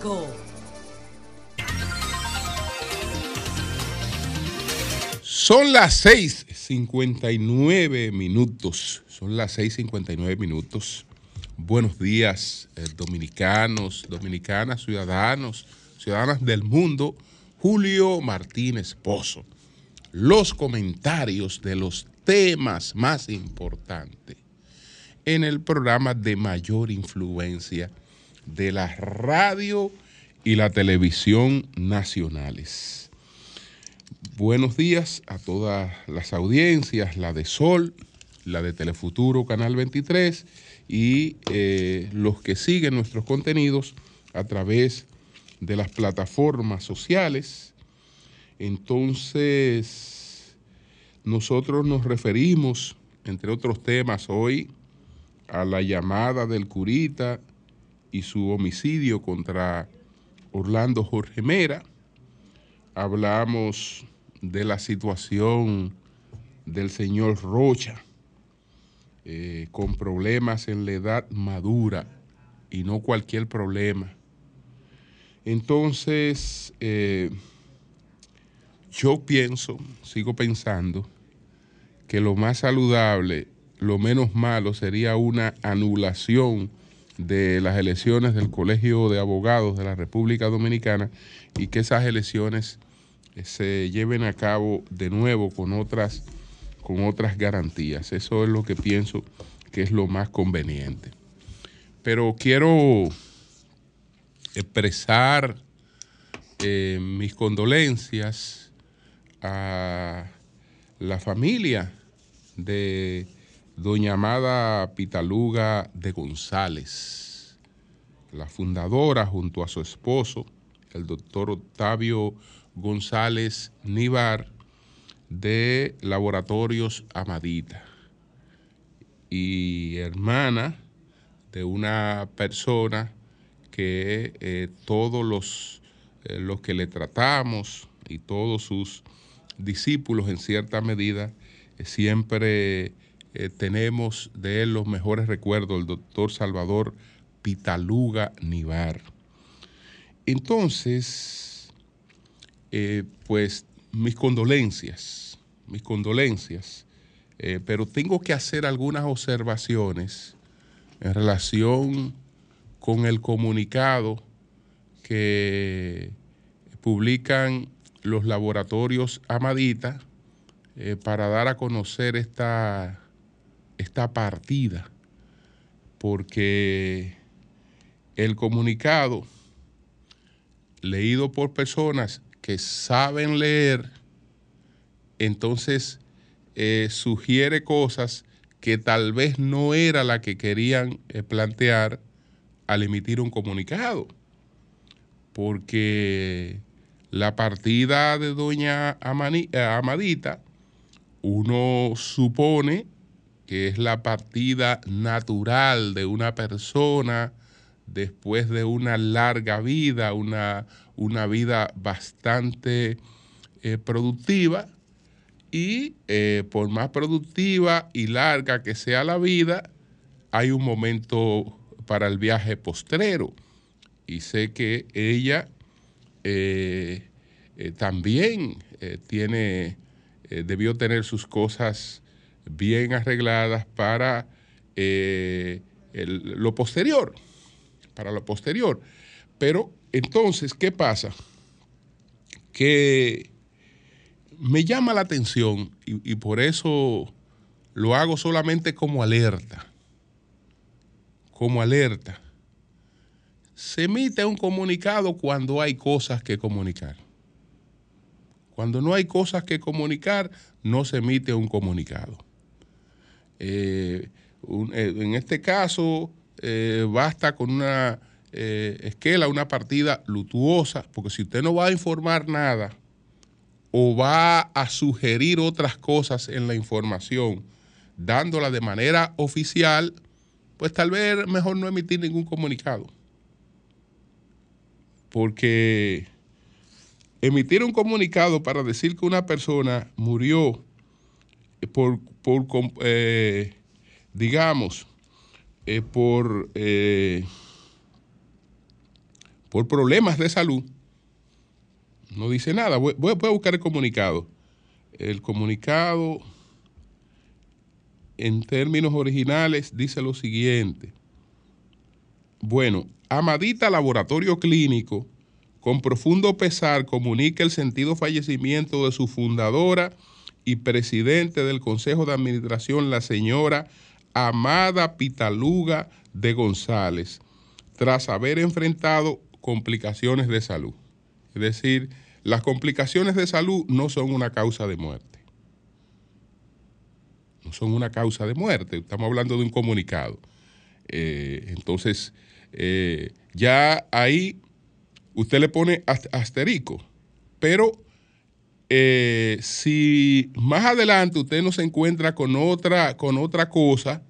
5. Son las 6:59 minutos. Son las 6:59 minutos. Buenos días, eh, dominicanos, dominicanas, ciudadanos, ciudadanas del mundo. Julio Martínez Pozo. Los comentarios de los temas más importantes en el programa de mayor influencia de la radio y la televisión nacionales. Buenos días a todas las audiencias, la de Sol, la de Telefuturo, Canal 23 y eh, los que siguen nuestros contenidos a través de las plataformas sociales. Entonces, nosotros nos referimos, entre otros temas, hoy a la llamada del curita y su homicidio contra Orlando Jorge Mera. Hablamos de la situación del señor Rocha eh, con problemas en la edad madura y no cualquier problema. Entonces, eh, yo pienso, sigo pensando, que lo más saludable, lo menos malo sería una anulación de las elecciones del Colegio de Abogados de la República Dominicana y que esas elecciones eh, se lleven a cabo de nuevo con otras, con otras garantías. Eso es lo que pienso que es lo más conveniente. Pero quiero expresar eh, mis condolencias a la familia de doña Amada Pitaluga de González, la fundadora junto a su esposo, el doctor Octavio González Nivar, de Laboratorios Amadita. Y hermana de una persona que eh, todos los, eh, los que le tratamos y todos sus discípulos en cierta medida eh, siempre tenemos de él los mejores recuerdos, el doctor Salvador Pitaluga Nivar. Entonces, pues mis condolencias, mis condolencias, pero tengo que hacer algunas observaciones en relación con el comunicado que publican los laboratorios Amadita eh, para dar a conocer esta, esta partida, porque el comunicado leído por personas que saben leer, entonces eh, sugiere cosas que tal vez no era la que querían eh, plantear al emitir un comunicado, porque la partida de doña eh, Amadita, uno supone que es la partida natural de una persona después de una larga vida, una, una vida bastante eh, productiva, y eh, por más productiva y larga que sea la vida, hay un momento para el viaje postrero. Y sé que ella eh, también tiene, debió tener sus cosas bien arregladas para lo posterior, para lo posterior. Pero entonces, ¿qué pasa? Que me llama la atención y, por eso lo hago solamente como alerta. Como alerta. Se emite un comunicado cuando hay cosas que comunicar. Cuando no hay cosas que comunicar, no se emite un comunicado. Eh, eh, en este caso, eh, basta con una esquela, una partida lutuosa, porque si usted no va a informar nada, o va a sugerir otras cosas en la información, dándola de manera oficial, pues tal vez mejor no emitir ningún comunicado. Porque emitir un comunicado para decir que una persona murió por, por eh, digamos, eh, por, eh, por problemas de salud. No dice nada. Voy, voy a buscar el comunicado. El comunicado, en términos originales, dice lo siguiente. Bueno, Amadita Laboratorio Clínico, con profundo pesar, comunica el sentido fallecimiento de su fundadora y presidente del Consejo de Administración, la señora Amada Pitaluga de González, tras haber enfrentado complicaciones de salud. Es decir, las complicaciones de salud no son una causa de muerte. No son una causa de muerte. Estamos hablando de un comunicado. Eh, entonces, eh, ya ahí usted le pone asterico. Pero eh, si más adelante usted no se encuentra con otra, con otra cosa,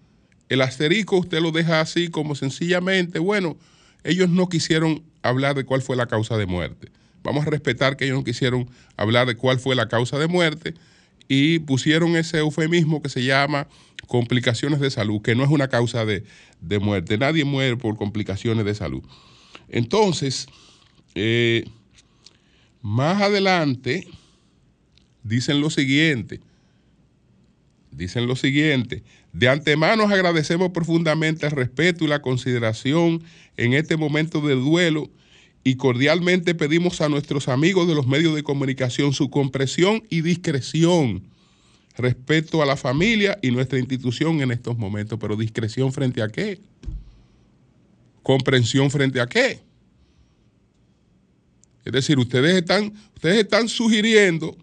el asterisco usted lo deja así como sencillamente, bueno, ellos no quisieron hablar de cuál fue la causa de muerte. Vamos a respetar que ellos no quisieron hablar de cuál fue la causa de muerte y pusieron ese eufemismo que se llama complicaciones de salud, que no es una causa de, muerte. Nadie muere por complicaciones de salud. Entonces, eh, más adelante, dicen lo siguiente, dicen lo siguiente, de antemano agradecemos profundamente el respeto y la consideración en este momento de duelo y cordialmente pedimos a nuestros amigos de los medios de comunicación su comprensión y discreción respecto a la familia y nuestra institución en estos momentos. Pero discreción frente a qué? Comprensión frente a qué? Es decir, ustedes están, ustedes están sugiriendo,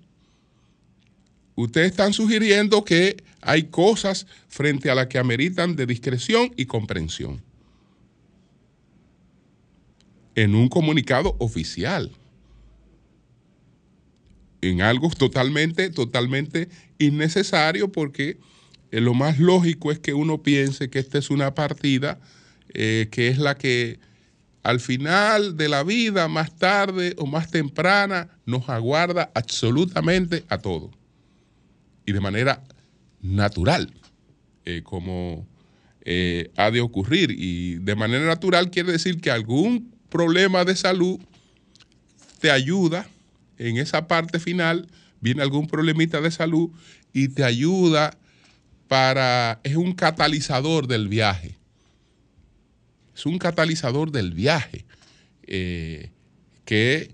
ustedes están sugiriendo que hay cosas frente a las que ameritan de discreción y comprensión en un comunicado oficial. En algo totalmente, totalmente innecesario porque eh, lo más lógico es que uno piense que esta es una partida eh, que es la que al final de la vida, más tarde o más temprana, nos aguarda absolutamente a todos. Y de manera natural, eh, como ha de ocurrir. Y de manera natural quiere decir que algún problema de salud, te ayuda en esa parte final, viene algún problemita de salud y te ayuda para, es un catalizador del viaje. Es un catalizador del viaje eh, que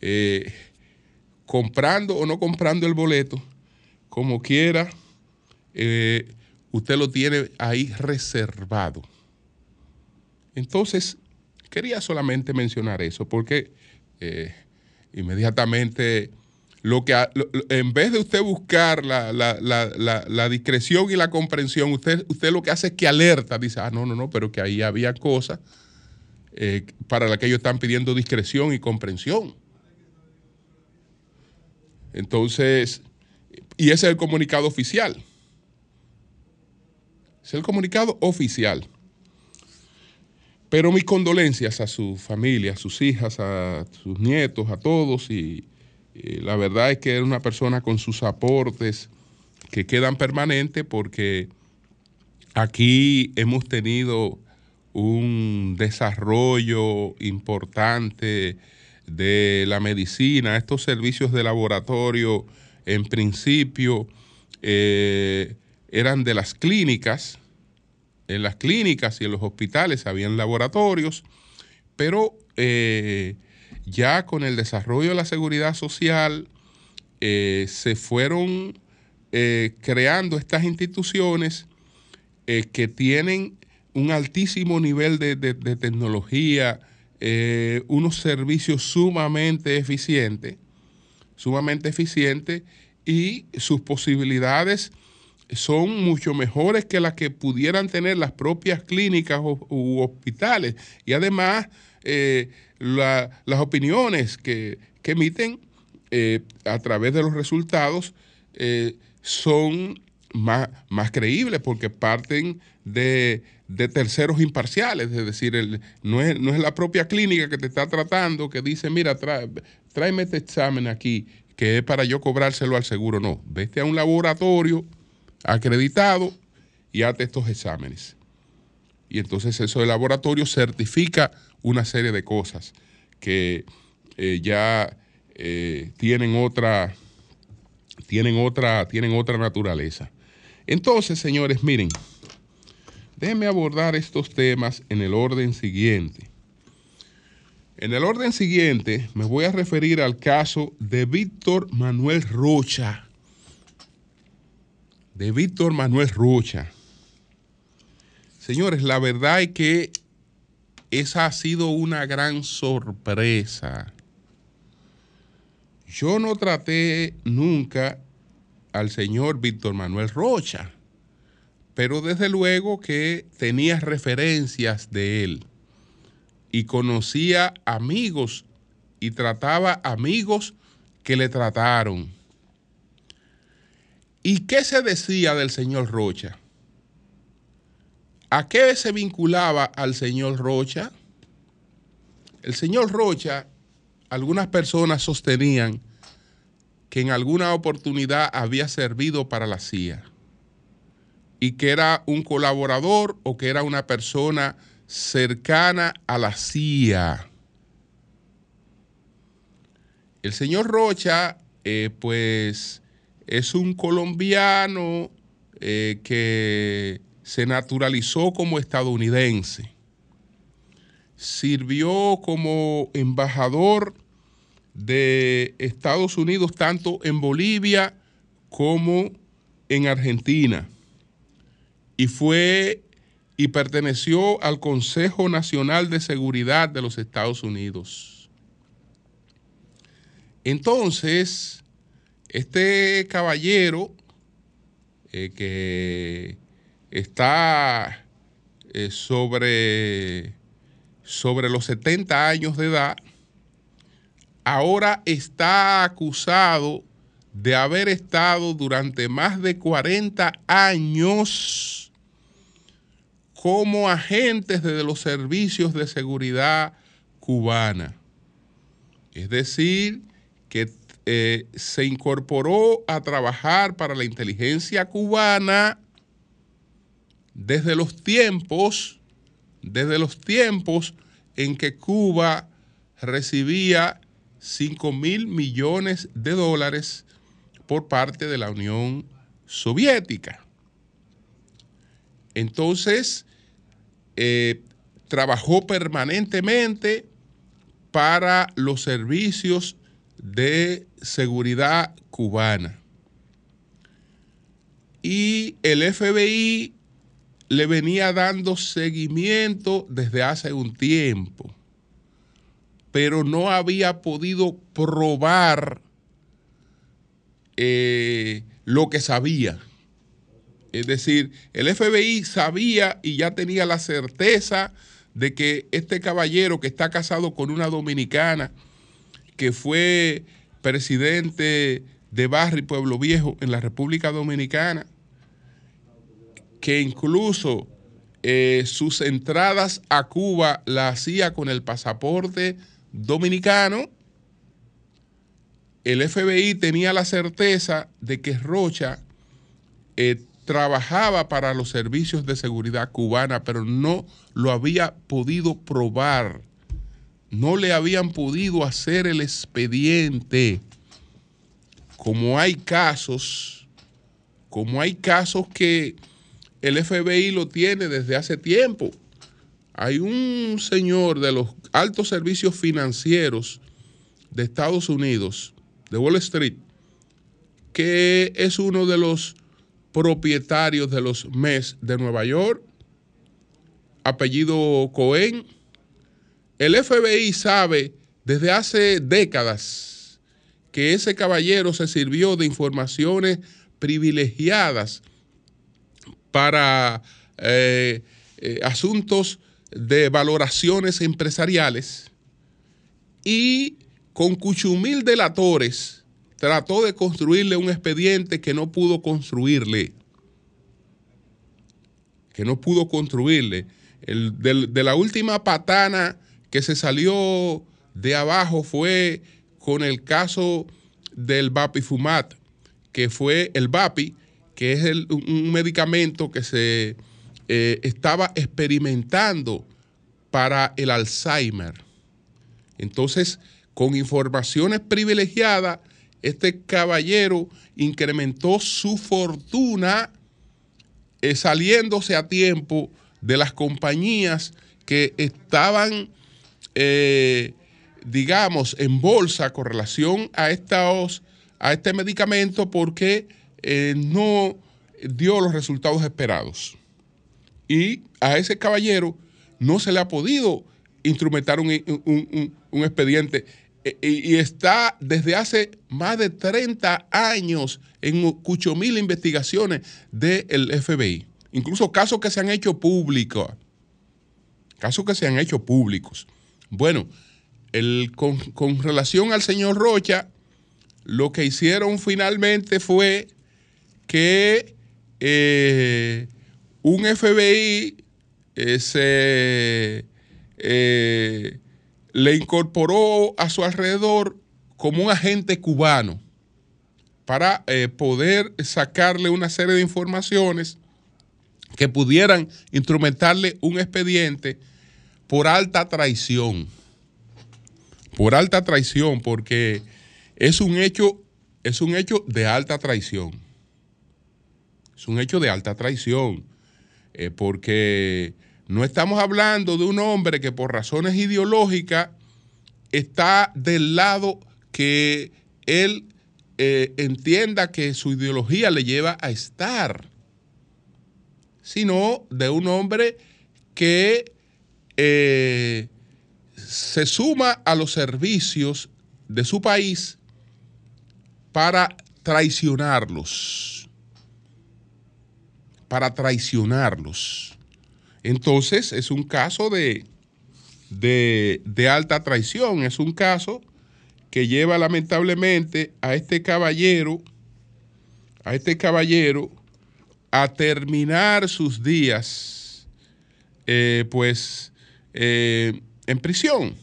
eh, comprando o no comprando el boleto, como quiera, eh, usted lo tiene ahí reservado. Entonces, Quería solamente mencionar eso porque eh, inmediatamente lo que en vez de usted buscar la, discreción y la comprensión, usted, usted lo que hace es que alerta, dice, ah, no, no, no, pero que ahí había cosas eh, para las que ellos están pidiendo discreción y comprensión. Entonces, y ese es el comunicado oficial. Es el comunicado oficial. Pero mis condolencias a su familia, a sus hijas, a sus nietos, a todos. Y, la verdad es que era una persona con sus aportes que quedan permanentes porque aquí hemos tenido un desarrollo importante de la medicina, estos servicios de laboratorio en principio eh, eran de las clínicas, en las clínicas y en los hospitales habían laboratorios, pero eh, ya con el desarrollo de la seguridad social eh, se fueron creando estas instituciones que tienen un altísimo nivel de, de tecnología, unos servicios sumamente eficientes, sumamente eficientes y sus posibilidades son mucho mejores que las que pudieran tener las propias clínicas u, hospitales. Y además, eh, las opiniones que, emiten eh, a través de los resultados eh, son más, más, creíbles porque parten de, terceros imparciales, es decir, no, es, no, es, la propia clínica que te está tratando que dice, mira, tráeme este examen aquí, que es para yo cobrárselo al seguro. No, vete a un laboratorio acreditado y hace estos exámenes. Y entonces eso de laboratorio certifica una serie de cosas que eh, ya eh, tienen otra, tienen otra, tienen otra naturaleza. Entonces, señores, miren, déjenme abordar estos temas en el orden siguiente. En el orden siguiente me voy a referir al caso de Víctor Manuel Rocha. De Víctor Manuel Rocha. Señores, la verdad es que esa ha sido una gran sorpresa. Yo no traté nunca al señor Víctor Manuel Rocha, pero desde luego que tenía referencias de él y conocía amigos y trataba amigos que le trataron. ¿Y qué se decía del señor Rocha? ¿A qué se vinculaba al señor Rocha? El señor Rocha, algunas personas sostenían que en alguna oportunidad había servido para la CIA y que era un colaborador o que era una persona cercana a la CIA. El señor Rocha, eh, pues, es un colombiano eh, que se naturalizó como estadounidense. Sirvió como embajador de Estados Unidos tanto en Bolivia como en Argentina. Y fue y perteneció al Consejo Nacional de Seguridad de los Estados Unidos. Entonces, este caballero eh, que está eh, sobre, sobre los 70 años de edad, ahora está acusado de haber estado durante más de 40 años como agentes de los servicios de seguridad cubana. Es decir, que eh, se incorporó a trabajar para la inteligencia cubana desde los tiempos, desde los tiempos en que Cuba recibía 5 mil millones de dólares por parte de la Unión Soviética. Entonces, eh, trabajó permanentemente para los servicios de seguridad cubana. Y el FBI le venía dando seguimiento desde hace un tiempo, pero no había podido probar eh, lo que sabía. Es decir, el FBI sabía y ya tenía la certeza de que este caballero que está casado con una dominicana, que fue presidente de Barri Pueblo Viejo en la República Dominicana, que incluso eh, sus entradas a Cuba la hacía con el pasaporte dominicano, el FBI tenía la certeza de que Rocha eh, trabajaba para los servicios de seguridad cubana, pero no lo había podido probar. No le habían podido hacer el expediente. Como hay casos, como hay casos que el FBI lo tiene desde hace tiempo. Hay un señor de los altos servicios financieros de Estados Unidos, de Wall Street, que es uno de los propietarios de los MES de Nueva York, apellido Cohen. El FBI sabe desde hace décadas que ese caballero se sirvió de informaciones privilegiadas para eh, eh, asuntos de valoraciones empresariales y con cuchumil delatores trató de construirle un expediente que no pudo construirle. Que no pudo construirle. El, de la última patana que se salió de abajo fue con el caso del Bapifumat, que fue el Bapi, que es un medicamento que se eh, estaba experimentando para el Alzheimer. Entonces, con informaciones privilegiadas, este caballero incrementó su fortuna eh, saliéndose a tiempo de las compañías que estaban, eh, digamos, en bolsa con relación a, estos, a este medicamento porque eh, no dio los resultados esperados. Y a ese caballero no se le ha podido instrumentar un, expediente e, y, está desde hace más de 30 años en cucho mil investigaciones del FBI. Incluso casos que se han hecho públicos. Casos que se han hecho públicos. Bueno, el, con, relación al señor Rocha, lo que hicieron finalmente fue que eh, un FBI eh, se eh, le incorporó a su alrededor como un agente cubano para poder sacarle una serie de informaciones que pudieran instrumentarle un expediente por alta traición. Por alta traición, porque es un hecho, es un hecho de alta traición. Es un hecho de alta traición. Eh, porque no estamos hablando de un hombre que por razones ideológicas está del lado que él eh, entienda que su ideología le lleva a estar sino de un hombre que eh, se suma a los servicios de su país para traicionarlos. Para traicionarlos. Entonces es un caso de, de, alta traición, es un caso que lleva lamentablemente a este caballero, a este caballero a terminar sus días, eh, pues, eh, en prisión.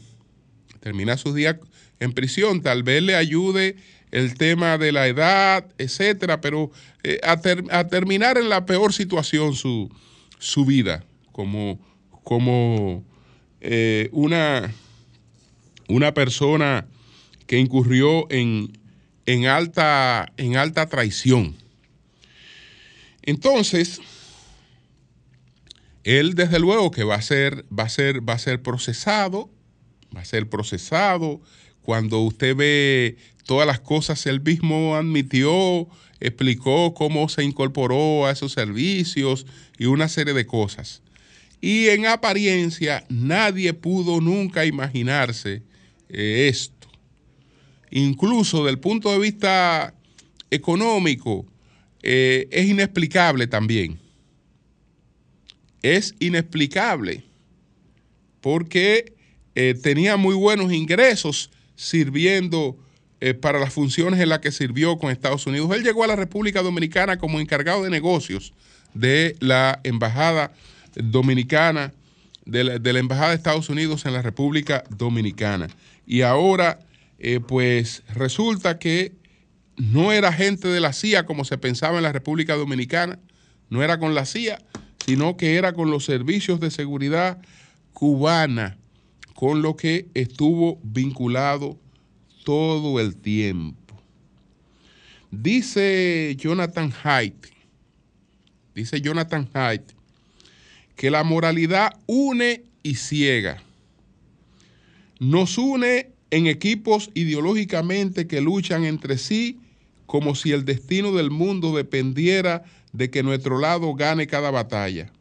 Terminar sus días en prisión. Tal vez le ayude el tema de la edad, etcétera, pero eh, a, terminar en la peor situación su, su vida, como, como una, una persona que incurrió en, en, alta, en alta traición. Entonces, él desde luego que va a ser, va a ser, va a ser procesado, va a ser procesado. Cuando usted ve todas las cosas, él mismo admitió, explicó cómo se incorporó a esos servicios y una serie de cosas. Y en apariencia nadie pudo nunca imaginarse eh, esto. Incluso del punto de vista económico, eh, es inexplicable también. Es inexplicable porque eh, tenía muy buenos ingresos sirviendo para las funciones en las que sirvió con Estados Unidos. Él llegó a la República Dominicana como encargado de negocios de la Embajada Dominicana, de la, Embajada de Estados Unidos en la República Dominicana. Y ahora, pues resulta que no era gente de la CIA como se pensaba en la República Dominicana, no era con la CIA, sino que era con los servicios de seguridad cubana, con lo que estuvo vinculado todo el tiempo. Dice Jonathan Haidt, dice Jonathan Haidt, que la moralidad une y ciega. Nos une en equipos ideológicamente que luchan entre sí como si el destino del mundo dependiera de que nuestro lado gane cada batalla.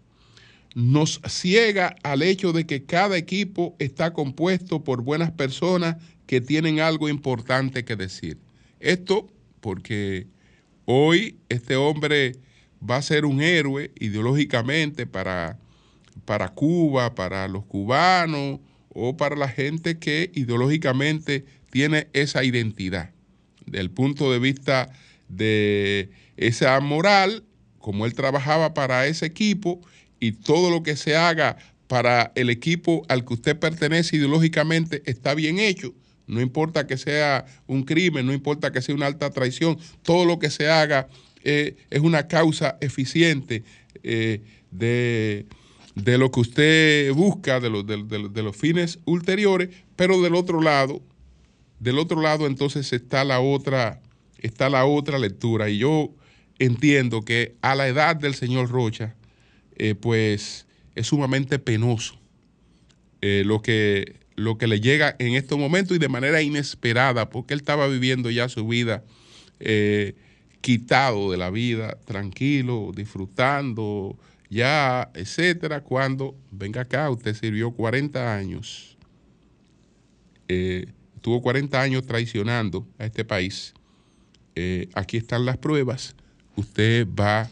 Nos ciega al hecho de que cada equipo está compuesto por buenas personas que tienen algo importante que decir. Esto porque hoy este hombre va a ser un héroe ideológicamente para, para Cuba, para los cubanos o para la gente que ideológicamente tiene esa identidad del punto de vista de esa moral, como él trabajaba para ese equipo y todo lo que se haga para el equipo al que usted pertenece ideológicamente está bien hecho. No importa que sea un crimen, no importa que sea una alta traición, todo lo que se haga eh, es una causa eficiente eh, de, de lo que usted busca, de, los, de, los fines ulteriores, pero del otro lado, del otro lado entonces está la otra, está la otra lectura. Y yo entiendo que a la edad del señor Rocha, eh, pues es sumamente penoso lo, que, lo que le llega en estos momentos y de manera inesperada, porque él estaba viviendo ya su vida quitado de la vida, tranquilo, disfrutando, ya, etcétera, cuando venga acá, usted sirvió 40 años, eh, tuvo 40 años traicionando a este país. Eh, aquí están las pruebas. Usted va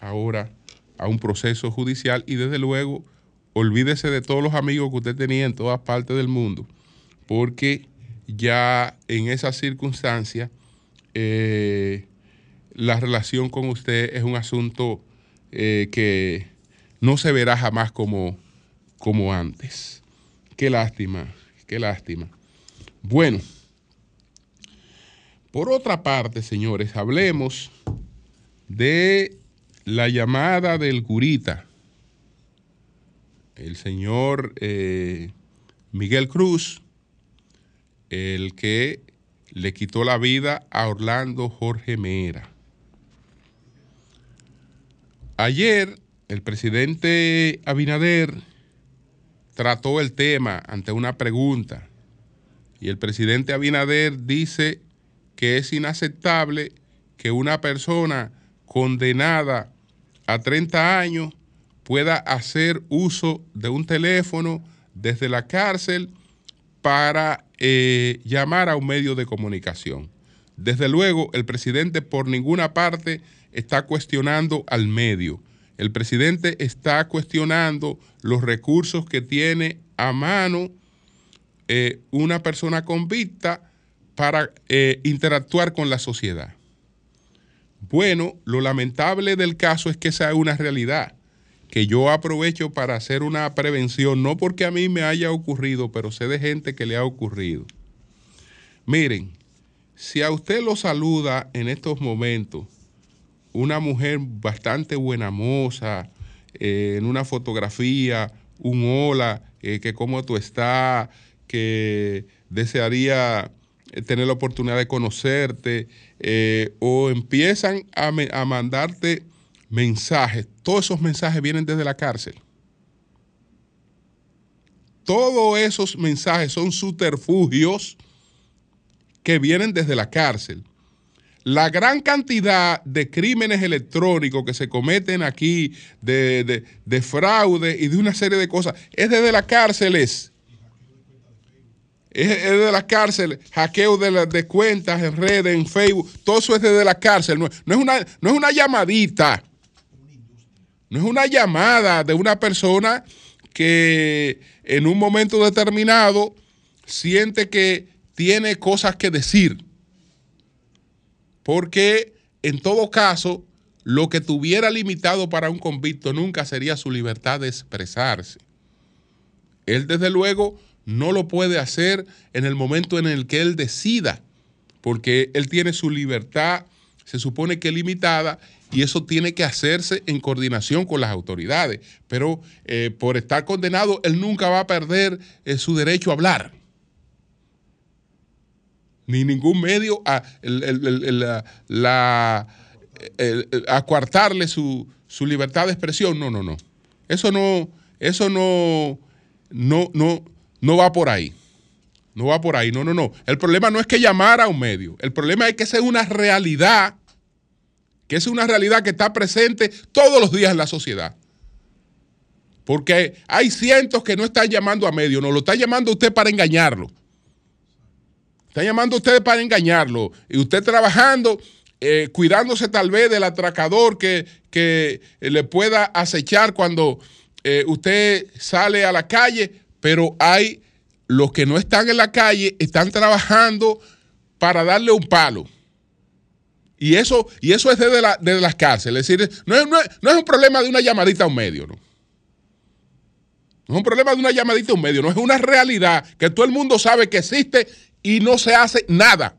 ahora a un proceso judicial y desde luego olvídese de todos los amigos que usted tenía en todas partes del mundo, porque ya en esa circunstancia eh, la relación con usted es un asunto eh, que no se verá jamás como, como antes. Qué lástima, qué lástima. Bueno, por otra parte, señores, hablemos de la llamada del curita, el señor eh, Miguel Cruz, el que le quitó la vida a Orlando Jorge Mera. Ayer el presidente Abinader trató el tema ante una pregunta y el presidente Abinader dice que es inaceptable que una persona condenada a 30 años pueda hacer uso de un teléfono desde la cárcel para eh, llamar a un medio de comunicación. Desde luego, el presidente por ninguna parte está cuestionando al medio. El presidente está cuestionando los recursos que tiene a mano eh, una persona convicta para eh, interactuar con la sociedad. Bueno, lo lamentable del caso es que esa es una realidad que yo aprovecho para hacer una prevención, no porque a mí me haya ocurrido, pero sé de gente que le ha ocurrido. Miren, si a usted lo saluda en estos momentos una mujer bastante buena moza, eh, en una fotografía, un hola, eh, que cómo tú estás, que desearía eh, tener la oportunidad de conocerte, o empiezan a, a mandarte mensajes, todos esos mensajes vienen desde la cárcel. Todos esos mensajes son subterfugios que vienen desde la cárcel la gran cantidad de crímenes electrónicos que se cometen aquí, de, fraude y de una serie de cosas, es desde las cárceles. Es, desde las cárceles, hackeo de, de, cuentas en redes, en Facebook, todo eso es desde la cárcel. No, es una, no es una llamadita, no es una llamada de una persona que en un momento determinado siente que tiene cosas que decir porque en todo caso, lo que tuviera limitado para un convicto nunca sería su libertad de expresarse. Él desde luego no lo puede hacer en el momento en el que él decida, porque él tiene su libertad, se supone que limitada, y eso tiene que hacerse en coordinación con las autoridades. Pero eh, por estar condenado, él nunca va a perder eh, su derecho a hablar ni ningún medio a, la, su, su, libertad de expresión. No, no, no. Eso no, eso no, no, no, no va por ahí. No va por ahí. No, no, no. El problema no es que llamar a un medio. El problema es que esa es una realidad, que es una realidad que está presente todos los días en la sociedad. Porque hay cientos que no están llamando a medio, no lo está llamando usted para engañarlo. Está llamando a ustedes para engañarlo. Y usted trabajando, eh, cuidándose tal vez del atracador que, que le pueda acechar cuando eh, usted sale a la calle, pero hay los que no están en la calle, están trabajando para darle un palo. Y eso, y eso es desde, la, las cárceles. Es decir, no es, no es, un problema de una llamadita a un medio, ¿no? No es un problema de una llamadita a un medio, no es una realidad que todo el mundo sabe que existe y no se hace nada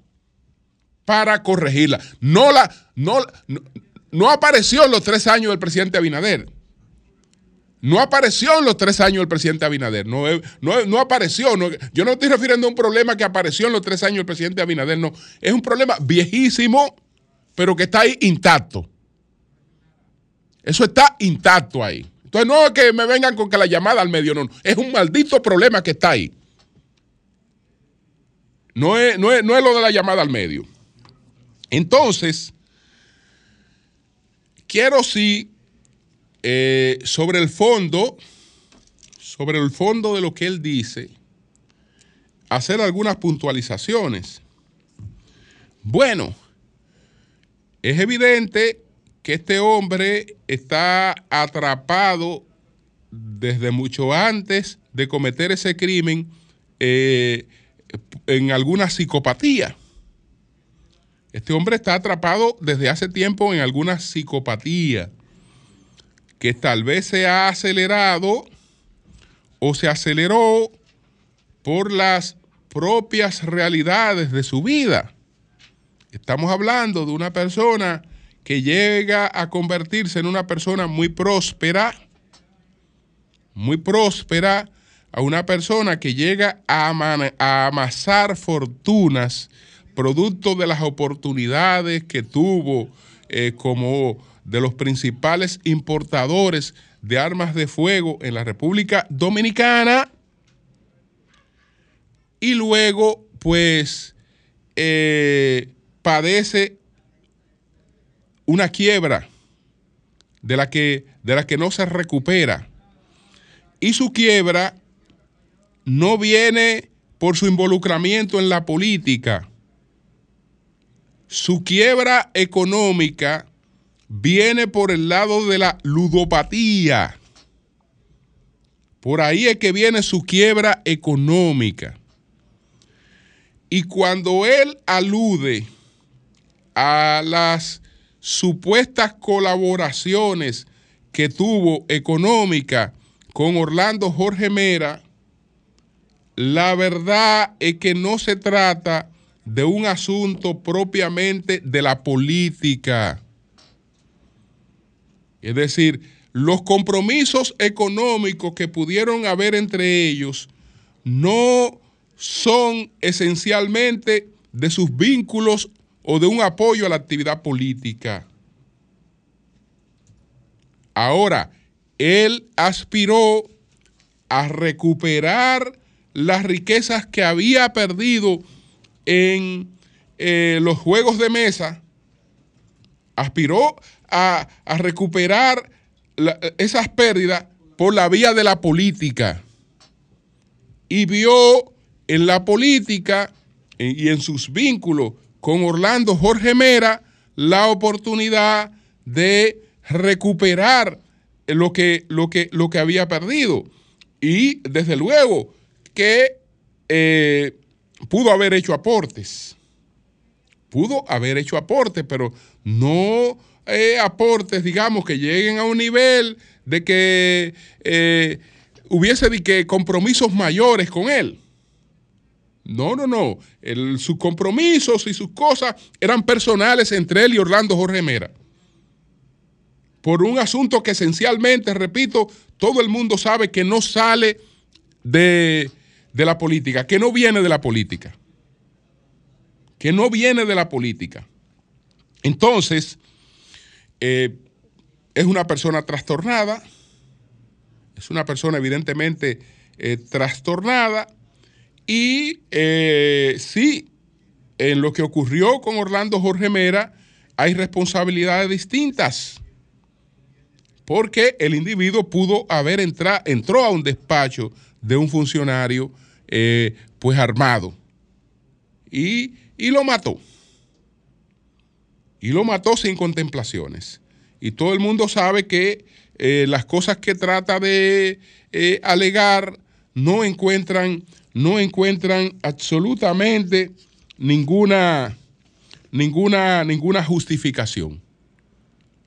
para corregirla. No, la, no, no, apareció en los tres años del presidente Abinader. No apareció en los tres años el presidente Abinader. No, no, apareció. yo no estoy refiriendo a un problema que apareció en los tres años el presidente Abinader. No. Es un problema viejísimo, pero que está ahí intacto. Eso está intacto ahí. Entonces no es que me vengan con que la llamada al medio, no. Es un maldito problema que está ahí. No es, no es, lo de la llamada al medio. Entonces, quiero sí eh, sobre el fondo, sobre el fondo de lo que él dice, hacer algunas puntualizaciones. Bueno, es evidente que este hombre está atrapado desde mucho antes de cometer ese crimen eh, en alguna psicopatía. Este hombre está atrapado desde hace tiempo en alguna psicopatía que tal vez se ha acelerado o se aceleró por las propias realidades de su vida. Estamos hablando de una persona que llega a convertirse en una persona muy próspera, muy próspera, a una persona que llega a, amasar fortunas producto de las oportunidades que tuvo eh, como de los principales importadores de armas de fuego en la República Dominicana. Y luego pues eh, padece una quiebra de la, que, de la que no se recupera. Y su quiebra no viene por su involucramiento en la política. Su quiebra económica viene por el lado de la ludopatía. Por ahí es que viene su quiebra económica. Y cuando él alude a las supuestas colaboraciones que tuvo económica con Orlando Jorge Mera, la verdad es que no se trata de un asunto propiamente de la política. Es decir, los compromisos económicos que pudieron haber entre ellos no son esencialmente de sus vínculos o de un apoyo a la actividad política. Ahora, él aspiró a recuperar las riquezas que había perdido en eh, los juegos de mesa, aspiró a, recuperar esas pérdidas por la vía de la política y vio en la política y en sus vínculos con Orlando Jorge Mera la oportunidad de recuperar lo que, lo que, lo que había perdido. Y desde luego que eh, pudo haber hecho aportes. Pudo haber hecho aportes, pero no eh, aportes, digamos, que lleguen a un nivel de que eh, hubiese que compromisos mayores con él. No, no, no. sus compromisos y sus cosas eran personales entre él y Orlando Jorge Mera. Por un asunto que esencialmente, repito, todo el mundo sabe que no sale de, de la política, que no viene de la política. Que no viene de la política. Entonces, eh, es una persona trastornada, es una persona evidentemente eh, trastornada y eh, sí, en lo que ocurrió con Orlando Jorge Mera hay responsabilidades distintas porque el individuo pudo haber entrado, entró a un despacho de un funcionario pues armado y, y lo mató y lo mató sin contemplaciones. Y todo el mundo sabe que eh, las cosas que trata de eh, alegar no encuentran, no encuentran absolutamente ninguna, ninguna, ninguna justificación.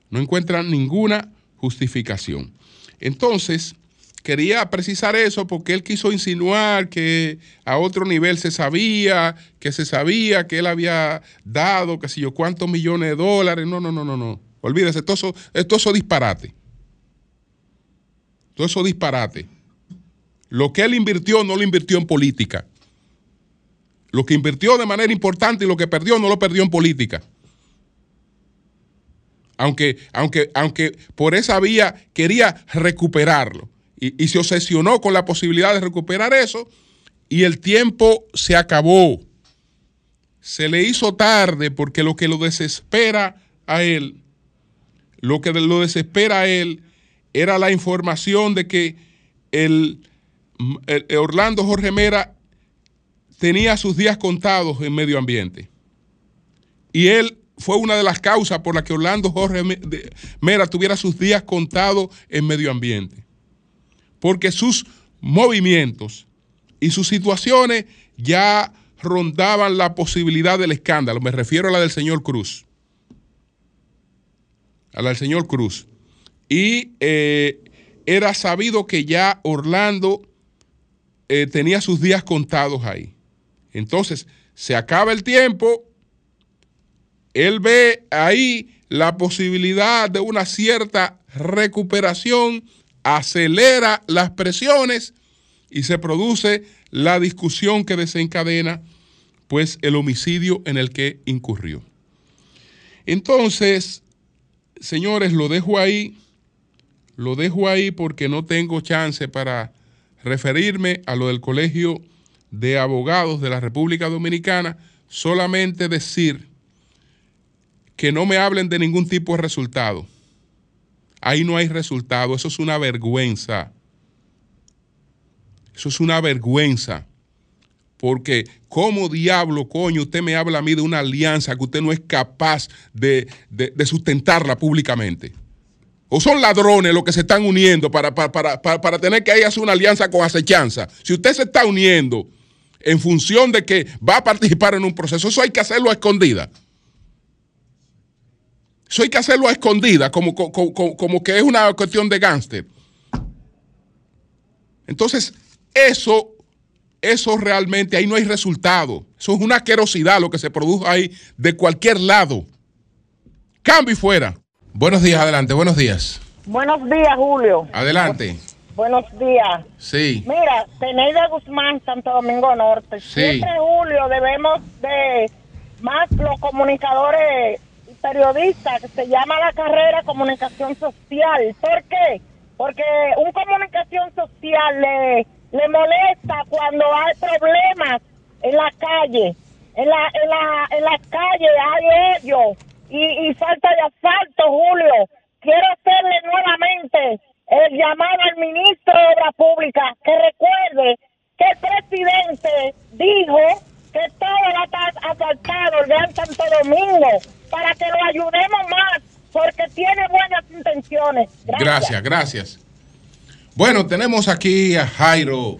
No encuentran ninguna justificación. Entonces, quería precisar eso porque él quiso insinuar que a otro nivel se sabía, que se sabía que él había dado, qué sé yo, cuántos millones de dólares. No, no, no, no, no. Olvídese, esto es disparate. Todo eso disparate. Lo que él invirtió no lo invirtió en política. Lo que invirtió de manera importante y lo que perdió no lo perdió en política. Aunque, aunque, aunque por esa vía quería recuperarlo y, se obsesionó con la posibilidad de recuperar eso y el tiempo se acabó. Se le hizo tarde porque lo que lo desespera a él, lo que lo desespera a él era la información de que el, Orlando Jorge Mera tenía sus días contados en medio ambiente. Y él fue una de las causas por las que Orlando Jorge Mera tuviera sus días contados en medio ambiente. Porque sus movimientos y sus situaciones ya rondaban la posibilidad del escándalo. Me refiero a la del señor Cruz. A la del señor Cruz y eh, era sabido que ya Orlando eh, tenía sus días contados ahí. Entonces, se acaba el tiempo, él ve ahí la posibilidad de una cierta recuperación, acelera las presiones y se produce la discusión que desencadena pues el homicidio en el que incurrió. Entonces, señores, lo dejo ahí lo dejo ahí porque no tengo chance para referirme a lo del Colegio de Abogados de la República Dominicana, solamente decir que no me hablen de ningún tipo de resultado. Ahí no hay resultado, eso es una vergüenza. Eso es una vergüenza. Porque, ¿cómo diablo, coño, usted me habla a mí de una alianza que usted no es capaz de, de sustentarla públicamente? o son ladrones los que se están uniendo para, para, tener que ahí hacer una alianza con acechanza. Si usted se está uniendo en función de que va a participar en un proceso, eso hay que hacerlo a escondida. Eso hay que hacerlo a escondida, como, como, que es una cuestión de gángster. Entonces, eso, eso realmente, ahí no hay resultado. Eso es una querosidad lo que se produjo ahí de cualquier lado. Cambio y fuera. Buenos días, adelante, buenos días. Buenos días, Julio. Adelante. Buenos días. Sí. Mira, Teneida Guzmán, Santo Domingo Norte. Sí. Siempre, Julio, debemos de más los comunicadores y periodistas, que se llama la carrera comunicación social. ¿Por qué? Porque un comunicación social le, le molesta cuando hay problemas en la calle. En la, en la, en las calles hay ellos y, falta de asalto, Julio. Quiero hacerle nuevamente el llamado al ministro de Obras Públicas que recuerde que el presidente dijo que todo va a estar asfaltado el Gran Santo Domingo para que lo ayudemos más porque tiene buenas intenciones. gracias. gracias. Bueno, tenemos aquí a Jairo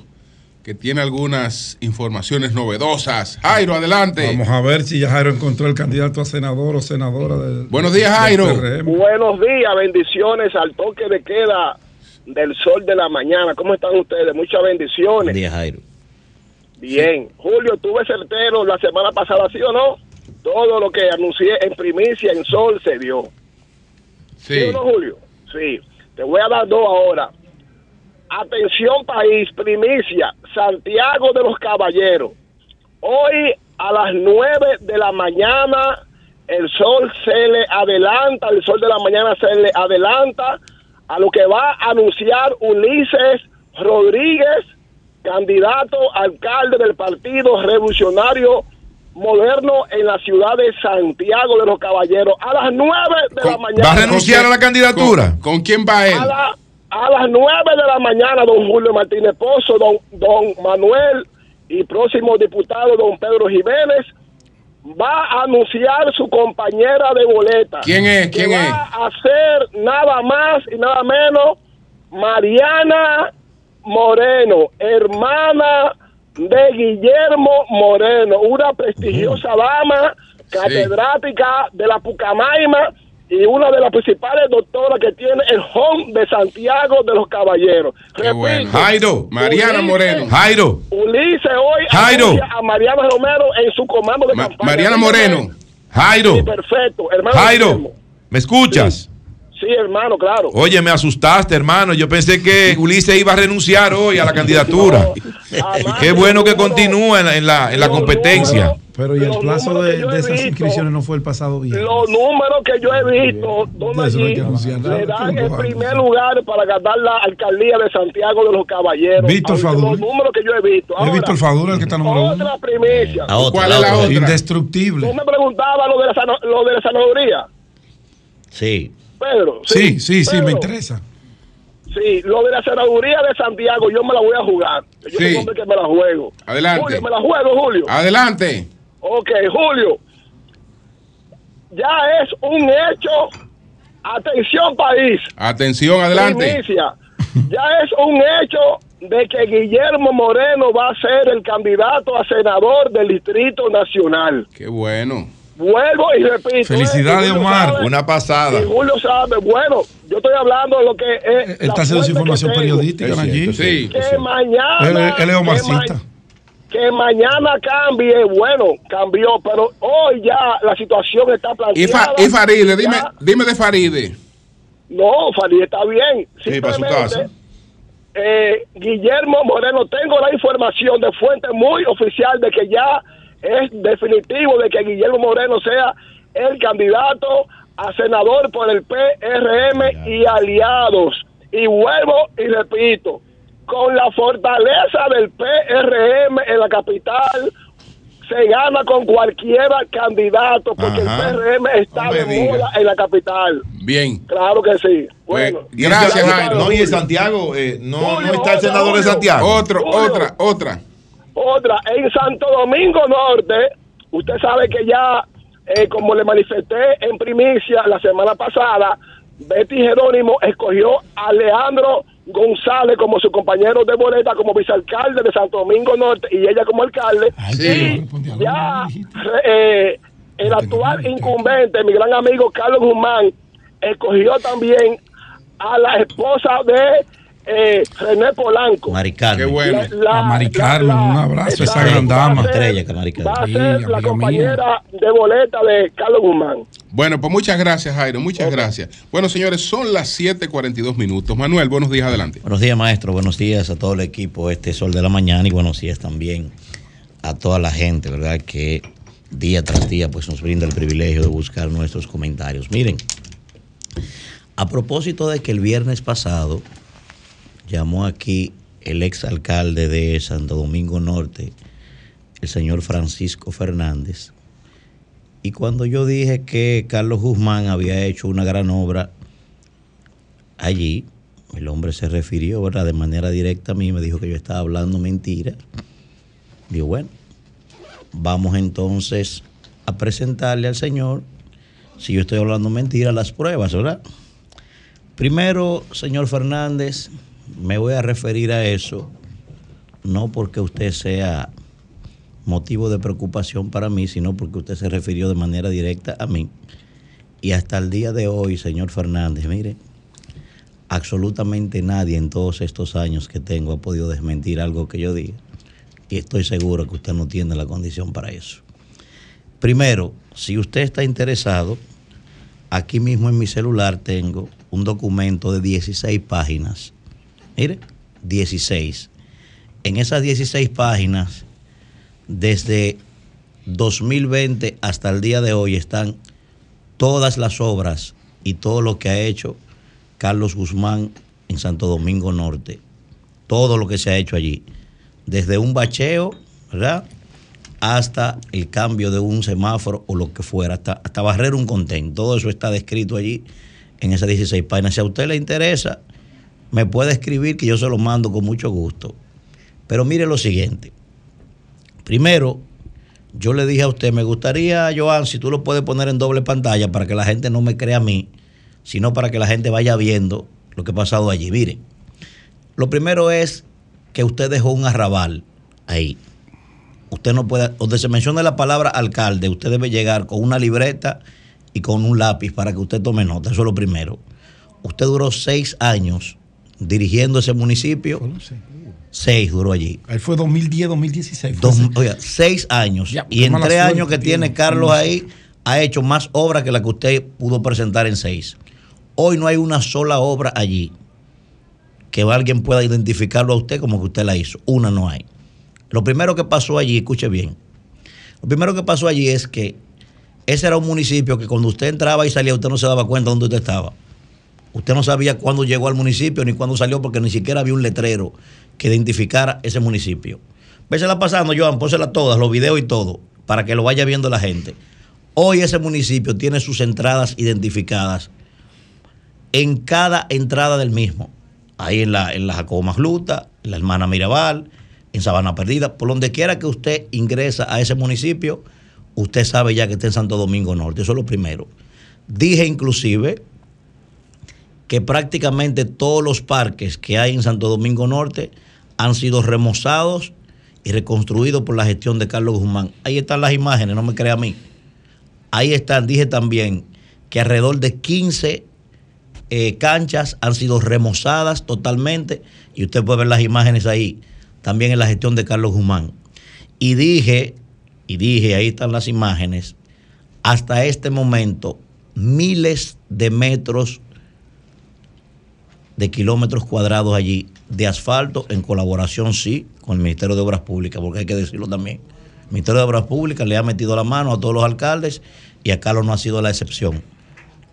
que tiene algunas informaciones novedosas. Jairo, adelante. Vamos a ver si ya Jairo encontró el candidato a senador o senadora del. Buenos días, Jairo. Buenos días, bendiciones al toque de queda del sol de la mañana. ¿Cómo están ustedes? Muchas bendiciones. Buenos días, Jairo. Bien. Julio, tuve certero la semana pasada, ¿sí o no? Todo lo que anuncié en primicia en sol se dio. Sí. ¿Sí no, Julio? Sí. Te voy a dar dos ahora. Atención país, primicia, Santiago de los Caballeros. Hoy a las 9 de la mañana el sol se le adelanta, el sol de la mañana se le adelanta a lo que va a anunciar Ulises Rodríguez, candidato alcalde del Partido Revolucionario Moderno en la ciudad de Santiago de los Caballeros a las 9 de la mañana. ¿Va a renunciar a la candidatura? ¿Con, quién va él? a las 9 de la mañana, don Julio Martínez Pozo, don, don Manuel y próximo diputado, don Pedro Jiménez, va a anunciar su compañera de boleta. ¿Quién es? ¿Quién que es? Va a ser nada más y nada menos Mariana Moreno, hermana de Guillermo Moreno, una prestigiosa dama catedrática de la Pucamaima y una de las principales doctoras que tiene el home de Santiago de los Caballeros. Jairo, Mariana Moreno. Jairo. Ulises hoy Jairo. a Mariana Romero en su comando de campaña. Mariana Moreno. Jairo. perfecto, hermano. Jairo, ¿me escuchas? Sí, hermano, claro. Oye, me asustaste, hermano. Yo pensé que Ulises iba a renunciar hoy a la candidatura. Qué bueno que continúa en la, en la, competencia. Pero y el plazo de, esas inscripciones no fue el pasado día. Los números que yo he visto, donde allí le dan el primer lugar para ganar la alcaldía de Santiago de los Caballeros. Víctor Fadura. Los números que yo he visto. es Víctor Fadura el que está número uno. Otra primicia. ¿Cuál es la otra? Indestructible. Tú me preguntabas lo de la, lo de la sanaduría. Sí. Pedro. Sí, sí, sí, me interesa. Sí, lo de la senaduría de Santiago yo me la voy a jugar. Yo soy un hombre que me la juego. Adelante. Julio, me la juego, Julio. Adelante. Ok, Julio. Ya es un hecho. Atención, país. Atención, adelante. Ya es un hecho de que Guillermo Moreno va a ser el candidato a senador del Distrito Nacional. Qué bueno. Vuelvo y repito. ¿eh? Felicidades, Omar. Una pasada. Y Julio sabe, bueno, yo estoy hablando de lo que es. Él está haciendo su información periodística allí. Sí. Que mañana. Él, es Omarcita. Que, mañana cambie, bueno, cambió, pero hoy ya la situación está planteada. Y, Faride, dime, dime de Faride. No, Faride está bien. Sí, para su casa. Eh, Guillermo Moreno, tengo la información de fuente muy oficial de que ya es definitivo de que Guillermo Moreno sea el candidato a senador por el PRM y aliados. Y vuelvo y repito, con la fortaleza del PRM en la capital, se gana con cualquier candidato porque el PRM está de moda en la capital. Bien. Claro que sí. Pues, bueno, gracias. No, y en Santiago, eh, no, no, está el senador de Santiago. Otro, otra, otra. Otra, en Santo Domingo Norte, usted sabe que ya, eh, como le manifesté en primicia la semana pasada, Betty Jerónimo escogió a Leandro González como su compañero de boleta, como vicealcalde de Santo Domingo Norte y ella como alcalde. sí. ya eh, el actual incumbente, mi gran amigo Carlos Guzmán, escogió también a la esposa de eh, René Polanco. Maricarmen. Qué bueno. La, Maricarmen, un abrazo, esa gran dama. Estrella que Maricarmen. Va a ser la compañera de boleta de Carlos Guzmán. Bueno, pues muchas gracias, Jairo, muchas gracias. Bueno, señores, son las 7:42 minutos. Manuel, buenos días, adelante. Buenos días, maestro. Buenos días a todo el equipo, este Sol de la Mañana, y buenos días también a toda la gente, ¿verdad? Que día tras día pues nos brinda el privilegio de buscar nuestros comentarios. Miren, a propósito de que el viernes pasado llamó aquí el exalcalde de Santo Domingo Norte, el señor Francisco Fernández. Y cuando yo dije que Carlos Guzmán había hecho una gran obra allí, el hombre se refirió ¿verdad? de manera directa a mí, me dijo que yo estaba hablando mentira. Digo, bueno, vamos entonces a presentarle al señor, si yo estoy hablando mentira, las pruebas, ¿verdad? Primero, señor Fernández, me voy a referir a eso, no porque usted sea motivo de preocupación para mí, sino porque usted se refirió de manera directa a mí. Y hasta el día de hoy, señor Fernández, mire, absolutamente nadie en todos estos años que tengo ha podido desmentir algo que yo diga. Y estoy seguro que usted no tiene la condición para eso. Primero, si usted está interesado, aquí mismo en mi celular tengo un documento de 16 páginas Mire, 16. En esas 16 páginas, desde 2020 hasta el día de hoy, están todas las obras y todo lo que ha hecho Carlos Guzmán en Santo Domingo Norte. Todo lo que se ha hecho allí. Desde un bacheo, ¿verdad? Hasta el cambio de un semáforo o lo que fuera, hasta, hasta barrer un contén. Todo eso está descrito allí en esas 16 páginas. Si a usted le interesa, me puede escribir que yo se lo mando con mucho gusto. Pero mire lo siguiente. Primero, yo le dije a usted, me gustaría, Joan, si tú lo puedes poner en doble pantalla para que la gente no me crea a mí, sino para que la gente vaya viendo lo que ha pasado allí. Mire, lo primero es que usted dejó un arrabal ahí. Usted no puede, donde se menciona la palabra alcalde, usted debe llegar con una libreta y con un lápiz para que usted tome nota. Eso es lo primero. Usted duró seis años dirigiendo ese municipio. Seis duró allí. Ahí fue 2010, 2016. oiga, seis años. y en tres años que tiene Carlos ahí, ha hecho más obras que la que usted pudo presentar en seis. Hoy no hay una sola obra allí que alguien pueda identificarlo a usted como que usted la hizo. Una no hay. Lo primero que pasó allí, escuche bien, lo primero que pasó allí es que ese era un municipio que cuando usted entraba y salía, usted no se daba cuenta dónde usted estaba. Usted no sabía cuándo llegó al municipio ni cuándo salió porque ni siquiera había un letrero que identificara ese municipio. Vésela pasando, Joan, pónsela todas, los videos y todo, para que lo vaya viendo la gente. Hoy ese municipio tiene sus entradas identificadas en cada entrada del mismo. Ahí en la, en la Jacobo Magluta, en la hermana Mirabal, en Sabana Perdida, por donde quiera que usted ingresa a ese municipio, usted sabe ya que está en Santo Domingo Norte. Eso es lo primero. Dije inclusive que prácticamente todos los parques que hay en Santo Domingo Norte han sido remozados y reconstruidos por la gestión de Carlos Guzmán. Ahí están las imágenes, no me crea a mí. Ahí están, dije también que alrededor de 15 eh, canchas han sido remozadas totalmente y usted puede ver las imágenes ahí, también en la gestión de Carlos Guzmán. Y dije, y dije, ahí están las imágenes, hasta este momento miles de metros de kilómetros cuadrados allí de asfalto en colaboración, sí, con el Ministerio de Obras Públicas, porque hay que decirlo también. El Ministerio de Obras Públicas le ha metido la mano a todos los alcaldes y a Carlos no ha sido la excepción.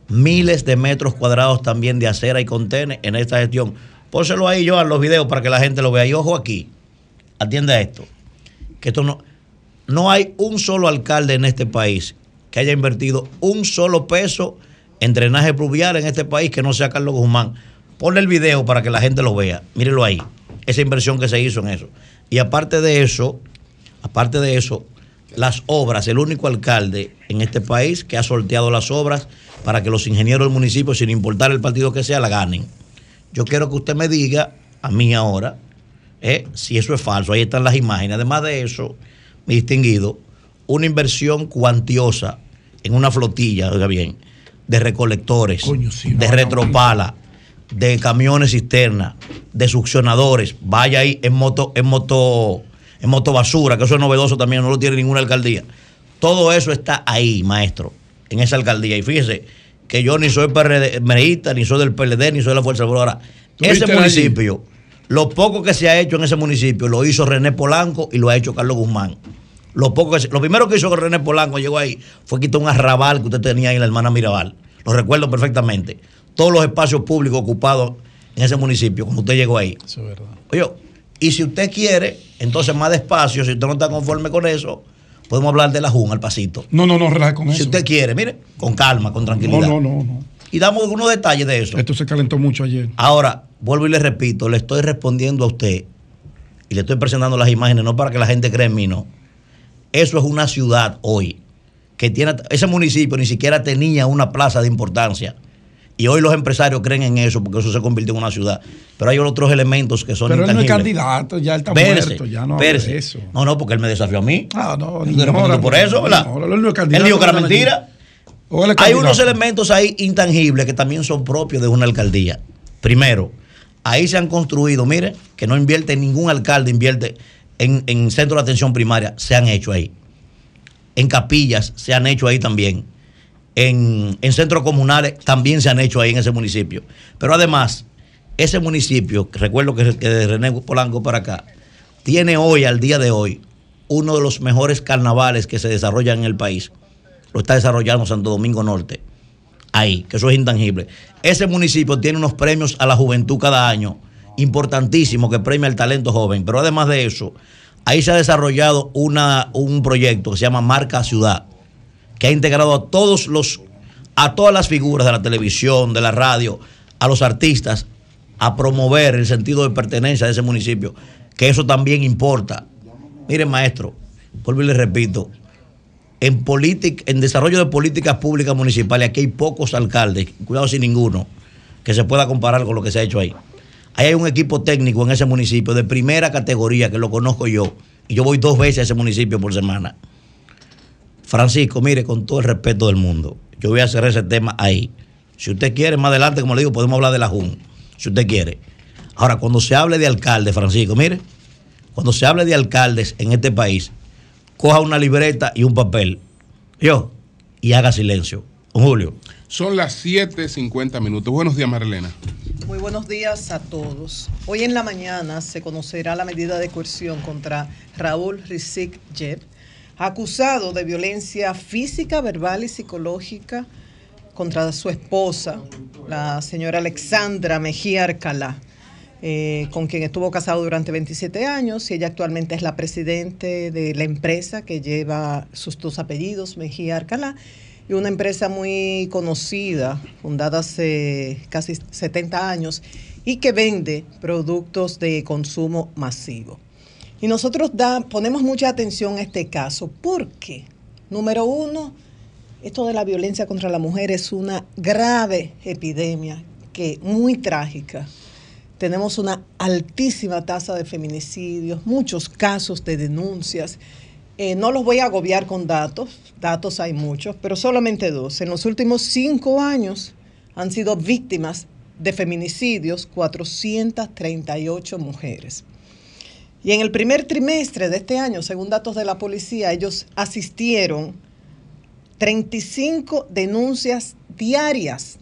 Miles de metros cuadrados también de acera y contenes en esta gestión. Pónselo ahí yo a los videos para que la gente lo vea. Y ojo aquí, atienda esto, que esto no, no hay un solo alcalde en este país que haya invertido un solo peso en drenaje pluvial en este país que no sea Carlos Guzmán. Ponle el video para que la gente lo vea. Mírelo ahí. Esa inversión que se hizo en eso. Y aparte de eso, aparte de eso, las obras, el único alcalde en este país que ha sorteado las obras para que los ingenieros del municipio, sin importar el partido que sea, la ganen. Yo quiero que usted me diga, a mí ahora, eh, si eso es falso. Ahí están las imágenes. Además de eso, mi distinguido, una inversión cuantiosa en una flotilla, oiga bien, de recolectores, de retropala, de camiones cisterna, de succionadores, vaya ahí en moto, en moto, en moto basura, que eso es novedoso también, no lo tiene ninguna alcaldía. Todo eso está ahí, maestro, en esa alcaldía. Y fíjese que yo ni soy PRDista, ni soy del PLD, ni soy de la Fuerza Ahora, ese municipio, lo poco que se ha hecho en ese municipio lo hizo René Polanco y lo ha hecho Carlos Guzmán. Lo, poco que lo primero que hizo René Polanco llegó ahí fue quitar un arrabal que usted tenía ahí en la hermana Mirabal. Lo recuerdo perfectamente todos los espacios públicos ocupados en ese municipio cuando usted llegó ahí. Eso es verdad. Oye, y si usted quiere, entonces más despacio, si usted no está conforme con eso, podemos hablar de la Jun al pasito. No, no, no, relaje con eso. Si usted quiere, mire, con calma, con tranquilidad. No, no, no, no. Y damos algunos detalles de eso. Esto se calentó mucho ayer. Ahora, vuelvo y le repito, le estoy respondiendo a usted y le estoy presentando las imágenes, no para que la gente crea en mí, no. Eso es una ciudad hoy que tiene, ese municipio ni siquiera tenía una plaza de importancia y hoy los empresarios creen en eso porque eso se convirtió en una ciudad. Pero hay otros elementos que son Pero él no es candidato, ya él está muerto, ya no de eso. No, no, porque él me desafió a mí. Ah, no, no. por eso, ¿verdad? No, él no es. Él dijo que era mentira. Hay unos elementos ahí intangibles que también son propios de una alcaldía. Primero, ahí se han construido, mire, que no invierte ningún alcalde, invierte en, en centros de atención primaria, se han hecho ahí. En capillas se han hecho ahí también en, centros comunales también se han hecho ahí en ese municipio. Pero además, ese municipio, recuerdo que, que René Polanco para acá, tiene hoy, al día de hoy, uno de los mejores carnavales que se desarrollan en el país. Lo está desarrollando Santo Domingo Norte. Ahí, que eso es intangible. Ese municipio tiene unos premios a la juventud cada año, importantísimos, que premia el talento joven. Pero además de eso, ahí se ha desarrollado una, un proyecto que se llama Marca Ciudad que ha integrado a todos los, a todas las figuras de la televisión, de la radio, a los artistas, a promover el sentido de pertenencia de ese municipio, que eso también importa. Miren, maestro, vuelvo y le repito, en, en desarrollo de políticas públicas municipales, aquí hay pocos alcaldes, cuidado sin ninguno, que se pueda comparar con lo que se ha hecho ahí. Ahí hay un equipo técnico en ese municipio de primera categoría que lo conozco yo, y yo voy dos veces a ese municipio por semana. Francisco, mire, con todo el respeto del mundo, yo voy a hacer ese tema ahí. Si usted quiere, más adelante, como le digo, podemos hablar de la JUN, si usted quiere. Ahora, cuando se hable de alcalde, Francisco, mire, cuando se hable de alcaldes en este país, coja una libreta y un papel, yo, y haga silencio. Julio. Son las 7.50 minutos. Buenos días, Marilena. Muy buenos días a todos. Hoy en la mañana se conocerá la medida de coerción contra Raúl Rizik Jeb, acusado de violencia física, verbal y psicológica contra su esposa, la señora Alexandra Mejía Arcalá, eh, con quien estuvo casado durante 27 años y ella actualmente es la presidente de la empresa que lleva sus dos apellidos, Mejía Arcalá, y una empresa muy conocida, fundada hace casi 70 años y que vende productos de consumo masivo. Y nosotros ponemos mucha atención a este caso porque, número uno, esto de la violencia contra la mujer es una grave epidemia que muy trágica. Tenemos una altísima tasa de feminicidios, muchos casos de denuncias. Eh, no los voy a agobiar con datos, datos hay muchos, pero solamente dos. En los últimos cinco años han sido víctimas de feminicidios 438 mujeres. Y en el primer trimestre de este año, según datos de la policía, ellos asistieron 35 denuncias diarias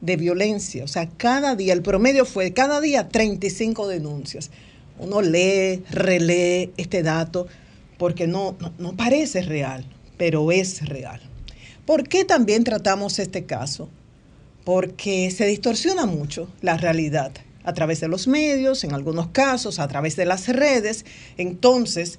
de violencia. O sea, cada día, el promedio fue cada día 35 denuncias. Uno lee, relee este dato porque no, no, parece real, pero es real. ¿Por qué también tratamos este caso? Porque se distorsiona mucho la realidad a través de los medios, en algunos casos a través de las redes. Entonces,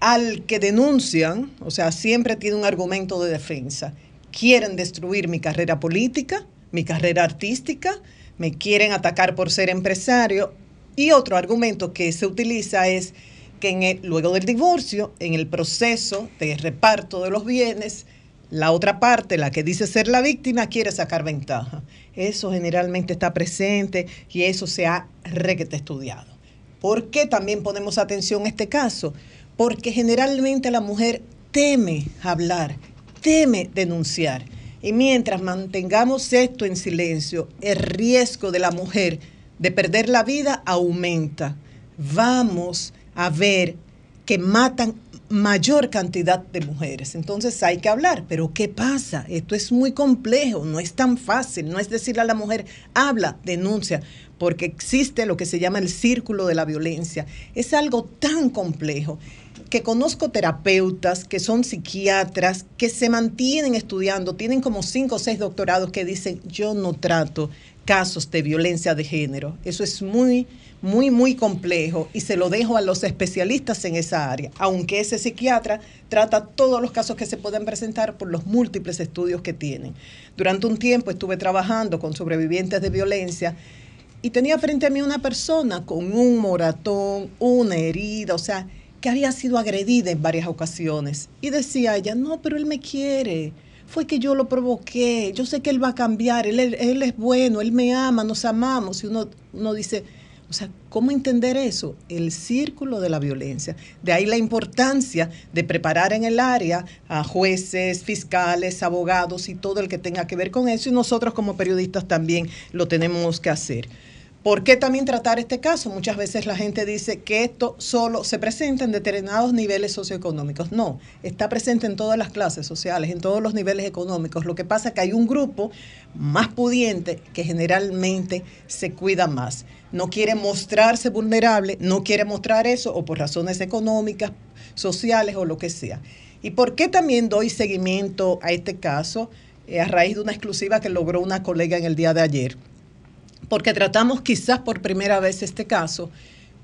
al que denuncian, o sea, siempre tiene un argumento de defensa. Quieren destruir mi carrera política, mi carrera artística, me quieren atacar por ser empresario. Y otro argumento que se utiliza es que en luego del divorcio, en el proceso de reparto de los bienes, la otra parte, la que dice ser la víctima, quiere sacar ventaja. Eso generalmente está presente y eso se ha requete estudiado. ¿Por qué también ponemos atención a este caso? Porque generalmente la mujer teme hablar, teme denunciar. Y mientras mantengamos esto en silencio, el riesgo de la mujer de perder la vida aumenta. Vamos a ver que matan mayor cantidad de mujeres. Entonces hay que hablar, pero ¿qué pasa? Esto es muy complejo, no es tan fácil, no es decirle a la mujer, habla, denuncia, porque existe lo que se llama el círculo de la violencia. Es algo tan complejo que conozco terapeutas que son psiquiatras que se mantienen estudiando, tienen como cinco o seis doctorados que dicen, yo no trato casos de violencia de género. Eso es muy muy, muy complejo y se lo dejo a los especialistas en esa área, aunque ese psiquiatra trata todos los casos que se pueden presentar por los múltiples estudios que tienen. Durante un tiempo estuve trabajando con sobrevivientes de violencia y tenía frente a mí una persona con un moratón, una herida, o sea, que había sido agredida en varias ocasiones. Y decía ella, no, pero él me quiere, fue que yo lo provoqué, yo sé que él va a cambiar, él, él es bueno, él me ama, nos amamos. Y uno, uno dice, o sea, ¿cómo entender eso? El círculo de la violencia. De ahí la importancia de preparar en el área a jueces, fiscales, abogados y todo el que tenga que ver con eso. Y nosotros como periodistas también lo tenemos que hacer. ¿Por qué también tratar este caso? Muchas veces la gente dice que esto solo se presenta en determinados niveles socioeconómicos. No, está presente en todas las clases sociales, en todos los niveles económicos. Lo que pasa es que hay un grupo más pudiente que generalmente se cuida más. No quiere mostrarse vulnerable, no quiere mostrar eso o por razones económicas, sociales o lo que sea. ¿Y por qué también doy seguimiento a este caso? Eh, a raíz de una exclusiva que logró una colega en el día de ayer porque tratamos quizás por primera vez este caso,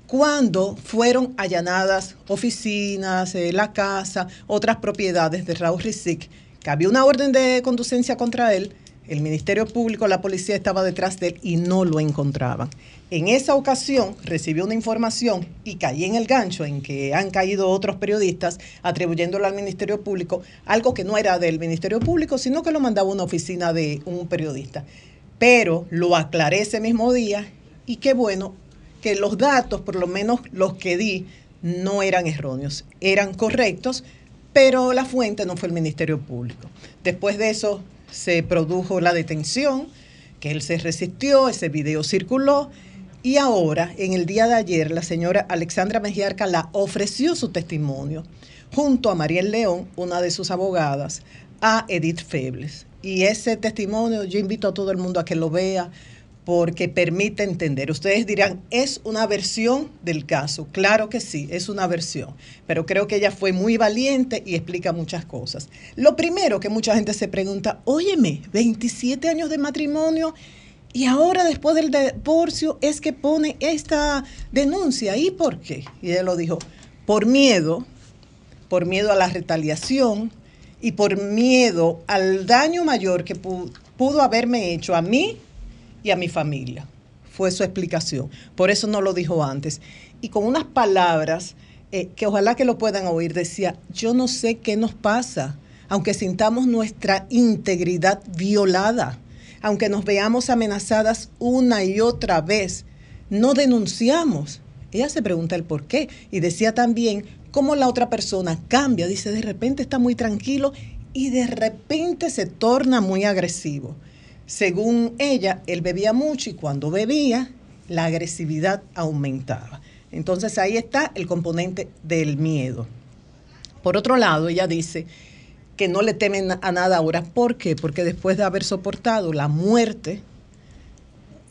cuando fueron allanadas oficinas, eh, la casa, otras propiedades de Raúl Rizik, que había una orden de conducencia contra él, el Ministerio Público, la policía estaba detrás de él y no lo encontraban. En esa ocasión recibió una información y caí en el gancho en que han caído otros periodistas atribuyéndolo al Ministerio Público, algo que no era del Ministerio Público, sino que lo mandaba una oficina de un periodista pero lo aclaré ese mismo día y qué bueno que los datos, por lo menos los que di, no eran erróneos, eran correctos, pero la fuente no fue el Ministerio Público. Después de eso se produjo la detención, que él se resistió, ese video circuló y ahora, en el día de ayer, la señora Alexandra Mejía Arcalá ofreció su testimonio junto a Mariel León, una de sus abogadas, a Edith Febles. Y ese testimonio yo invito a todo el mundo a que lo vea porque permite entender. Ustedes dirán, es una versión del caso. Claro que sí, es una versión, pero creo que ella fue muy valiente y explica muchas cosas. Lo primero que mucha gente se pregunta, óyeme, 27 años de matrimonio y ahora después del divorcio es que pone esta denuncia. ¿Y por qué? Y ella lo dijo, por miedo, por miedo a la retaliación y por miedo al daño mayor que pudo haberme hecho a mí y a mi familia. Fue su explicación. Por eso no lo dijo antes. Y con unas palabras eh, que ojalá que lo puedan oír, decía, yo no sé qué nos pasa, aunque sintamos nuestra integridad violada, aunque nos veamos amenazadas una y otra vez, no denunciamos. Ella se pregunta el por qué y decía también cómo la otra persona cambia. Dice, de repente está muy tranquilo y de repente se torna muy agresivo. Según ella, él bebía mucho y cuando bebía, la agresividad aumentaba. Entonces ahí está el componente del miedo. Por otro lado, ella dice que no le temen a nada ahora. ¿Por qué? Porque después de haber soportado la muerte,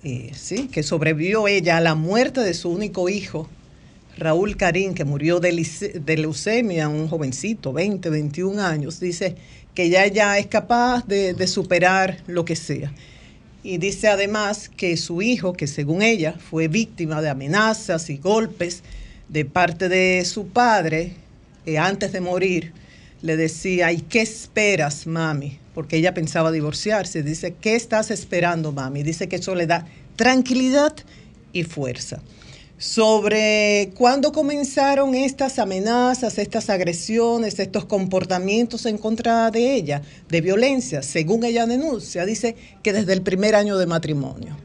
eh, ¿sí? que sobrevivió ella a la muerte de su único hijo, Raúl Karim, que murió de, leucemia, un jovencito, 20, 21 años, dice que ya ella es capaz de, superar lo que sea. Y dice además que su hijo, que según ella fue víctima de amenazas y golpes de parte de su padre, eh, antes de morir, le decía, ¿y qué esperas, mami? Porque ella pensaba divorciarse. Dice, ¿qué estás esperando, mami? Dice que eso le da tranquilidad y fuerza sobre cuándo comenzaron estas amenazas, estas agresiones, estos comportamientos en contra de ella, de violencia, según ella denuncia, dice que desde el primer año de matrimonio.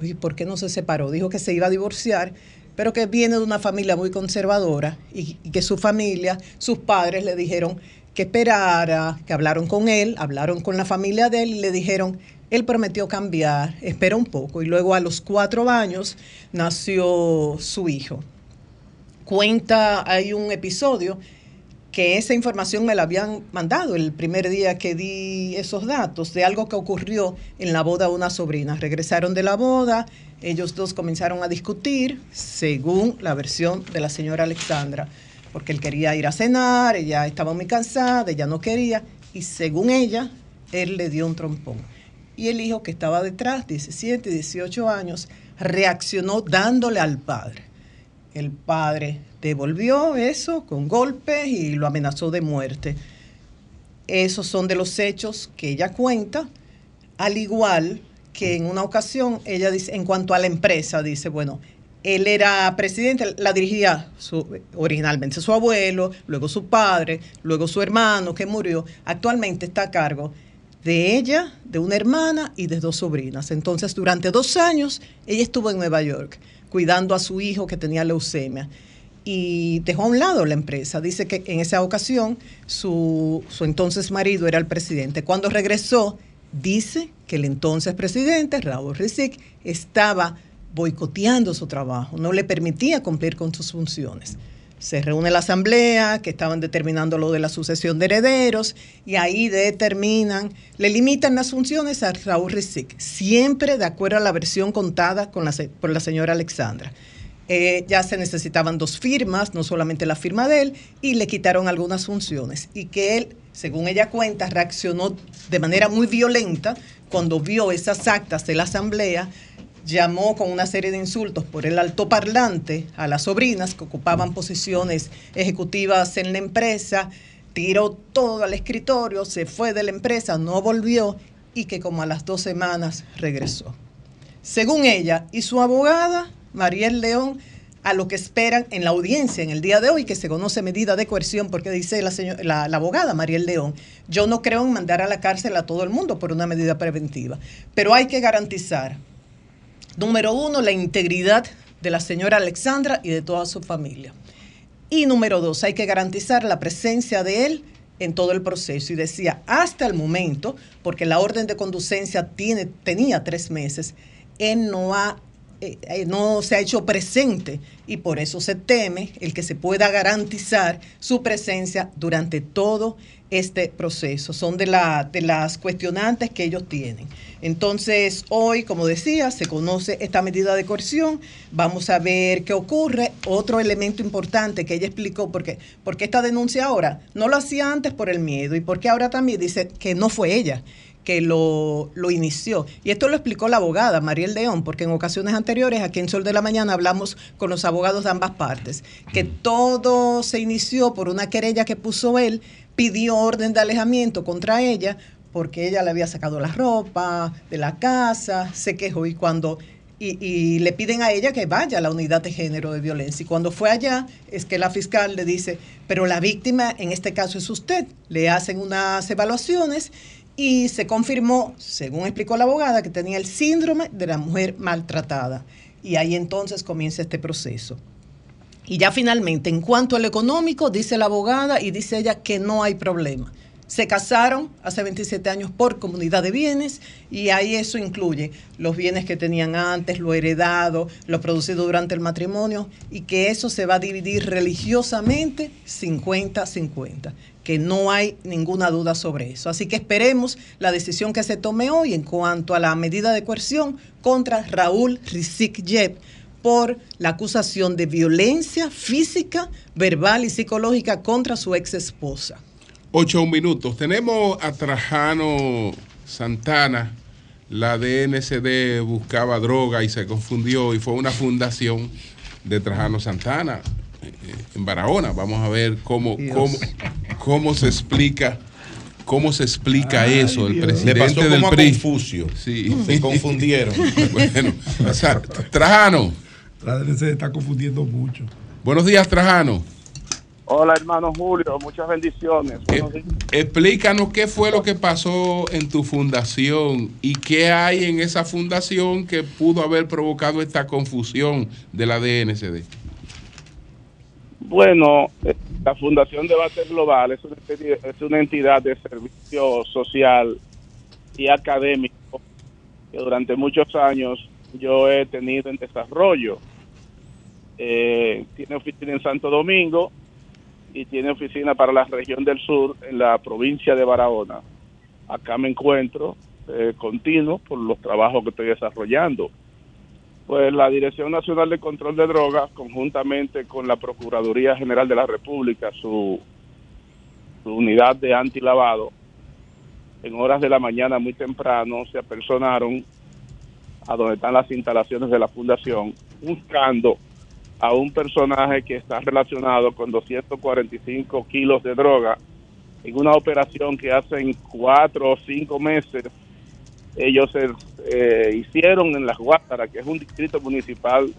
¿Y por qué no se separó? Dijo que se iba a divorciar, pero que viene de una familia muy conservadora y, que su familia, sus padres le dijeron que esperara, que hablaron con él, hablaron con la familia de él y le dijeron, él prometió cambiar, espera un poco, y luego a los cuatro años nació su hijo. Cuenta, hay un episodio que esa información me la habían mandado el primer día que di esos datos de algo que ocurrió en la boda de una sobrina. Regresaron de la boda, ellos dos comenzaron a discutir según la versión de la señora Alexandra, porque él quería ir a cenar, ella estaba muy cansada, ella no quería, y según ella, él le dio un trompón y el hijo que estaba detrás, 17, 18 años, reaccionó dándole al padre. El padre devolvió eso con golpes y lo amenazó de muerte. Esos son de los hechos que ella cuenta, al igual que en una ocasión ella dice, en cuanto a la empresa, dice, bueno, él era presidente, la dirigía originalmente su abuelo, luego su padre, luego su hermano que murió, actualmente está a cargo de ella, de una hermana y de dos sobrinas. Entonces, durante dos años, ella estuvo en Nueva York cuidando a su hijo que tenía leucemia y dejó a un lado la empresa. Dice que en esa ocasión su, su entonces marido era el presidente. Cuando regresó, dice que el entonces presidente, Raúl Rizik, estaba boicoteando su trabajo, no le permitía cumplir con sus funciones se reúne la asamblea, que estaban determinando lo de la sucesión de herederos, y ahí determinan, le limitan las funciones a Raúl Rizik, siempre de acuerdo a la versión contada con la, por la señora Alexandra. Eh, ya se necesitaban dos firmas, no solamente la firma de él, y le quitaron algunas funciones. Y que él, según ella cuenta, reaccionó de manera muy violenta cuando vio esas actas de la asamblea llamó con una serie de insultos por el altoparlante a las sobrinas que ocupaban posiciones ejecutivas en la empresa, tiró todo al escritorio, se fue de la empresa, no volvió y que como a las dos semanas regresó. Según ella y su abogada, Mariel León, a lo que esperan en la audiencia en el día de hoy, que se conoce medida de coerción, porque dice la, la, la, abogada Mariel León, yo no creo en mandar a la cárcel a todo el mundo por una medida preventiva, pero hay que garantizar Número uno, la integridad de la señora Alexandra y de toda su familia. Y número dos, hay que garantizar la presencia de él en todo el proceso. Y decía, hasta el momento, porque la orden de conducencia tiene, tenía tres meses, él no ha eh, eh, no se ha hecho presente y por eso se teme el que se pueda garantizar su presencia durante todo este proceso. Son de, la, de las cuestionantes que ellos tienen. Entonces, hoy, como decía, se conoce esta medida de coerción. Vamos a ver qué ocurre. Otro elemento importante que ella explicó, porque, porque esta denuncia ahora no lo hacía antes por el miedo y porque ahora también dice que no fue ella que lo, lo, inició. Y esto lo explicó la abogada Mariel León, porque en ocasiones anteriores aquí en Sol de la Mañana hablamos con los abogados de ambas partes, que todo se inició por una querella que puso él, pidió orden de alejamiento contra ella porque ella le había sacado la ropa de la casa, se quejó y cuando y, y, le piden a ella que vaya a la unidad de género de violencia. Y cuando fue allá, es que la fiscal le dice, pero la víctima en este caso es usted. Le hacen unas evaluaciones y se confirmó, según explicó la abogada, que tenía el síndrome de la mujer maltratada. Y ahí entonces comienza este proceso. Y ya finalmente, en cuanto al económico, dice la abogada y dice ella que no hay problema. Se casaron hace 27 años por comunidad de bienes y ahí eso incluye los bienes que tenían antes, lo heredado, lo producido durante el matrimonio y que eso se va a dividir religiosamente 50-50 que no hay ninguna duda sobre eso. Así que esperemos la decisión que se tome hoy en cuanto a la medida de coerción contra Raúl Rizik Yep por la acusación de violencia física, verbal y psicológica contra su ex esposa. Ocho minutos. Tenemos a Trajano Santana. La DNCD buscaba droga y se confundió y fue una fundación de Trajano Santana en Barahona. Vamos a ver cómo, cómo, cómo se explica cómo se explica Ay, eso. El Dios. presidente pasó del como PRI. A Confucio. Sí. Se confundieron. bueno, o sea, Trajano. La DNC se está confundiendo mucho. Buenos días, Trajano. Hola, hermano Julio. Muchas bendiciones. Eh, explícanos qué fue lo que pasó en tu fundación y qué hay en esa fundación que pudo haber provocado esta confusión de la DNCD. Bueno, eh, la Fundación Debate Global es una, entidad de servicio social y académico que durante muchos años yo he tenido en desarrollo. Eh, tiene oficina en Santo Domingo y tiene oficina para la región del sur en la provincia de Barahona. Acá me encuentro eh, continuo por los trabajos que estoy desarrollando. Pues la Dirección Nacional de Control de Drogas, conjuntamente con la Procuraduría General de la República, su, unidad de antilavado, en horas de la mañana muy temprano se apersonaron a donde están las instalaciones de la fundación, buscando a un personaje que está relacionado con 245 kilos de droga. En una operación que hace cuatro o cinco meses ellos eh, hicieron en Las Guátaras, que es un distrito municipal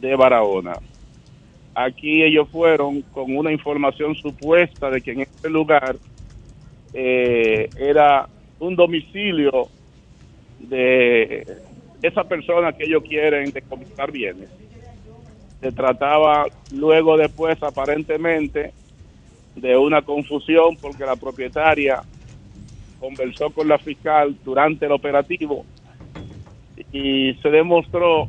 de Barahona. Aquí ellos fueron con una información supuesta de que en este lugar eh, era un domicilio de esa persona que ellos quieren decomisar bienes. Se trataba luego después aparentemente de una confusión porque la propietaria conversó con la fiscal durante el operativo y se demostró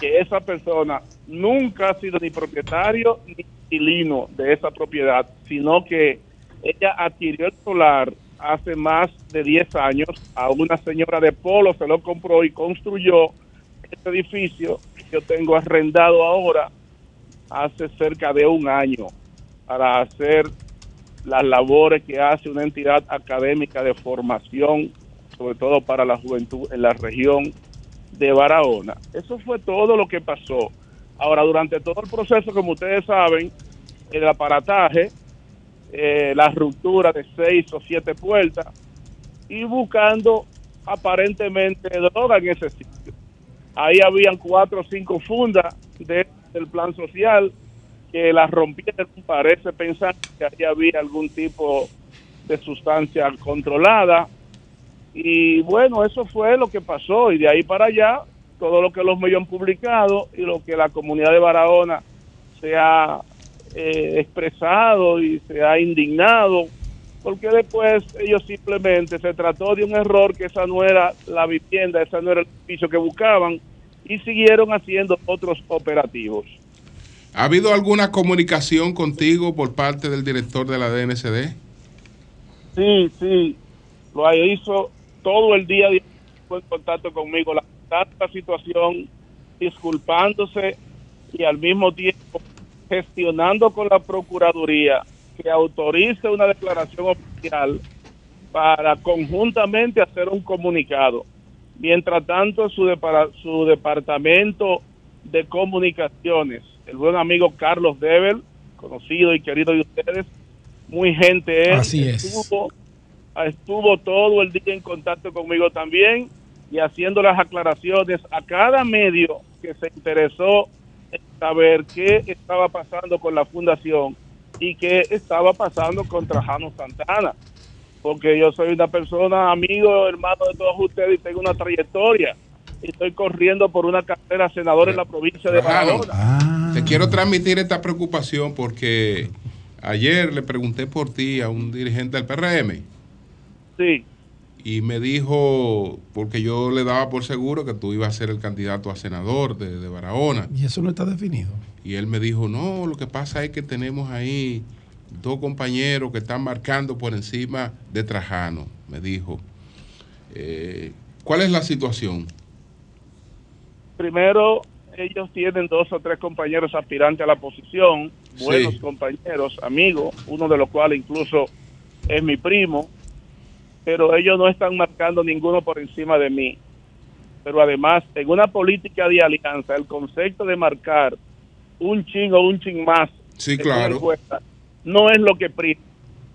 que esa persona nunca ha sido ni propietario ni inquilino de esa propiedad, sino que ella adquirió el solar hace más de 10 años a una señora de Polo, se lo compró y construyó este edificio que yo tengo arrendado ahora hace cerca de un año para hacer las labores que hace una entidad académica de formación, sobre todo para la juventud en la región de Barahona. Eso fue todo lo que pasó. Ahora, durante todo el proceso, como ustedes saben, el aparataje, eh, la ruptura de seis o siete puertas y buscando aparentemente droga en ese sitio. Ahí habían cuatro o cinco fundas de, del plan social que las rompieron, parece pensar que ahí había algún tipo de sustancia controlada. Y bueno, eso fue lo que pasó. Y de ahí para allá, todo lo que los medios han publicado y lo que la comunidad de Barahona se ha eh, expresado y se ha indignado, porque después ellos simplemente se trató de un error que esa no era la vivienda, esa no era el edificio que buscaban, y siguieron haciendo otros operativos. ¿Ha habido alguna comunicación contigo por parte del director de la DNCD? Sí, sí, lo hizo todo el día en contacto conmigo, la, la situación, disculpándose y al mismo tiempo gestionando con la Procuraduría que autorice una declaración oficial para conjuntamente hacer un comunicado. Mientras tanto, su, su departamento de comunicaciones, el buen amigo Carlos Debel, conocido y querido de ustedes, muy gente él, Así estuvo, estuvo todo el día en contacto conmigo también y haciendo las aclaraciones a cada medio que se interesó en saber qué estaba pasando con la fundación y qué estaba pasando con Trajano Santana. Porque yo soy una persona, amigo, hermano de todos ustedes y tengo una trayectoria. Y estoy corriendo por una carrera senador en la provincia de Barahona. Te quiero transmitir esta preocupación porque ayer le pregunté por ti a un dirigente del PRM. Sí. Y me dijo, porque yo le daba por seguro que tú ibas a ser el candidato a senador de, de Barahona. Y eso no está definido. Y él me dijo, no, lo que pasa es que tenemos ahí dos compañeros que están marcando por encima de Trajano, me dijo. Eh, ¿Cuál es la situación? Primero, ellos tienen dos o tres compañeros aspirantes a la posición, buenos Sí. compañeros, amigos, uno de los cuales incluso es mi primo, pero ellos no están marcando ninguno por encima de mí. Pero además, en una política de alianza, el concepto de marcar un chin o un chin más Sí, claro. no es lo que prima.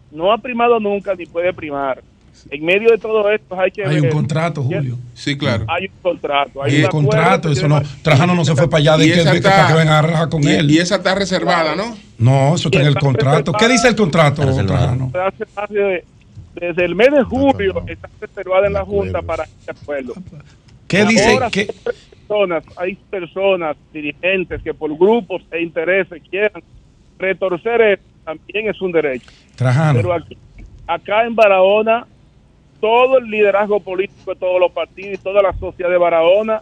No ha primado nunca ni puede primar. En medio de todo esto hay que Hay un contrato, que Julio. Sí, claro. Hay un contrato. Hay un acuerdo contrato, que eso no. Trajano no se fue para allá de Y que, esa de que está- para que vengan a rajar con y, él. y esa está reservada, ¿no? No, eso está en el está contrato. ¿Qué dice el contrato. Trajano? desde el mes de julio está reservada en la Junta para este acuerdo. ¿Qué dice? Hay personas, hay personas, dirigentes que por grupos e intereses quieran retorcer esto, también es un derecho. Trajano. Pero aquí, acá en Barahona, todo el liderazgo político de todos los partidos y toda la sociedad de Barahona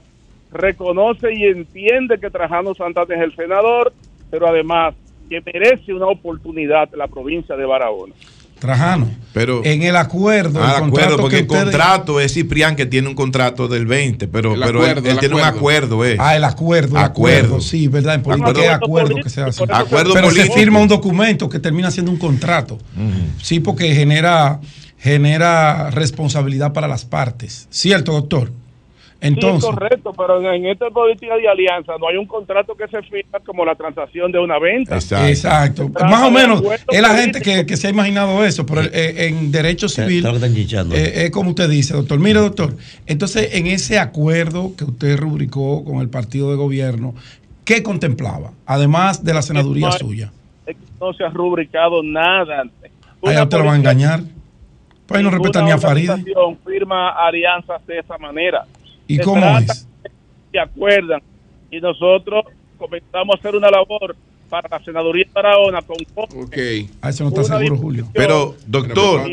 reconoce y entiende que Trajano Santana es el senador, pero además que merece una oportunidad en la provincia de Barahona. Trajano. Pero- en el acuerdo, Ah, el contrato acuerdo, porque que el ustedes- contrato es Ciprián que tiene un contrato del 20, pero, El pero acuerdo, él, tiene un acuerdo. eh. Ah, el acuerdo, el acuerdo. Acuerdo. Sí, verdad, en política Acuerdo. es acuerdo que se hace. Acuerdo Pero político. se firma un documento que termina siendo un contrato. Sí, porque genera, genera responsabilidad para las partes. ¿Cierto, doctor? Entonces, sí, es correcto, pero en, en esta política de alianza no hay un contrato que se firma como la transacción de una venta. Exacto. exacto. Más o menos, es la gente que, se ha imaginado eso, pero eh, en derecho civil eh, es como usted dice, doctor. Mire, doctor, entonces en ese acuerdo que usted rubricó con el partido de gobierno, ¿qué contemplaba? Además de la senaduría No suya. Es que no se ha rubricado nada. Allá usted lo va a engañar. Pues no respetan ni a Farid. organización firma alianzas de esa manera. ¿Y Se cómo es? Se acuerdan. Y nosotros comenzamos a hacer una labor para la senaduría de Barahona con Ok. A eso no está seguro. Julio. Pero, doctor,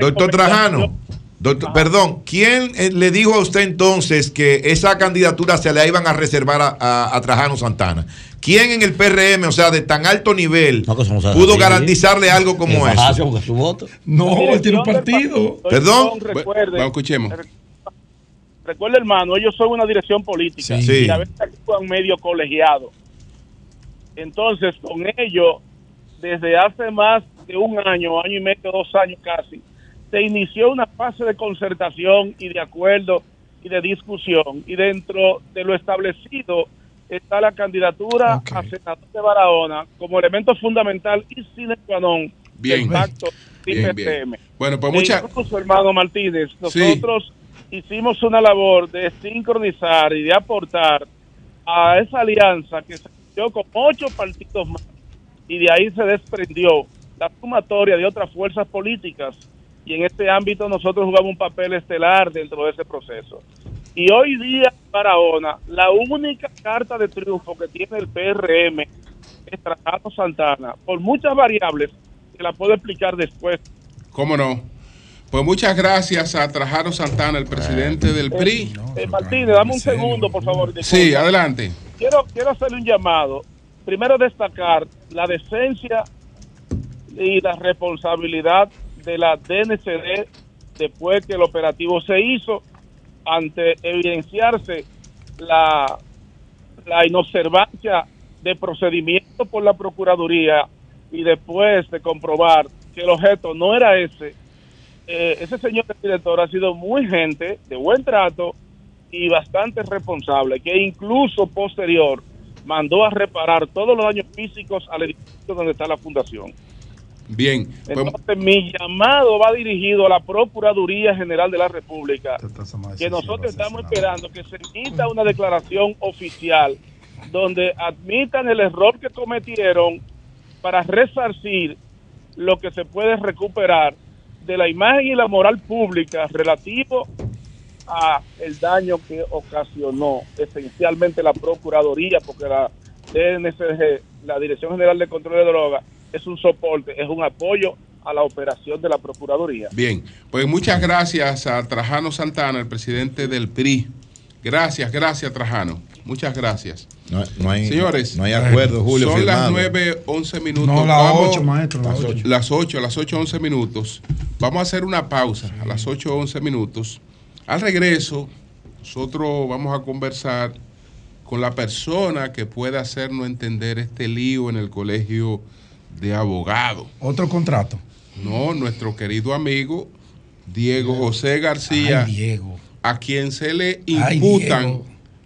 doctor Trajano. Doctor, perdón, ¿quién eh, le dijo a usted entonces que esa candidatura se la iban a reservar a, a- a Trajano Santana? ¿Quién en el PRM, o sea, de tan alto nivel, No, pudo garantizarle algo como Es eso? No, él tiene un partido. partido, Perdón. Recuerde, Bueno, escuchemos. recuerde, hermano, ellos son una dirección política Sí. Sí. y a veces actúan medio colegiado. Entonces, con ello, desde hace más de un año, año y medio, dos años casi, se inició una fase de concertación y de acuerdo y de discusión. Y dentro de lo establecido está la candidatura a senador de Barahona como elemento fundamental y sine qua non Bien. del pacto Bien, bien. Bueno, pues E mucha. incluso, hermano Martínez, Sí. nosotros hicimos una labor de sincronizar y de aportar a esa alianza que se dio con ocho partidos más y de ahí se desprendió la sumatoria de otras fuerzas políticas y en este ámbito nosotros jugamos un papel estelar dentro de ese proceso. Y hoy día, Barahona, la única carta de triunfo que tiene el PRM es Trajano Santana, por muchas variables que la puedo explicar después. ¿Cómo no? Pues muchas gracias a Trajano Santana, el presidente del PRI. Eh, Martínez, dame un segundo, por favor. Sí, adelante. Quiero, quiero hacerle un llamado. Primero destacar la decencia y la responsabilidad de la DNCD después que el operativo se hizo ante evidenciarse la, la inobservancia de procedimiento por la Procuraduría y después de comprobar que el objeto no era ese, eh, ese señor director ha sido muy gente, de buen trato y bastante responsable, que incluso posterior mandó a reparar todos los daños físicos al edificio donde está la fundación. Bien. Pues, Entonces, mi llamado va dirigido a la Procuraduría General de la República, que nosotros estamos esperando que se emita una declaración oficial donde admitan el error que cometieron para resarcir lo que se puede recuperar de la imagen y la moral pública relativo a el daño que ocasionó esencialmente la Procuraduría, porque la DNCG, la Dirección General de Control de Drogas, es un soporte, es un apoyo a la operación de la Procuraduría. Bien, pues muchas gracias a Trajano Santana, el presidente del PRI. Gracias, gracias Trajano. Muchas gracias. No, hay, Señores, no hay acuerdo, Julio. Son las 9, 11 minutos. No, las 8, maestro. Las 8. Las 8, las 8, 11 minutos. Vamos a hacer una pausa a las 8, 11 minutos. Al regreso, nosotros vamos a conversar con la persona que puede hacernos entender este lío en el colegio de abogados. ¿Otro contrato? No, nuestro querido amigo Diego José García, Ay, Diego. a quien se le imputan,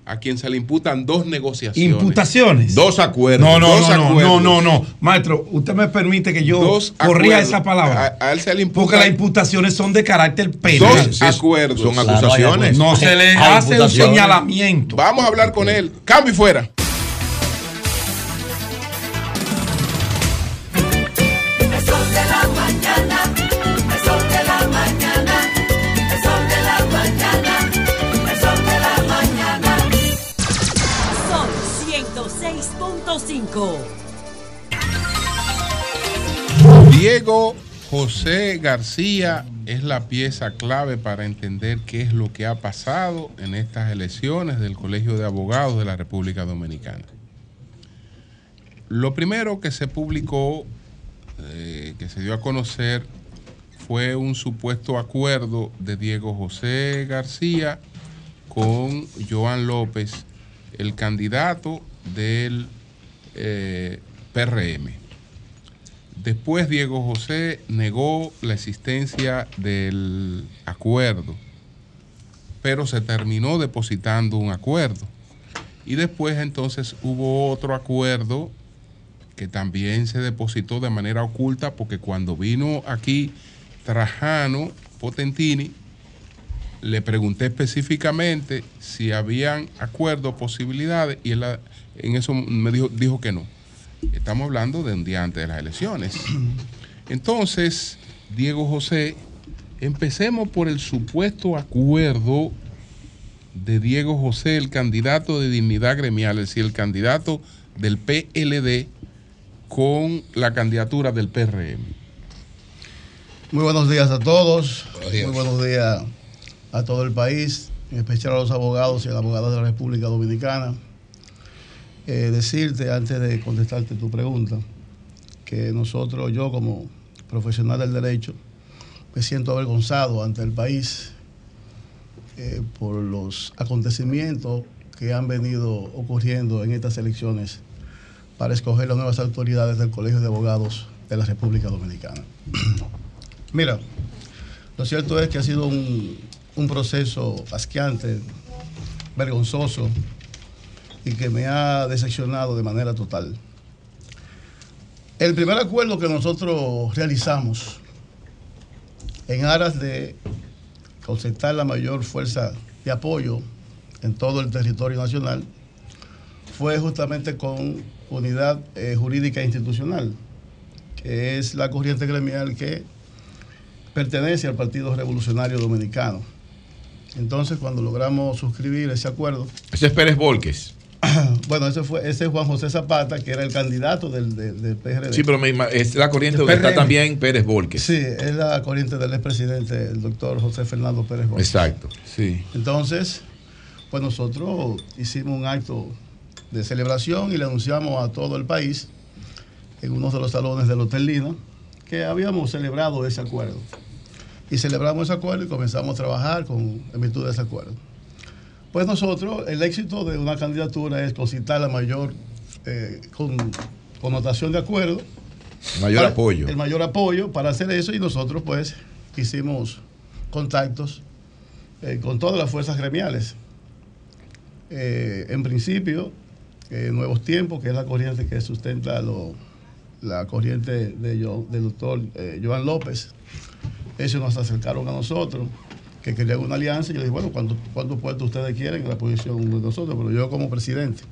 a quien se le imputan dos negociaciones. ¿Imputaciones? Dos acuerdos. No, no, Dos no, no, acuerdos. no, no, no. Maestro, usted me permite que yo Dos corría acuerdos. esa palabra. A, a él se le imputan Porque las imputaciones son de carácter penal. dos acuerdos. Son acusaciones. No se le Hay hace un señalamiento. Vamos a hablar con él. Cambio y fuera. 106.5. Diego José García es la pieza clave para entender qué es lo que ha pasado en estas elecciones del Colegio de Abogados de la República Dominicana. Lo primero que se publicó, eh, que se dio a conocer, fue un supuesto acuerdo de Diego José García con Joan López, el candidato del eh, PRM. Después Diego José negó la existencia del acuerdo, pero se terminó depositando un acuerdo. Y después entonces hubo otro acuerdo que también se depositó de manera oculta porque cuando vino aquí Trajano Potentini, le pregunté específicamente si habían acuerdos, posibilidades, y él en eso me dijo, dijo que no. Estamos hablando de un día antes de las elecciones. Entonces, Diego José, empecemos por el supuesto acuerdo de Diego José, el candidato de dignidad gremial, es decir, el candidato del PLD con la candidatura del PRM. Muy buenos días a todos. Buenos días. Muy buenos días a todo el país, en especial a los abogados y a las abogadas de la República Dominicana. Eh, decirte, antes de contestarte tu pregunta, que nosotros, yo como profesional del derecho, me siento avergonzado ante el país eh, por los acontecimientos que han venido ocurriendo en estas elecciones para escoger las nuevas autoridades del Colegio de Abogados de la República Dominicana. Mira, lo cierto es que ha sido un, un proceso asqueante, vergonzoso y que me ha decepcionado de manera total. El primer acuerdo que nosotros realizamos en aras de concentrar la mayor fuerza de apoyo en todo el territorio nacional fue justamente con Unidad eh, Jurídica Institucional, que es la corriente gremial que pertenece al Partido Revolucionario Dominicano. Entonces, cuando logramos suscribir ese acuerdo, Ese es Pérez Volques. Bueno, ese fue ese es Juan José Zapata, que era el candidato del, del, del PRD. Sí, pero es la corriente donde está también Pérez Volques. Sí, es la corriente del expresidente, el doctor José Fernando Pérez Gómez. Exacto. Sí. Entonces, pues nosotros hicimos un acto de celebración y le anunciamos a todo el país, en uno de los salones del Hotel Lina, que habíamos celebrado ese acuerdo. Y celebramos ese acuerdo y comenzamos a trabajar con, en virtud de ese acuerdo. Pues nosotros, el éxito de una candidatura es concitar la mayor eh, con, connotación de acuerdo. Mayor Para- apoyo. El mayor apoyo para hacer eso y nosotros pues hicimos contactos eh, con todas las fuerzas gremiales. Eh, en principio, Nuevos Tiempos, que es la corriente que sustenta lo- la corriente de yo- del doctor Joan López, ellos nos acercaron a nosotros, que querían una alianza, y yo dije, bueno, ¿cuántos cuántos puestos ustedes quieren en la posición de nosotros? Pero yo como presidente.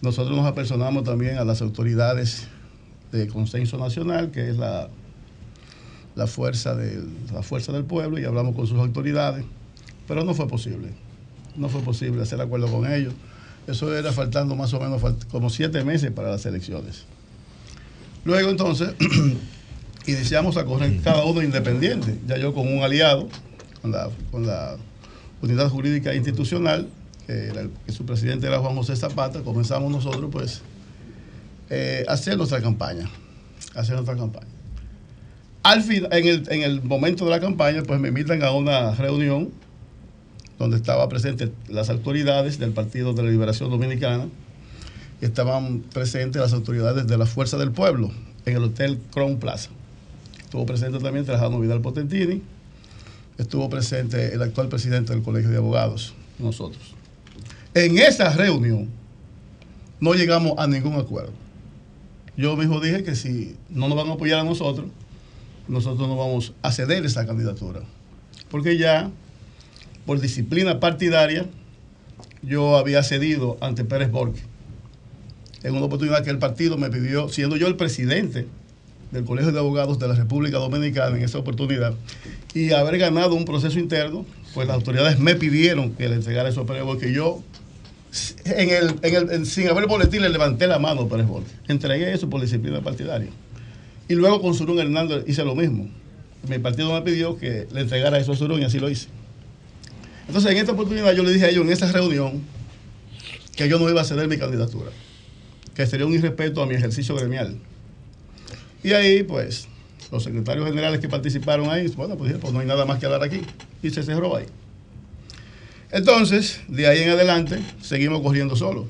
Nosotros nos apersonamos también a las autoridades de consenso nacional, que es la, la, fuerza del, la fuerza del pueblo, y hablamos con sus autoridades, pero no fue posible. No fue posible hacer acuerdo con ellos. Eso era faltando más o menos como siete meses para las elecciones. Luego entonces iniciamos a correr cada uno independiente, ya yo con un aliado, con la, con la unidad jurídica institucional, que, era el- que su presidente era Juan José Zapata, comenzamos nosotros pues eh, a hacer nuestra campaña, hacer nuestra campaña. Al fin, en el, en el momento de la campaña, pues me invitan a una reunión donde estaban presentes las autoridades del Partido de la Liberación Dominicana y estaban presentes las autoridades de la Fuerza del Pueblo en el Hotel Crown Plaza. Estuvo presente también Trajano Vidal Potentini, estuvo presente el actual presidente del Colegio de Abogados, nosotros. En esa reunión no llegamos a ningún acuerdo. Yo mismo dije que si no nos van a apoyar a nosotros, nosotros no vamos a ceder esa candidatura. Porque ya, por disciplina partidaria, yo había cedido ante Pérez Borges. En una oportunidad que el partido me pidió, siendo yo el presidente del Colegio de Abogados de la República Dominicana en esa oportunidad, y haber ganado un proceso interno, pues las autoridades me pidieron que le entregara eso a Pérez Borges. Yo, en el, en el- sin haber boletín, le levanté la mano a Pérez Borges. Entregué eso por disciplina partidaria. Y luego con Surún Hernández hice lo mismo. Mi partido me pidió que le entregara eso a Surún y así lo hice. Entonces, en esta oportunidad yo le dije a ellos en esa reunión que yo no iba a ceder mi candidatura, que sería un irrespeto a mi ejercicio gremial. Y ahí, pues, los secretarios generales que participaron ahí, bueno, pues, pues no hay nada más que hablar aquí. Y se cerró ahí. Entonces, de ahí en adelante, seguimos corriendo solos.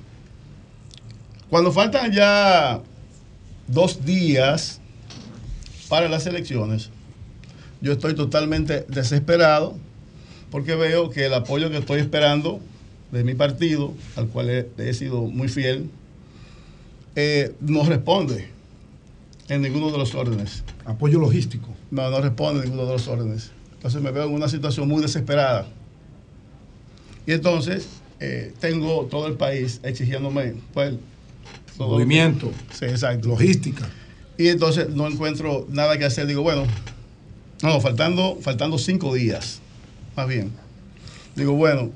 Cuando faltan ya dos días para las elecciones, yo estoy totalmente desesperado porque veo que el apoyo que estoy esperando de mi partido, al cual he, he sido muy fiel, eh, no responde en ninguno de los órdenes. Apoyo logístico. No, no responde en ninguno de los órdenes. Entonces me veo en una situación muy desesperada. Y entonces eh, tengo todo el país exigiéndome pues, todo- Movimiento. Sí, exacto. Logística. Y entonces no encuentro nada que hacer. Digo, bueno, no, faltando, faltando cinco días, más bien. Digo, bueno.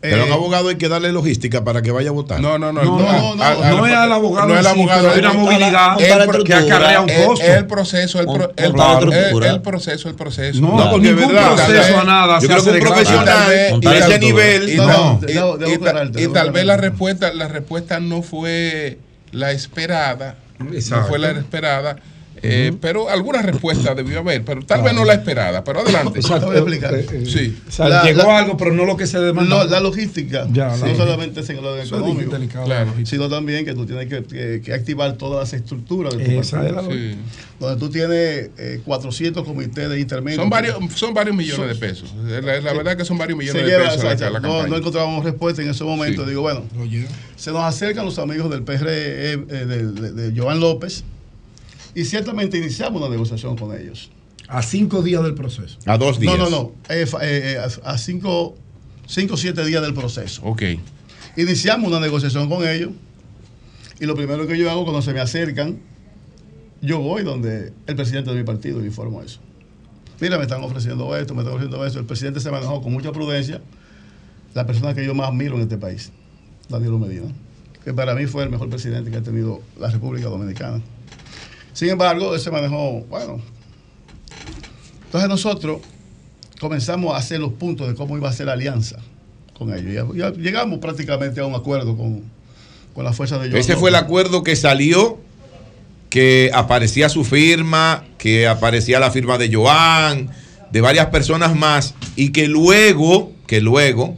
Pero a un eh, abogado hay que darle logística para que vaya a votar. No, no, no. No, no, no, al- no es al abogado No es el sí, abogado. pero hay una el- movilidad el- que acarrea un el- costo. El proceso, el, pro- Un- el, un de el- el proceso, el proceso. No, No, porque ningún es verdad, proceso a nada. Yo creo que un de profesional a ese nivel. Y, No, tal- no, vez la respuesta, la respuesta no fue la esperada. No fue la esperada. Eh, Pero alguna respuesta debió haber, pero tal vez no la esperada. Pero adelante. Te voy a explicar. Eh, eh, Sí. o sea, La- llegó la- algo, pero no lo que se demanda. No, la logística, Ya, la no solamente es en es económico, delicado, Claro. sino también que tú tienes que, que- que activar todas las estructuras de tu Esa es la partido. Sí. Donde tú tienes eh, 400 comités de intermedios. Son varios, son varios millones de pesos. La, la verdad que son varios Se millones de pesos la, exacto. la no, no encontrábamos respuesta en ese momento. Sí. Digo, bueno, Lo se nos acercan los amigos del PR eh, eh, de, de- de Joan López y ciertamente iniciamos una negociación con ellos. A cinco días del proceso. A dos días. No, no, no. eh, fa- eh, eh, a, cinco, cinco o siete días del proceso. Ok. Iniciamos una negociación con ellos y lo primero que yo hago cuando se me acercan, yo voy donde el presidente de mi partido y le informo eso. Mira, me están ofreciendo esto, me están ofreciendo esto. El presidente se manejó con mucha prudencia, la persona que yo más admiro en este país. Danilo Medina, que para mí fue el mejor presidente que ha tenido la República Dominicana. Sin embargo, él se manejó, bueno. Entonces nosotros comenzamos a hacer los puntos de cómo iba a ser la alianza con ellos. Ya, llegamos prácticamente a un acuerdo con, con la fuerza de Joan Ese fue el acuerdo que salió, que aparecía su firma, que aparecía la firma de Joan, de varias personas más, y que luego, que luego,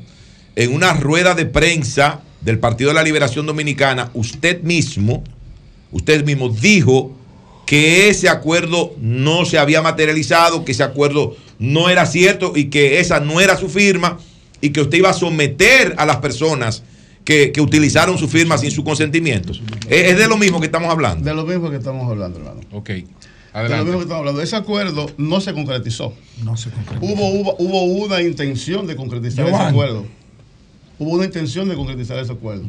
en una rueda de prensa del Partido de la Liberación Dominicana, usted mismo, usted mismo dijo que ese acuerdo no se había materializado, que ese acuerdo no era cierto y que esa no era su firma y que usted iba a someter a las personas que, que utilizaron su firma sin su consentimiento. Es, es de lo mismo que estamos hablando. De lo mismo que estamos hablando, hermano. Ok. De lo mismo que estamos hablando. Ese acuerdo no se concretizó. No se concretó. Hubo, hubo, hubo una intención de concretizar ese acuerdo. Hubo una intención de concretizar ese acuerdo.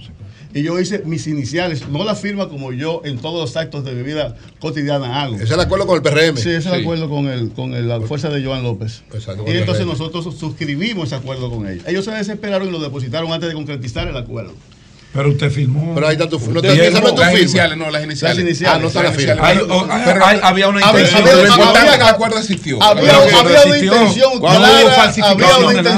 Y yo hice mis iniciales, no la firma como yo en todos los actos de mi vida cotidiana hago. Ese es el acuerdo con el PRM. Sí, ese es el Sí. acuerdo con, el, con el- la fuerza de Joan López. Exacto, Y entonces nosotros suscribimos ese acuerdo con ellos. Ellos se desesperaron y lo depositaron antes de concretizar el acuerdo. Pero usted firmó. Pero ahí está tu no Diego, te, esa no Las firma. iniciales, no, las iniciales. Las iniciales. Ah, no está la Las firma. Hay- o- Pero- hay- había una Había- intención. había- importante había- es que el acuerdo existió. Había, había una intención Cuando hubo falsificación había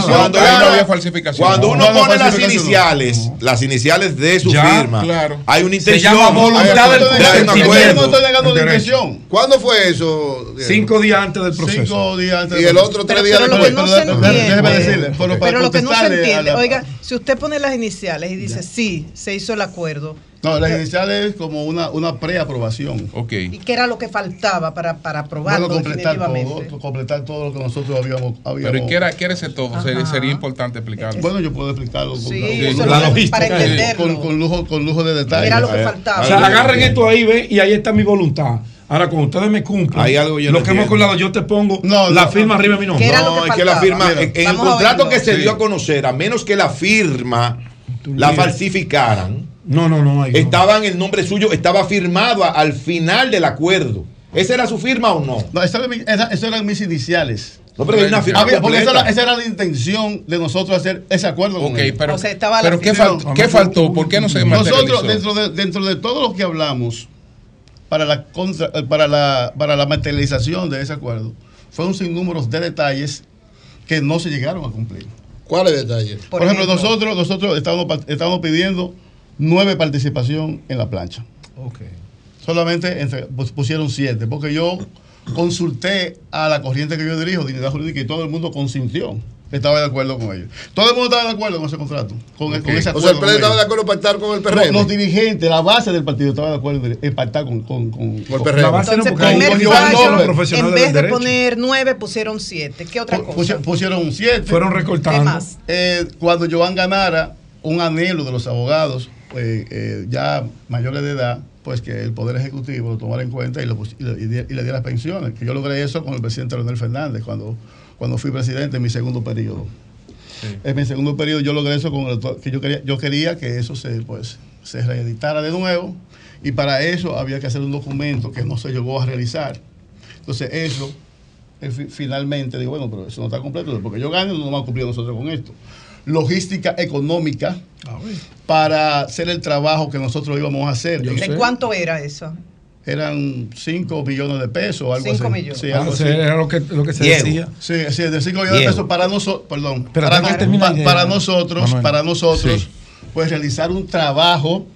Cuando no había falsificación. Cuando uno No, no, pone las no. iniciales, las iniciales de su firma, hay una Se intención. llama voluntad del. Yo no acuerdo. estoy negando la intención. ¿Cuándo fue eso? Cinco días antes del proceso. Cinco días antes Y el otro tres días pero lo que después. no se déjeme decirle, pero lo que no se entiende, oiga, si usted pone las iniciales y dice sí, se hizo el acuerdo, No, las iniciales es como una, una preaprobación. Ok. ¿y qué era lo que faltaba para, para aprobarlo Bueno, completar definitivamente? todo, completar todo lo que nosotros habíamos. habíamos Pero ¿y qué era, qué era ese todo? Sería, sería importante explicarlo. Bueno, yo puedo explicarlo con, Sí, con- la lo- logística, para sí. entenderlo. con- con lujo, con lujo de detalle. Era lo que Eh, faltaba. O sea, agarren esto ahí, ven, y ahí está mi voluntad. Ahora, cuando ustedes me cumplen, Hay algo yo lo que hemos acordado, yo te pongo No, la firma no. arriba de mi nombre. ¿Qué era lo No, que es que la faltaba? firma, Mira, en, el contrato que se Sí. dio a conocer, a menos que la firma la falsificaran, No, no, no. ahí no. estaba en el nombre suyo, estaba firmado a- al final del acuerdo. ¿Esa era su firma o no? No, esa esa- esas eran mis iniciales. No, pero hay una firma Había- porque esa era, esa era la intención de nosotros hacer ese acuerdo con Ok, ellos. pero, O sea, estaba la pero ¿qué, firma. faltó, ¿qué faltó? ¿Por qué no se materializó? Nosotros, dentro de, dentro de todo lo que hablamos para la, contra- eh, para, la, para la materialización de ese acuerdo, fue un sinnúmero de detalles que no se llegaron a cumplir. ¿Cuáles detalles? Por, ejemplo, nosotros, nosotros estábamos, pa- estábamos pidiendo nueve participación en la plancha. Ok. Solamente entre- pusieron siete, porque yo consulté a la corriente que yo dirijo, Dignidad Jurídica, y todo el mundo consintió. Estaba de acuerdo con ellos. Todo el mundo estaba de acuerdo con ese contrato, con, el- con ese O acuerdo. sea, el PRD estaba de acuerdo para pactar con el Los, PRM. los dirigentes, la base del partido estaba de acuerdo en pactar con, con, con, Con el PRM. La base no, Entonces, porque primer con fallo, en vez de poner nueve, pusieron siete. ¿Qué otra cosa? pusi- pusieron siete. Fueron recortando. ¿Qué más? Eh, cuando Joan ganara, un anhelo de los abogados, eh, eh, ya mayores de edad, pues que el Poder Ejecutivo lo tomara en cuenta y, lo y le, y le diera las pensiones. Que yo logré eso con el presidente Leonel Fernández cuando, cuando fui presidente en mi segundo periodo. En mi segundo periodo yo logré eso con el doctor- que yo quería, yo quería que eso se, pues, se reeditara de nuevo y para eso había que hacer un documento que no se llegó a realizar. Entonces eso, eh, fi- finalmente digo, bueno, pero eso no está completo, porque yo gano, no vamos a cumplir nosotros con esto. Logística económica para hacer el trabajo que nosotros íbamos a hacer. ¿De cuánto era eso? Eran 5 millones de pesos, algo Cinco así. millones. Sí, Ah, algo así. era lo que, lo que se Diego. decía. Sí, sí, de 5 millones de pesos para nosotros, perdón, Pero para, no- pa- para nosotros, Manuel. para nosotros, Sí. pues realizar un trabajo,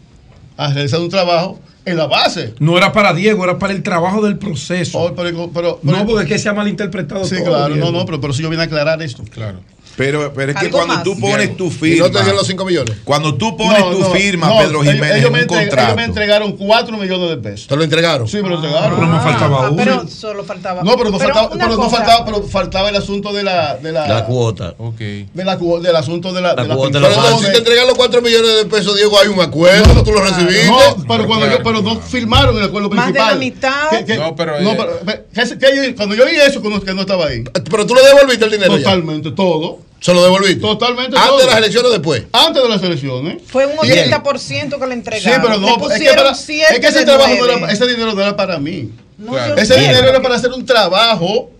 a realizar un trabajo en la base. No era para Diego, era para el trabajo del proceso. Oh, pero, pero- no, pero- porque es que se ha malinterpretado Sí, todo. claro, Diego. no, no, pero, pero si yo vine a aclarar esto. Claro. Pero, pero es que cuando más. tú pones tu ¿Y firma, no te dieron los 5 millones? cuando tú pones No, tu no, firma, no, Pedro Jiménez, ellos, en me un entrega- contrato. ellos me entregaron 4 millones de pesos. ¿Te lo entregaron? Sí, me lo entregaron. Pero me faltaba Ah, uno. pero solo faltaba. No, pero no faltaba, pero no faltaba, pero faltaba el asunto de la, de la, La cuota. Ok. de la del asunto de la, La de la cuota de pensión. la Pero no, si te entregan los 4 millones de pesos, Diego, hay un acuerdo, tú lo recibiste. No, pero cuando Claro, yo, pero no firmaron el acuerdo Más de principal. la mitad. Que- que- No, pero, no, eh, pero- que- cuando yo vi eso, que no, que no estaba ahí. Pero tú le devolviste el dinero. Totalmente, todo. Se lo devolviste. Totalmente Antes todo. de las elecciones o después. Antes de las elecciones. Fue un Bien. 80% que le Sí, entregaron. pero Le no, es que, para- es que ese trabajo no era, ese dinero no era para mí. No, Claro. yo Ese dinero era para hacer un trabajo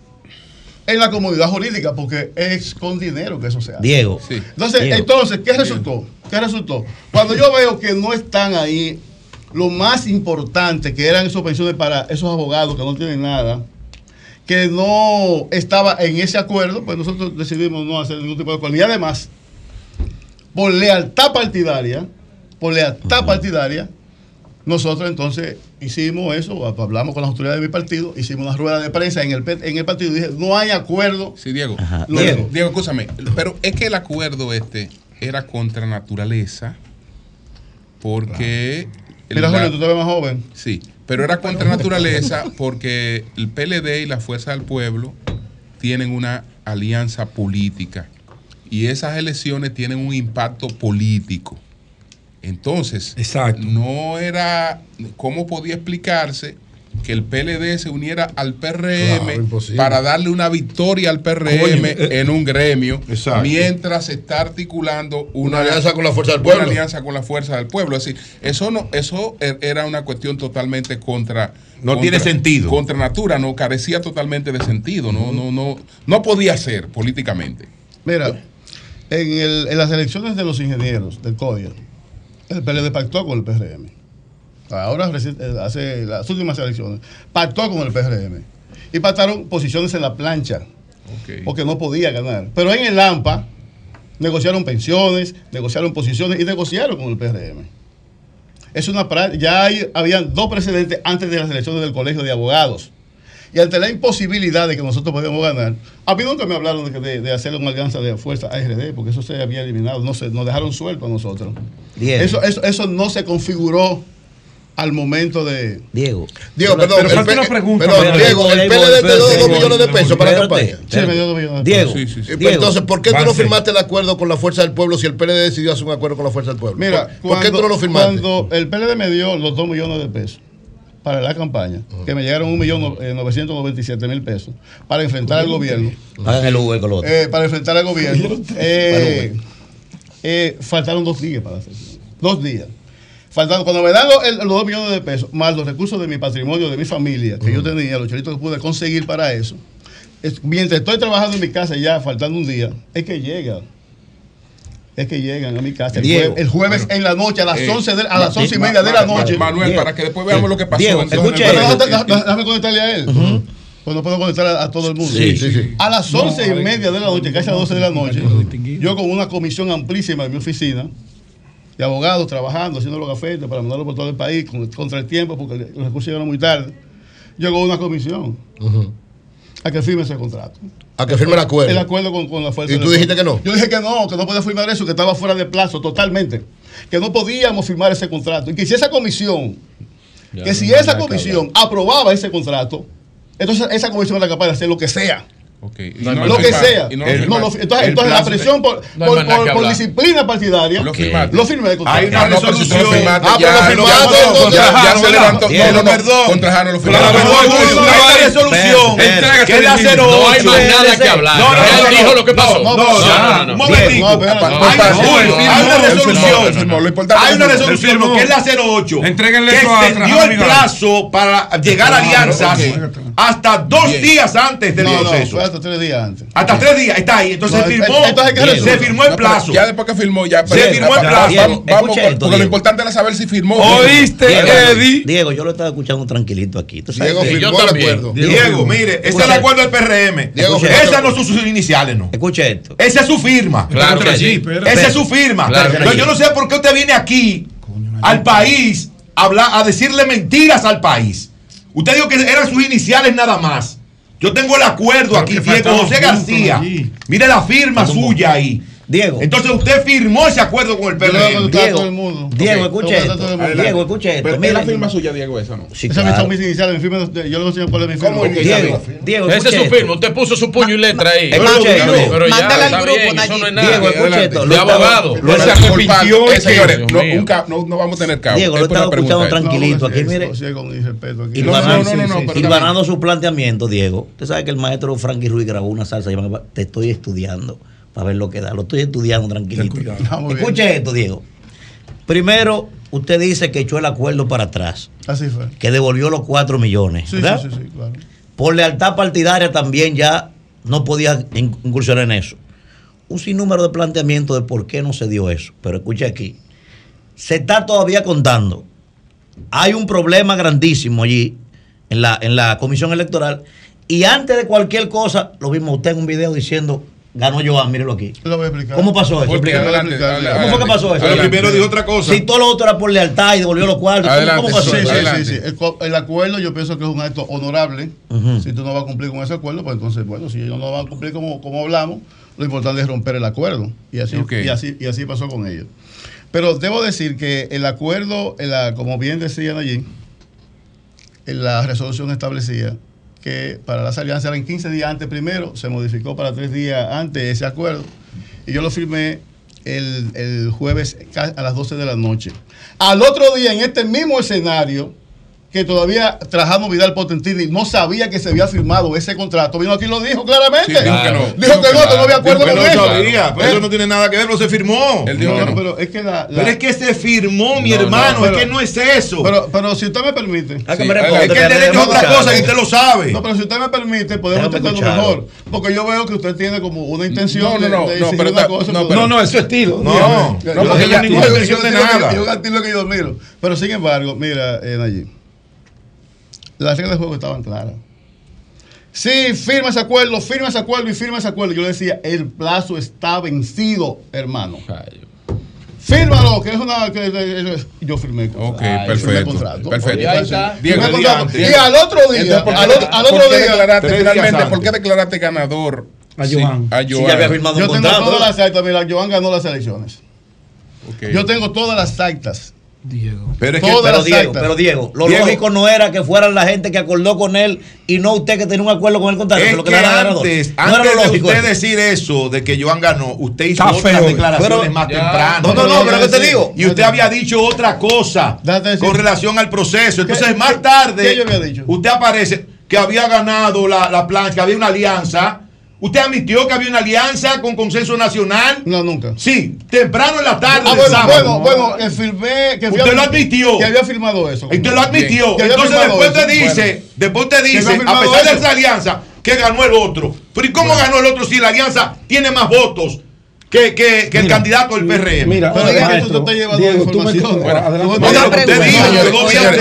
en la comunidad jurídica, porque es con dinero que eso se hace. Diego. Entonces, Diego. entonces, ¿qué resultó? ¿Qué resultó? Cuando yo veo que no están ahí, lo más importante que eran esas pensiones para esos abogados que no tienen nada, que no estaba en ese acuerdo, pues nosotros decidimos no hacer ningún tipo de acuerdo. Y además, por lealtad partidaria, por lealtad partidaria, nosotros entonces hicimos eso, hablamos con las autoridades de mi partido, hicimos una rueda de prensa en el, en el partido y dije, no hay acuerdo. Sí, Diego. Diego, Diego, escúchame. Pero es que el acuerdo este era contra naturaleza porque... Mira, la- Julio, tú te ves más joven. Sí, pero era contra naturaleza porque el PLD y la Fuerza del Pueblo tienen una alianza política y esas elecciones tienen un impacto político. Entonces, no era, ¿cómo podía explicarse que el PLD se uniera al PRM Claro, para darle una victoria al PRM eh, en un gremio, Exacto. mientras se está articulando una, Una alianza con la Fuerza del una Pueblo. alianza con la fuerza del pueblo. Es decir, eso no, eso er- era una cuestión totalmente contra. No contra- tiene sentido. Contra natura, no carecía totalmente de sentido. No, no, no, no podía ser políticamente. Mira, en, el- en las elecciones de los ingenieros del CODIA, el PLD pactó con el PRM. Ahora, eh, hace las últimas elecciones, pactó con el PRM. Y pactaron posiciones en la plancha, porque no podía ganar. Pero en el AMPA negociaron pensiones, negociaron posiciones y negociaron con el PRM. Es una ya hay, habían dos precedentes antes de las elecciones del Colegio de Abogados. Y ante la imposibilidad de que nosotros podíamos ganar, a mí nunca me hablaron de, de, de hacer una alianza de fuerza ARD, porque eso se había eliminado, no se, nos dejaron suelto a nosotros. Eso, eso, eso no se configuró al momento de... Diego. Diego, perdón, pero el falta P- una pregunta. perdón, Diego, el PLD te dio dos millones de pesos para la campaña. Sí, me dio dos millones de Diego, pesos. Y Diego. entonces, ¿por qué tú no firmaste el acuerdo con la Fuerza del Pueblo si el PLD decidió hacer un acuerdo con la Fuerza del Pueblo? Mira, ¿por, por qué tú no lo firmaste? Cuando el PLD me dio los 2 millones de pesos para la campaña, que me llegaron 1.997.000 pesos para enfrentar al gobierno, Hagan el Uber con lo otro. eh, para enfrentar al gobierno, eh, eh, faltaron dos días para hacer Dos días. Faltando, cuando me dan los, el- los 2 millones de pesos, más los recursos de mi patrimonio, de mi familia, que yo tenía, los chelitos que pude conseguir para eso, es- mientras estoy trabajando en mi casa ya, faltando un día, es que llega. Es que llegan a mi casa el, jueves, el jueves en la noche, a las Eh, 11, de, a las Ma- 11 y media de la noche. Manuel, para que después veamos lo que pasó. Diego, entonces, déjame, conectarle a él. Pues no puedo conectar a, a todo el mundo. Sí, sí, sí. A las 11 y media de la noche, casi a las 12 de la noche, yo con una comisión amplísima en mi oficina, de abogados trabajando, haciendo los gafetes para mandarlo por todo el país, con- contra el tiempo, porque los recursos llegaron muy tarde. Yo con una comisión a que firme ese contrato. A que firme el acuerdo. El acuerdo con, con la fuerza. ¿Y tú dijiste que no? Yo dije que no, que no podía firmar eso, que estaba fuera de plazo totalmente. Que no podíamos firmar ese contrato. Y que si esa comisión, Ya que no si esa comisión aprobaba ese contrato, entonces esa comisión era capaz de hacer lo que sea. Y lo no que firmaste, sea. no El- lo no, lo- entonces, entonces la presión por, por- por- que por disciplina partidaria Lo firmaste. lo firmé. Hay una Ah, lo resolución. Ah, pero lo firmaste, ya, no levantó. No, perdón. Contra Jano lo firmaste. hay una resolución. Que. 08. No hay más nada que hablar. No, no, dijo lo que pasó. No, no, No. Un momentico. Hay una- resolución. Lo Hay una que- resolución que es la 08. Entréguenle que eso a extendió Trajano el plazo para llegar a alianzas hasta dos días antes del proceso. Hasta tres días antes. Hasta tres días, está ahí. Entonces No, se esto- firmó, hay que se firmó el No, plazo. Ya después que firmó, ya. Se pero- firmó el plazo. va- Vamos, vamos, Escucha esto, porque lo importante era saber si firmó. ¿Oíste, Diego, Eddie? Diego, yo lo estaba escuchando tranquilito aquí. ¿Tú sabes Diego firmó yo el acuerdo. Diego, mire, ese es el acuerdo del PRM. Diego. Esas no son sus iniciales, no. Escucha esto. Esa es su firma. Claro que sí. Esa es su firma. Pero yo no sé por qué usted viene aquí al país a, hablar, a decirle mentiras al país. Usted dijo que eran sus iniciales nada más. Yo tengo el acuerdo aquí, Diego José García. allí. Mire la firma suya ahí. Diego. Entonces usted firmó ese acuerdo con el PRM. Diego, todo el mundo. Diego, Ok, escucha le voy a contar a esto. Diego, escucha esto. Pero es Mira, la firma suya, Diego, esa no. Sí, Esas claro. son mis iniciales, mi firma, yo a enseñar cuál es mi firma. ¿Cómo Ok, que Diego, Diego, Ese es su firma. Usted puso su puño y letra ahí. Diego. Pero ya, al está grupo, bien, eso Nayib. no es nada. Diego, escucha esto. De abogado. lo arrepintió, Eh, señores, no, no, no vamos a tener cabo. Diego, lo estaba escuchando él. tranquilito. No, Aquí, mire. No, no, no, no, no, pero Hilvanando su planteamiento, Diego. Usted sabe que el maestro Frankie Ruiz grabó una salsa llamada Te estoy estudiando para ver lo que da. Lo estoy estudiando tranquilito. Bien. Escuche esto, Diego. Primero, usted dice que echó el acuerdo para atrás, Así fue. que devolvió los 4 millones. Sí, ¿verdad? sí, sí, sí, claro. Por lealtad partidaria también ya no podía in- incursionar en eso. Un sinnúmero de planteamientos de por qué no se dio eso. Pero escuche aquí, se está todavía contando. Hay un problema grandísimo allí en la, en la comisión electoral. Y antes de cualquier cosa, lo vimos usted en un video diciendo, ganó Joan, mírelo aquí. Lo voy a explicar. ¿Cómo pasó eso? Porque adelante, ¿Cómo fue que pasó eso? Pero primero dijo otra cosa. Si todo lo otro era por lealtad y devolvió los cuartos. ¿Cómo, cómo pasó Sí, eso? sí, sí, sí. El, acuerdo yo pienso que es un acto honorable. Si tú no vas a cumplir con ese acuerdo, pues entonces, bueno, si ellos no van a cumplir como, como hablamos, lo importante es romper el acuerdo. Y así, y así, y así pasó con ellos. Pero debo decir que el acuerdo, en la- como bien decían allí, en la resolución establecía que para las alianzas eran 15 días antes primero, se modificó para tres días antes ese acuerdo. Y yo lo firmé el, el jueves a las 12 de la noche. Al otro día, en este mismo escenario, que todavía Trajano Vidal Potentini no sabía que se había firmado ese contrato, vino aquí y lo dijo claramente. Sí, dijo que no. Dijo que no, que no había acuerdo con no eso. sabía, pero ¿Eh? eso no tiene nada que ver, pero se firmó. Él dijo que no. Pero es que la, la- Pero es que se firmó, mi No, no, hermano, pero- es que no es eso. Pero, pero si usted me permite. Que me responda, Es que el derecho es otra cosa y usted lo sabe. No, pero si usted me permite, podemos escucharlo. mejor. Porque yo veo que usted tiene como una intención No, no, de- no, de no, pero una cosa. no, pero- No, no, es su estilo. No, No, no, porque yo- ninguna intención de nada. Yo un estilo que yo admiro. Pero sin embargo, mira, eh, Nayib, las reglas del juego estaban claras. Sí, firma ese acuerdo, firma ese acuerdo y firma ese acuerdo. Yo le decía, el plazo está vencido, hermano. Fírmalo, que es una. Que, que- yo firmé. el contrato. Ok, Firmé el perfecto. contrato. Perfecto. Y ahí está. Diego, Firmé el contrato. Diego. Y al otro día, Entonces, ¿por qué al, otro- al día. finalmente. ¿por qué declaraste ganador A sí, Johan. a Sí, Johan? ya había firmado Yo tengo todas las actas, mira, Joan ganó las elecciones. Ok. Yo tengo todas las actas. Diego. Pero, es que, pero Diego, pero Diego, lo Diego. lógico no era que fueran la gente que acordó con él y no usted que tenía un acuerdo con el contrato. Es lo que le era ganador. antes, No antes de usted eso. decir eso de que Joan ganó, usted hizo Está otras feo. declaraciones Pero- más Ya. temprano. No, no, no, pero ¿qué te digo? Y usted había dicho otra cosa con relación al proceso. Entonces, más tarde, qué yo había dicho? usted aparece que había ganado la, la plancha, que había una alianza. ¿Usted admitió que había una alianza con consenso nacional? No, nunca. Sí, temprano en la tarde Ah, bueno, sábado. bueno, bueno, que firmé. Que Usted lo admitió. Que había firmado eso. Usted lo admitió. Entonces después te dice, Bueno. después te dice, a pesar de esa alianza, que ganó el otro. Pero ¿y cómo ganó el otro si la alianza tiene más votos que, que, que el candidato del PRM? Mira, Pero es que tú te estás llevando Diego, tú me- información. Bueno, adelante. No, dijo, información.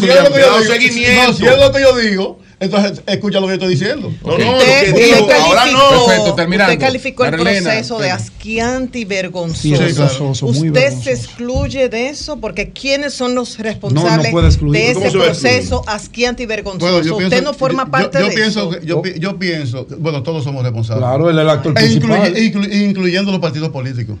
yo no, digo- seguimiento. No, si es lo que yo digo, entonces escucha lo que yo estoy diciendo. No, no, lo Usted, que usted digo, ahora calificó, no. Perfecto, terminando. usted calificó el Marilena, proceso de asquiante y vergonzoso. Sí, ¿Usted vergonzoso. se excluye de eso? Porque ¿quiénes son los responsables no puede excluir. de ¿Cómo ese proceso asquiante y vergonzoso? Bueno, usted pienso- no forma yo- parte yo, de pienso, eso. yo, yo pienso, que- bueno, todos somos responsables. Claro, él es el actor E principal. incluye- inclu- incluyendo los partidos políticos,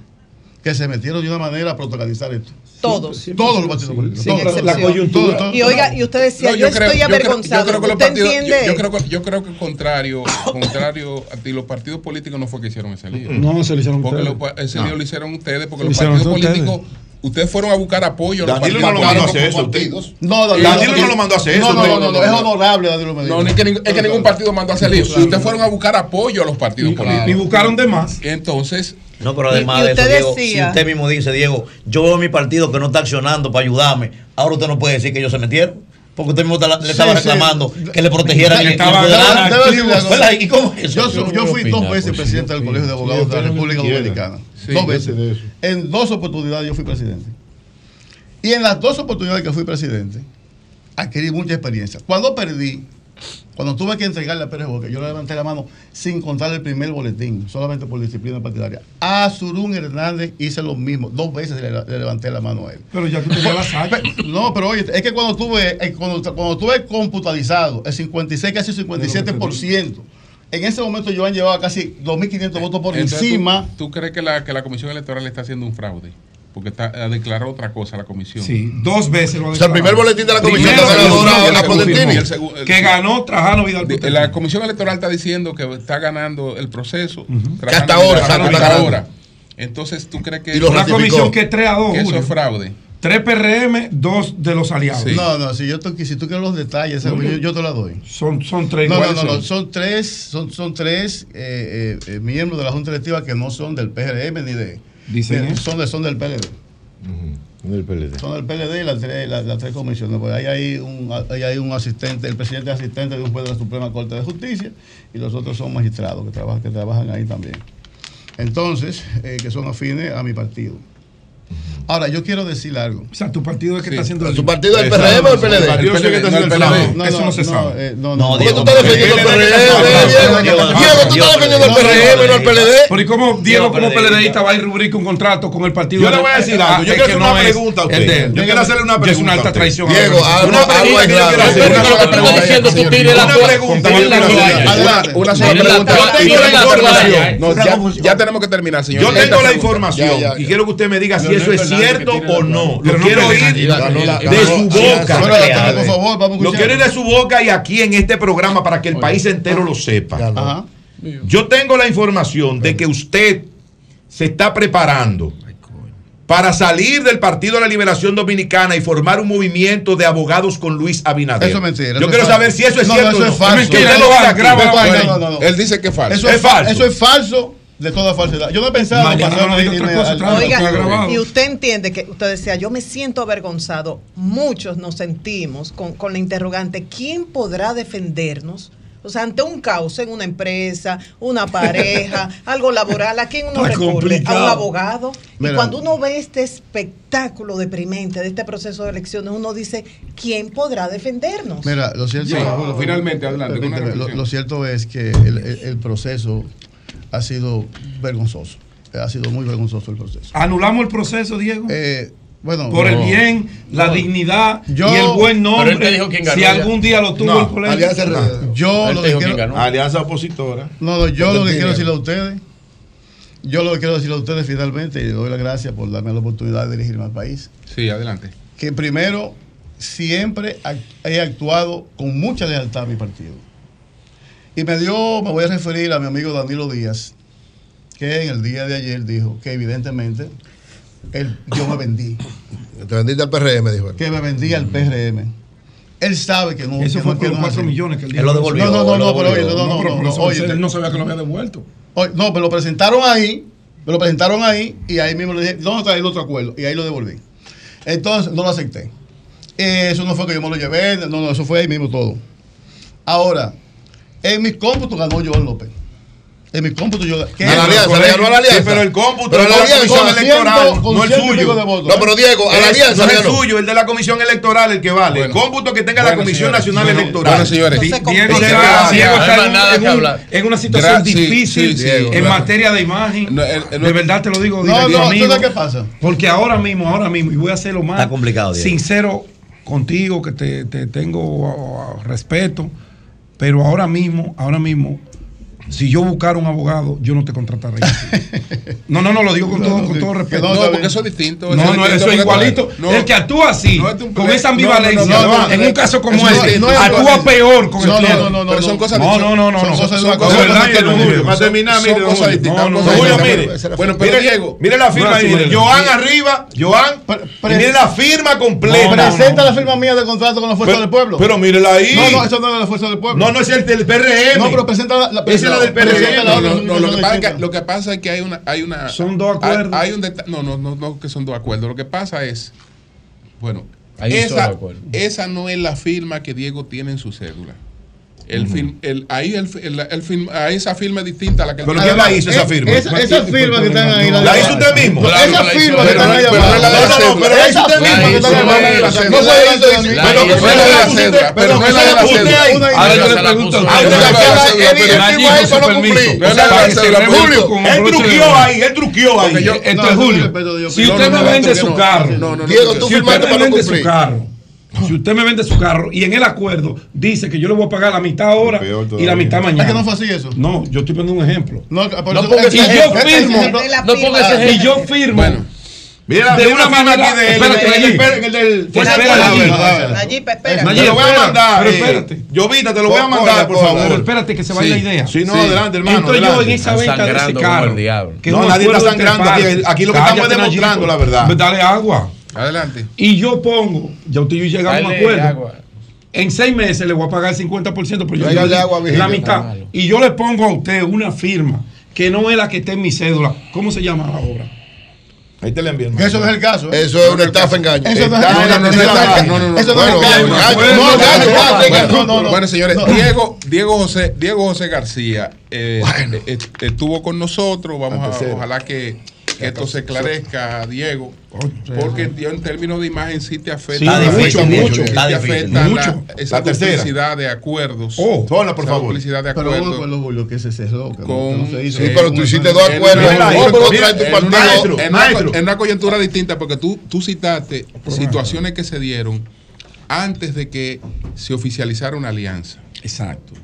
que se metieron de una manera a protocolizar esto. Todos. Todos los partidos políticos. Todos. La coyuntura. Todos, todos. Y oiga, y usted decía, No, yo, creo- estoy yo creo- avergonzado. Yo creo que ¿Usted partidos, yo- entiende? yo, creo que, yo creo que contrario, contrario a ti, los partidos políticos no fue que hicieron ese lío. No, se lo hicieron Porque ustedes. lo- ese No. lío lo hicieron ustedes, porque Lo los partidos políticos, ustedes fueron a buscar apoyo. a los Danilo partidos no lo mandó a políticos. hacer eso. No, Danilo, Danilo no lo mandó a hacer eso. No, no, no, no, es honorable Danilo Medina. No, ni que, ning- es que ningún partido mandó a hacer lío. Ustedes fueron a buscar apoyo a los partidos Y, políticos. y buscaron de más. Entonces, No, pero Y- además y de eso, Diego, decía- si usted mismo dice, Diego, yo veo mi partido que no está accionando para ayudarme, ahora usted no puede decir que ellos se metieron. Porque usted mismo le estaba Sí, sí. reclamando que le protegieran. ¿Verdad? ¿Y cómo es eso? Yo, yo fui dos veces presidente del Colegio de Abogados de la República Dominicana. Dos veces. En dos oportunidades yo fui presidente. Y en las dos oportunidades que fui presidente, adquirí mucha experiencia. Cuando perdí, cuando tuve que entregarle a Pérez Boque, yo le levanté la mano sin contar el primer boletín, solamente por disciplina partidaria. A Surún Hernández hice lo mismo. Dos veces le, le levanté la mano a él. Pero ya tú tenías las áreas. No, pero oye, es que cuando tuve, eh, cuando, cuando tuve computarizado el 56, casi 57%, en ese momento yo han llevado casi 2.500 votos por entonces, encima. ¿tú, tú crees que la, que la Comisión Electoral está haciendo un fraude? Porque está, eh, declaró otra cosa la comisión. Sí, dos veces lo ha O sea, el primer declarado. boletín de la comisión que ganó Trajano Vidal De- la Comisión Electoral está diciendo que está ganando el proceso. Que hasta ahora, hasta ahora. Entonces, ¿tú crees que, Y lo Una comisión que es 3 a 2, que eso es fraude? 3 PRM, 2 de los aliados. Sí. No, no, si, yo te- si tú quieres los detalles, yo, yo te la doy. Son, son 3 No, no, no, no, son. tres, son, son tres eh, eh, eh, miembros de la Junta Directiva que no son del PRM ni de. Dicen ¿eh? son, de, son del PLD. Uh del PLD. Son del PLD y las tres, las, tres comisiones. Porque ahí hay, un, ahí hay un asistente, el presidente asistente de un juez de la Suprema Corte de Justicia y los otros son magistrados que trabajan, que trabajan ahí también. Entonces, eh, que son afines a mi partido. Ahora, yo quiero decir algo. O sea, tu partido es que está haciendo. ¿Tu partido es el PRM o el PLD? El partido es que está haciendo el PLD. No, eso no se sabe. Eh, no, Diego. tú estás defendiendo el PRM? Diego, tú estás defendiendo el PRM, y no el PLD. Pero ¿y cómo Diego, como PLDista, va a rubrica un contrato con el partido? Yo le voy a decir algo. Yo quiero hacer una pregunta a usted. Yo quiero hacerle una pregunta. Es una alta traición. Diego, una pregunta. Lo pregunta. Una pregunta. Yo tengo la información. Ya tenemos que terminar, señor. Yo tengo la información y quiero que usted me diga si eso es cierto o no. Lo quiero oír de su boca. Lo quiero oír de su boca y aquí en este programa para que el país entero lo sepa. Yo tengo la información de que usted se está preparando para salir del Partido de la Liberación Dominicana y formar un movimiento de abogados con Luis Abinader. Eso es mentira. Yo quiero saber si eso es cierto. Eso o no. es falso. Él dice que es falso. Eso es, falso. Eso es falso de toda falsedad. Yo no pensaba pasar de irme. Oiga, y usted entiende que usted decía, yo me siento avergonzado. Muchos nos sentimos con, con la interrogante, ¿quién podrá defendernos? O sea, ante un caos en una empresa, una pareja, algo laboral, ¿a quién uno recurre? A un abogado. Y cuando uno ve este espectáculo deprimente de este proceso de elecciones, uno dice, ¿quién podrá defendernos? Mira, lo cierto, sí, es, finalmente hablando, lo, lo, cierto es que el proceso ha sido vergonzoso. Ha sido muy vergonzoso el proceso. ¿Anulamos el proceso, Diego? Eh, bueno, por el bien, la dignidad y el buen nombre. Si algún día lo tuvo no, el colegio. Alianza, ah. yo lo que quiero, alianza opositora. No, yo lo que quiero decirle a ustedes, yo lo que quiero decirle a ustedes finalmente, y les doy las gracias por darme la oportunidad de dirigirme al país. Sí, adelante. Que primero, siempre he actuado con mucha lealtad a mi partido y me dio, me voy a referir a mi amigo Danilo Díaz, que en el día de ayer dijo que evidentemente él, yo me vendí. Te vendiste al PRM, dijo él. Que me vendí al PRM. Él sabe que no. Eso fue por 4 millones que él, él lo devolvió. No, no, no, pero oye, no, no, no, no, oye, él no sabía que lo había devuelto. no, pero lo presentaron ahí, me lo presentaron ahí y ahí mismo le dije, no, trae el otro acuerdo? Y ahí lo devolví. Entonces, no lo acepté. Eso no fue que yo me lo llevé, no, no, eso fue ahí mismo todo. Ahora, en mi cómputo ganó Joan López. En mi cómputo yo. ¿qué? Ganó a la alianza. Pero el cómputo pero la alianza, de la comisión electoral, no el suyo. No, pero ¿eh? Diego, a la alianza. No es el suyo, el de la comisión electoral, el que vale. El cómputo que tenga la Comisión Nacional Electoral. Bueno, señores, Diego no se está en, una situación difícil en materia de imagen. Eh, eh, de verdad te lo digo, no, no, amigo, qué pasa? Porque ahora mismo, ahora mismo, y voy a hacerlo más está complicado, sincero contigo, que te tengo respeto. Pero ahora mismo, ahora mismo, si yo buscara un abogado, yo no te contrataría. no, no, no, lo digo con, todo, con todo respeto. No, porque eso es distinto. No, no, eso es igualito. el que actúa así, con esa ambivalencia, en un caso como este, actúa peor con el cliente. No, no, no, pero son cosas distintas. No, no, no, no. Son cosas distintas. verdad que no. Para terminar, mire, cosas mire. Bueno, pero Diego, mire la firma ahí. Joan arriba, Joan, mire la firma completa. Presenta la firma mía de contrato con la Fuerza del Pueblo. Pero mírela ahí. No, no, eso no es la Fuerza del Pueblo. No, no es el PRM. No, pero presenta la lo, que pasa es que, hay una, hay una. Son dos acuerdos. Hay, un no, no, no, no, que son dos acuerdos. Lo que pasa es, bueno, esa, esa no es la firma que Diego tiene en su cédula. El film, el, ahí el, el, el film, ahí esa firma es distinta a la que ¿Pero quién la hizo esa eh, firma? Esa, firma que están ahí. La, la hizo usted mismo. Esa firma que están ahí. Pero la la. Pero esa firma que están ahí. No se Pero no es la. Pero no la de le ahí él truqueó ahí. Él truqueó ahí. Si usted me vende su carro. Diego, tú firmaste para no cumplir. Si usted me vende su carro y en el acuerdo dice que yo le voy a pagar la mitad ahora y la mitad mañana. ¿Es que no fue así eso? No, yo estoy poniendo un ejemplo. No, por eso, no y yo firmo. No ese Y yo firmo. Bueno. Mira, de una, una manera aquí de él. Espérate, el. Pues espérate, Nayib, espérate. Te lo voy a mandar. Pero eh, espérate. Te lo voy a mandar, por favor. Pero espérate, que se vaya la idea. Sí, no, adelante, hermano. Entro yo en esa venta de ese carro. No, nadie está sangrando. Aquí lo que estamos demostrando la verdad. Pues dale agua. Adelante. Y yo pongo, ya usted y yo llegamos a un acuerdo. En seis meses le voy a pagar el 50%, pero yo, le agua, la mitad. Y yo le pongo a usted una firma que no es la que está en mi cédula. ¿Cómo se llama la obra? Ahí te la envío. Eso no es el caso. ¿eh? Eso es una estafa engaño. Eso no es engaño. Eso no es engaño. No, no, no. Bueno, señores, Diego, Diego José, Diego José García eh, eh, estuvo con nosotros. Vamos a, ojalá que que esto se esclarezca, Diego, porque tío, en términos de imagen sí te afecta, Sí, mucho, difícil, mucho, sí, te afecta Mucho. la- esa La duplicidad de acuerdos. Oh, ponla, por favor. duplicidad de Pero uno acuerdos. con los bullos que se cerró, que Con- no se hizo. Sí, pero tú hiciste dos acuerdos. en una coyuntura distinta, porque tú, tú citaste situaciones que se dieron antes de que se oficializara una alianza. Exacto.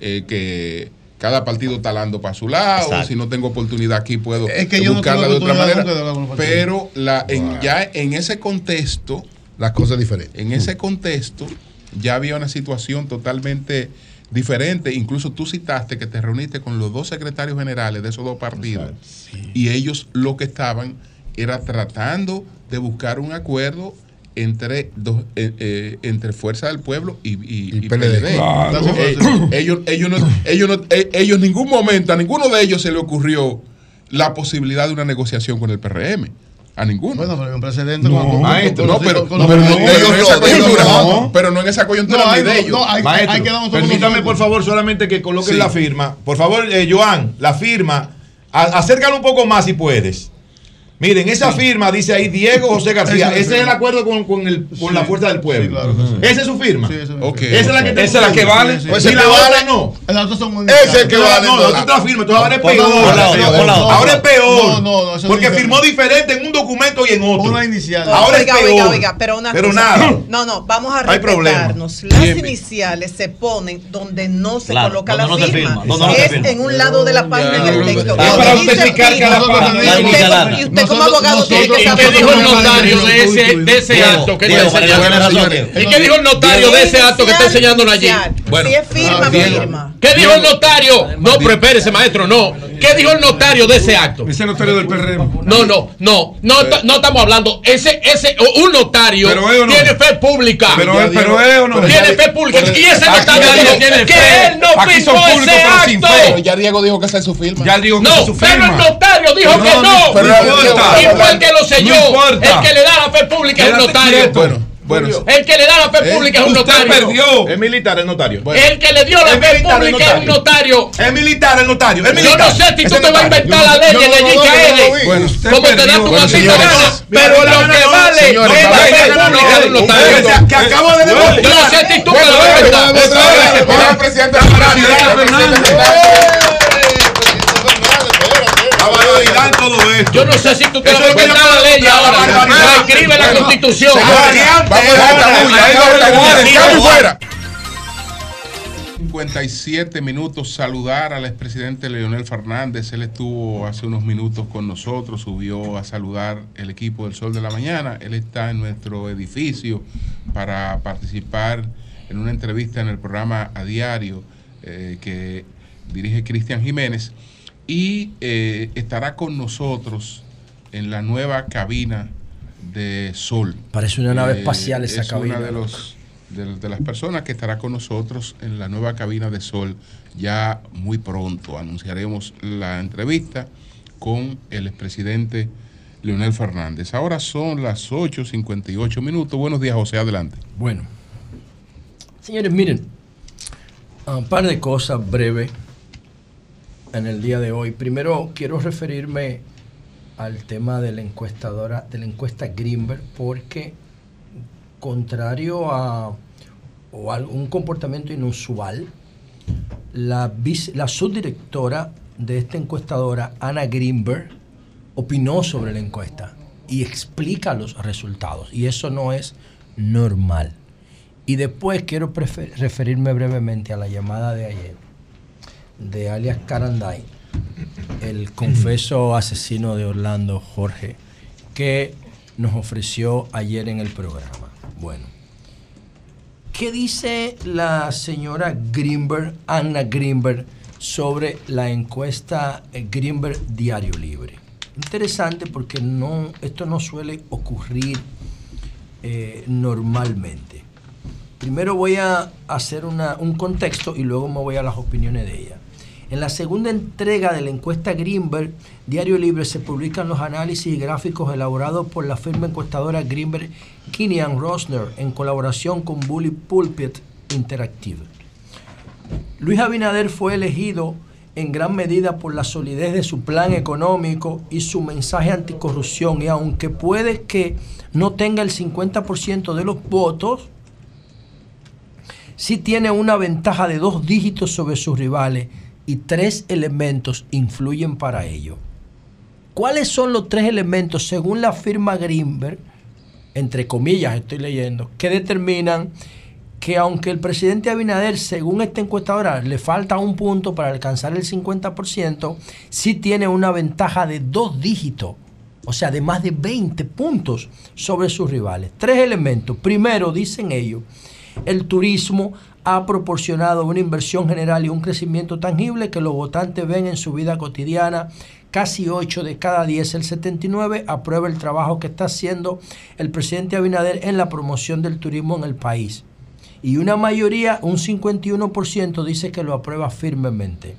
Eh, que cada partido está dando para su lado, Exacto. si no tengo oportunidad aquí puedo Es que yo no buscarla de otra manera. Pero la, en, ya en ese contexto, Las cosas diferentes. en ese contexto, ya había una situación totalmente diferente. Incluso tú citaste que te reuniste con los dos secretarios generales de esos dos partidos. Y ellos lo que estaban era tratando de buscar un acuerdo entre dos, eh, eh, entre Fuerza del Pueblo y, y- y PLD. PLD. Claro. Eh, ellos, ellos, no, ellos, no, eh, ellos en ningún momento, a ninguno de ellos se le ocurrió la posibilidad de una negociación con el PRM. A ninguno. Bueno, pero hay un precedente. No, con- maestro, con- no, pero, con- no, pero no, con- pero no en esa coyuntura, no. pero no en esa coyuntura No, ni hay- de ellos. no, hay- Maestro, hay que permítame por favor solamente que coloquen Sí. la firma. Por favor, eh, Joan, la firma. A- acércalo un poco más si puedes. Miren, esa firma dice ahí Diego José García. Esa Ese es el firma. acuerdo con, con el, con Sí. la fuerza del pueblo. Sí, claro que sí. Esa es su firma. Sí, esa firma. Esa es la que te Esa es la que vale. Sí, sí. Pues y el la otra vale- no. Las otras son Ese es el que vale. no, la firmas, entonces ahora es peor. otra, otra, otra. Ahora es peor. No, no, no, eso porque firmó diferente en un documento y en otro. Una inicial. Ahora oiga, es oiga, peor. oiga, pero una Pero cosa. nada. No, no, vamos a respetarnos. Las iniciales se ponen donde no se Claro, coloca la firma. firma, donde no se es firma. en un lado de la página en el texto. Para firma. cada página. Como Nosotros- abogado tiene nosotros- que ¿Y saber qué dijo el notario de ese, de ese Diego, acto que está enseñando? ¿Y qué dijo el notario de ese acto que está enseñándolo allí? Bueno. Si es firma, Diego. firma. ¿Qué dijo el notario? No, pero espérese, maestro, no. ¿Qué dijo el notario de ese acto? Ese notario del PRM. No, no, no, no, ta- no estamos hablando. Ese, ese, un notario tiene fe pública. Pero es, pero es o no. tiene fe pública. Y ese notario dijo tiene que fe. él no Aquí son firmó públicos, ese pero sin acto. ya Diego dijo que esa es su firma. Ya digo que es su pero el firma. notario dijo Pero que no, no. pero no importa. Y fue el que lo selló. No importa. el que le da la fe pública es un Quédate notario. quieto. Bueno, bueno. El que le da la fe Eh, pública es un Usted notario. perdió. Es militar el notario. El que le dio la Es fe pública es un notario. Es militar el notario. Es Yo militar. no sé si tú te vas a inventar la ley yo de. Bueno, usted Como te da tu Bueno, maldita gana. Pero lo que vale es la fe pública de un notario. Que- acabo de Yo demostrar. no sé si tú me lo vas a inventar. Ahora, presidente La todo esto. Yo no sé si tú te vas a lo inventar la ley ahora. Lo escribe la constitución. Vamos a dejar esta bulla, ahí va esta bulla. Sí, ¡Cambio sí. fuera! 57 minutos saludar al expresidente Leonel Fernández. Él estuvo hace unos minutos con nosotros, subió a saludar el equipo del Sol de la Mañana. Él está en nuestro edificio para participar en una entrevista en el programa A Diario eh, que dirige Cristian Jiménez y eh, estará con nosotros en la nueva cabina de Sol. Parece una nave Eh, espacial esa es cabina. Una de, los, de, de las personas que estará con nosotros en la nueva cabina de Sol ya muy pronto. Anunciaremos la entrevista con el expresidente Leonel Fernández. Ahora son las 8.58 minutos. Buenos días, José. Adelante. Bueno, señores, miren, un par de cosas breves en el día de hoy. Primero, quiero referirme al tema de la encuestadora, de la encuesta Greenberg, porque contrario a o algún comportamiento inusual, la, la subdirectora de esta encuestadora, Ana Greenberg, opinó sobre la encuesta y explica los resultados. Y eso no es normal. Y después quiero referirme brevemente a la llamada de ayer de alias Caranday, el confeso asesino de Orlando Jorge, que nos ofreció ayer en el programa. Bueno, ¿qué dice la señora Greenberg, Anna Greenberg, sobre la encuesta Greenberg Diario Libre? Interesante porque no, esto no suele ocurrir eh, normalmente. Primero voy a hacer una- un contexto y luego me voy a las opiniones de ella. En la segunda entrega de la encuesta Greenberg, Diario Libre, se publican los análisis y gráficos elaborados por la firma encuestadora Greenberg Kinian Rosner en colaboración con Bully Pulpit Interactive. Luis Abinader fue elegido en gran medida por la solidez de su plan económico y su mensaje anticorrupción. Y aunque puede que no tenga el 50% de los votos, sí tiene una ventaja de dos dígitos sobre sus rivales y tres elementos influyen para ello. ¿Cuáles son los tres elementos, según la firma Greenberg, entre comillas estoy leyendo, que determinan que aunque el presidente Abinader, según esta encuestadora, le falta un punto para alcanzar el 50%, sí tiene una ventaja de dos dígitos, o sea, de más de 20 puntos sobre sus rivales. Tres elementos. Primero, dicen ellos, el turismo ha proporcionado una inversión general y un crecimiento tangible que los votantes ven en su vida cotidiana. Casi 8 de cada 10, el 79, aprueba el trabajo que está haciendo el presidente Abinader en la promoción del turismo en el país. Y una mayoría, un 51%, dice que lo aprueba firmemente.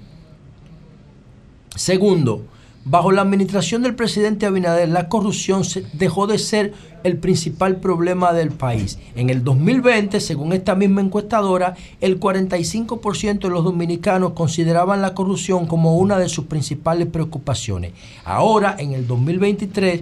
Segundo, bajo la administración del presidente Abinader, la corrupción dejó de ser el principal problema del país. En el 2020, según esta misma encuestadora, el 45% de los dominicanos consideraban la corrupción como una de sus principales preocupaciones. Ahora, en el 2023,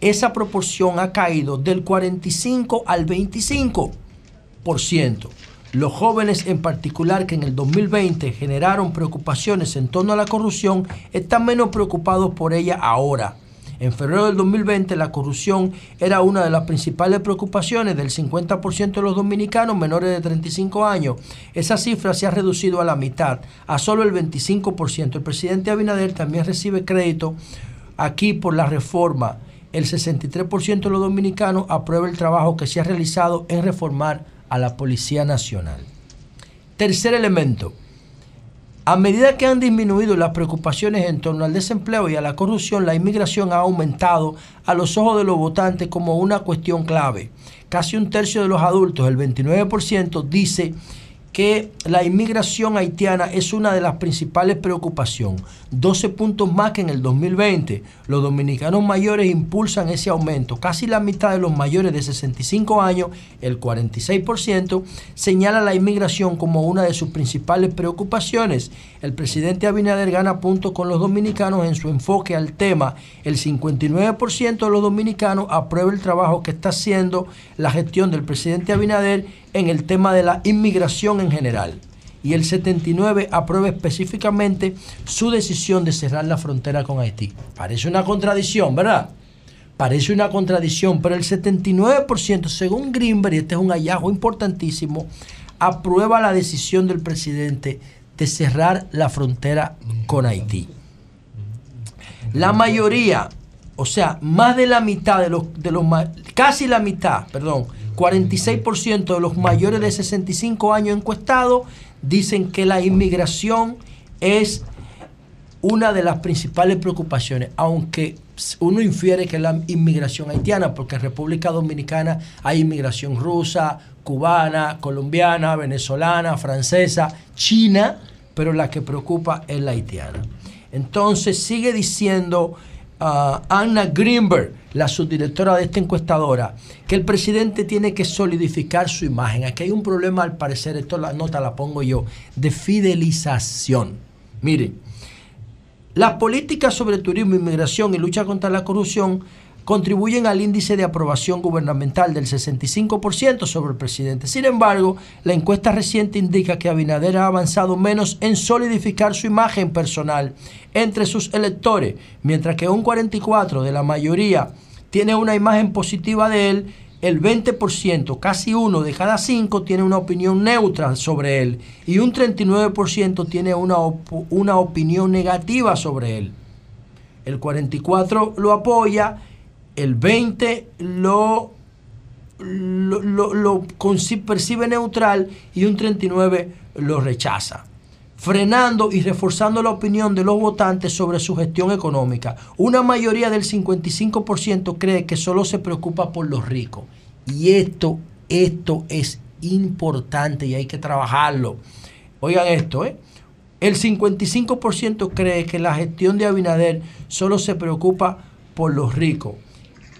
esa proporción ha caído del 45 al 25%. Los jóvenes en particular que en el 2020 generaron preocupaciones en torno a la corrupción están menos preocupados por ella ahora. En febrero del 2020 la corrupción era una de las principales preocupaciones del 50% de los dominicanos menores de 35 años. Esa cifra se ha reducido a la mitad, a solo el 25%. El presidente Abinader también recibe crédito aquí por la reforma. El 63% de los dominicanos aprueba el trabajo que se ha realizado en reformar a la Policía Nacional. Tercer elemento. A medida que han disminuido las preocupaciones en torno al desempleo y a la corrupción, la inmigración ha aumentado a los ojos de los votantes como una cuestión clave. Casi un tercio de los adultos, el 29%, dice que la inmigración haitiana es una de las principales preocupaciones, 12 puntos más que en el 2020. Los dominicanos mayores impulsan ese aumento. Casi la mitad de los mayores de 65 años, el 46%, señala la inmigración como una de sus principales preocupaciones. El presidente Abinader gana puntos con los dominicanos en su enfoque al tema. El 59% de los dominicanos aprueba el trabajo que está haciendo la gestión del presidente Abinader en el tema de la inmigración en general. Y el 79 aprueba específicamente su decisión de cerrar la frontera con Haití. Parece una contradicción, ¿verdad? Parece una contradicción, pero el 79%, según Greenberg, y este es un hallazgo importantísimo, aprueba la decisión del presidente de cerrar la frontera con Haití. La mayoría, o sea, más de la mitad de los, de los casi la mitad, perdón, 46% de los mayores de 65 años encuestados dicen que la inmigración es una de las principales preocupaciones, aunque uno infiere que es la inmigración haitiana, porque en República Dominicana hay inmigración rusa, cubana, colombiana, venezolana, francesa, china, pero la que preocupa es la haitiana. Entonces sigue diciendo ah, Anna Greenberg, la subdirectora de esta encuestadora, que el presidente tiene que solidificar su imagen. Aquí hay un problema, al parecer, esto la nota la pongo yo, de fidelización. Miren, las políticas sobre turismo, inmigración y lucha contra la corrupción contribuyen al índice de aprobación gubernamental del 65% sobre el presidente. Sin embargo, la encuesta reciente indica que Abinader ha avanzado menos en solidificar su imagen personal entre sus electores, mientras que un 44% de la mayoría tiene una imagen positiva de él, el 20%, casi uno de cada cinco, tiene una opinión neutra sobre él y un 39% tiene una, una opinión negativa sobre él. El 44% lo apoya, el 20% lo, lo, lo- percibe neutral y un 39% lo rechaza frenando y reforzando la opinión de los votantes sobre su gestión económica. Una mayoría del 55% cree que solo se preocupa por los ricos. Y esto, esto es importante y hay que trabajarlo. Oigan esto, ¿eh? El 55% cree que la gestión de Abinader solo se preocupa por los ricos.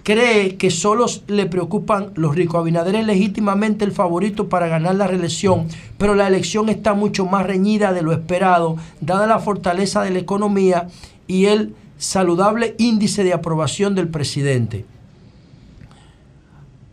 Cree que solo le preocupan los ricos. Abinader es legítimamente el favorito para ganar la reelección, pero la elección está mucho más reñida de lo esperado, dada la fortaleza de la economía y el saludable índice de aprobación del presidente.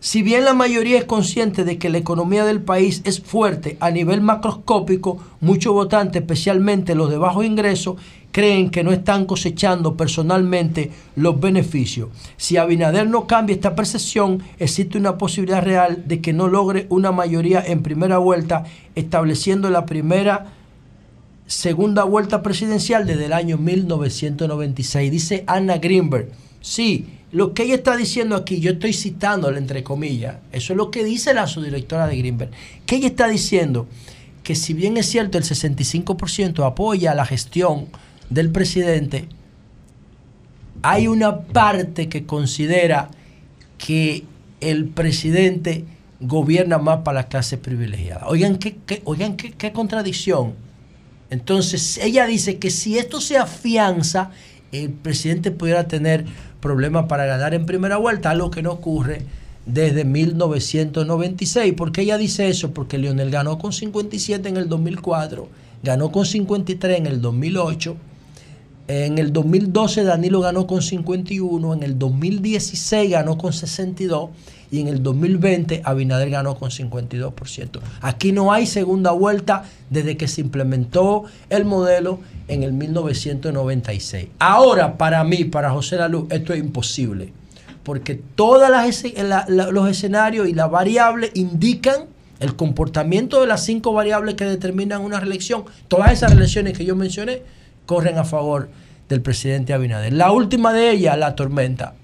Si bien la mayoría es consciente de que la economía del país es fuerte a nivel macroscópico, muchos votantes, especialmente los de bajo ingreso, creen que no están cosechando personalmente los beneficios. Si Abinader no cambia esta percepción, existe una posibilidad real de que no logre una mayoría en primera vuelta, estableciendo la primera segunda vuelta presidencial desde el año 1996. Dice Anna Greenberg. Sí, lo que ella está diciendo aquí, yo estoy citándole entre comillas, eso es lo que dice la subdirectora de Greenberg, que ella está diciendo que si bien es cierto el 65% apoya la gestión del presidente, hay una parte que considera que el presidente gobierna más para la clase privilegiada. Oigan, qué, oigan qué, qué contradicción. Entonces, ella dice que si esto se afianza, el presidente pudiera tener problemas para ganar en primera vuelta, algo que no ocurre desde 1996. ¿Por qué ella dice eso? Porque Lionel ganó con 57 en el 2004, ganó con 53 en el 2008, en el 2012 Danilo ganó con 51, en el 2016 ganó con 62 y en el 2020 Abinader ganó con 52%. Aquí no hay segunda vuelta desde que se implementó el modelo en el 1996. Ahora, para mí, para José Lalu, esto es imposible, porque todos los escenarios y las variables indican el comportamiento de las cinco variables que determinan una reelección. Todas esas reelecciones que yo mencioné corren a favor del presidente Abinader. La última de ellas, la tormenta.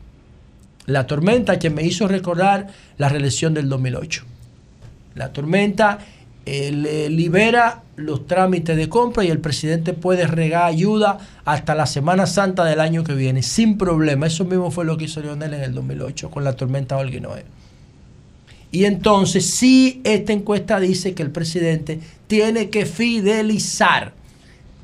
La tormenta que me hizo recordar la reelección del 2008. La tormenta eh, le libera los trámites de compra y el presidente puede regar ayuda hasta la Semana Santa del año que viene, sin problema. Eso mismo fue lo que hizo Leonel en el 2008 con la tormenta Olguinoe. Y entonces, sí, esta encuesta dice que el presidente tiene que fidelizar,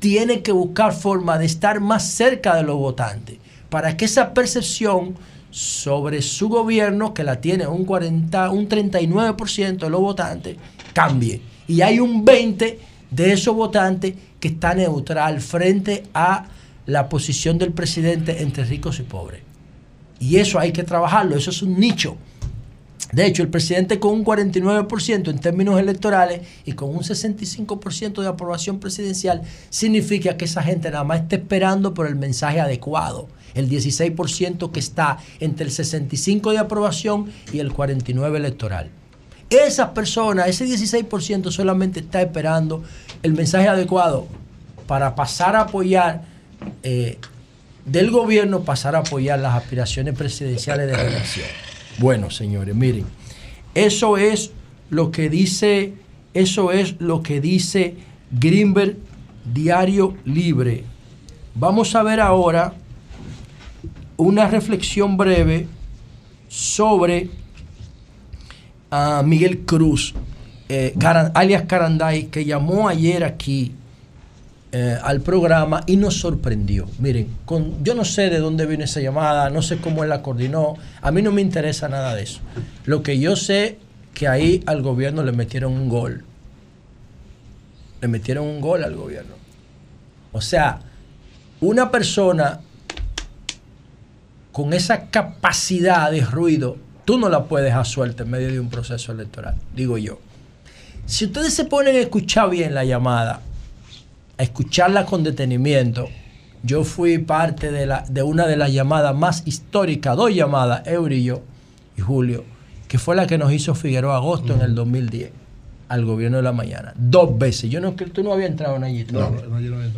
tiene que buscar forma de estar más cerca de los votantes, para que esa percepción sobre su gobierno, que la tiene un, 40, un 39% de los votantes, cambie. Y hay un 20% de esos votantes que está neutral frente a la posición del presidente entre ricos y pobres. Y eso hay que trabajarlo, eso es un nicho. De hecho, el presidente con un 49% en términos electorales y con un 65% de aprobación presidencial significa que esa gente nada más está esperando por el mensaje adecuado. El 16% que está entre el 65% de aprobación y el 49% electoral. Esas personas, ese 16% solamente está esperando el mensaje adecuado para pasar a apoyar eh, del gobierno, pasar a apoyar las aspiraciones presidenciales de reelección. Bueno, señores, miren, eso es lo que dice, eso es lo que dice Greenberg Diario Libre. Vamos a ver ahora una reflexión breve sobre a Miguel Cruz, eh, alias Caranday, que llamó ayer aquí eh, al programa y nos sorprendió. Miren, yo no sé de dónde viene esa llamada, no sé cómo él la coordinó, a mí no me interesa nada de eso. Lo que yo sé que ahí al gobierno le metieron un gol. Le metieron un gol al gobierno. O sea, una persona con esa capacidad de ruido, tú no la puedes dejar suelta en medio de un proceso electoral, digo yo. Si ustedes se ponen a escuchar bien la llamada, a escucharla con detenimiento, yo fui parte de, la, de una de las llamadas más históricas, dos llamadas, Eury y yo, y Julio, que fue la que nos hizo Figueroa Agosto en el 2010, al gobierno de la mañana. Dos veces. Yo no, que tú no habías entrado en allí. todavía.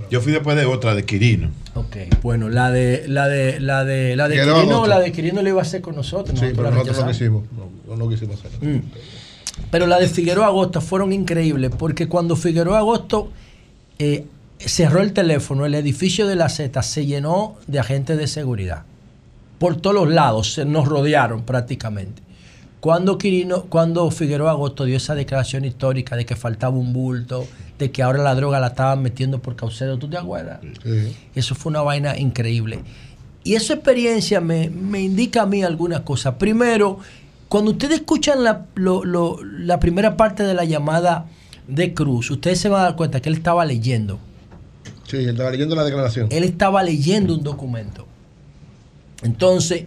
Yo fui después de otra, de Quirino. Ok, bueno, la de la de la de la de Quirino, la de Quirino la iba a hacer con nosotros. Sí, nosotros pero la nosotros lo rechazamos. quisimos. No, no lo quisimos hacer. Mm. Pero la de Figueroa Agosto fueron increíbles porque cuando Figueroa Agosto eh, cerró el teléfono, el edificio de la Z se llenó de agentes de seguridad. Por todos los lados, se nos rodearon prácticamente. cuando, Quirino, cuando Figueroa Agosto dio esa declaración histórica de que faltaba un bulto, de que ahora la droga la estaban metiendo por Caucedo, ¿tú te acuerdas? Eso fue una vaina increíble. Y esa experiencia me, me indica a mí algunas cosas. Primero, cuando ustedes escuchan la, lo- lo- la primera parte de la llamada de Cruz, ustedes se van a dar cuenta que él estaba leyendo. Sí, él estaba leyendo la declaración. Él estaba leyendo un documento. Entonces,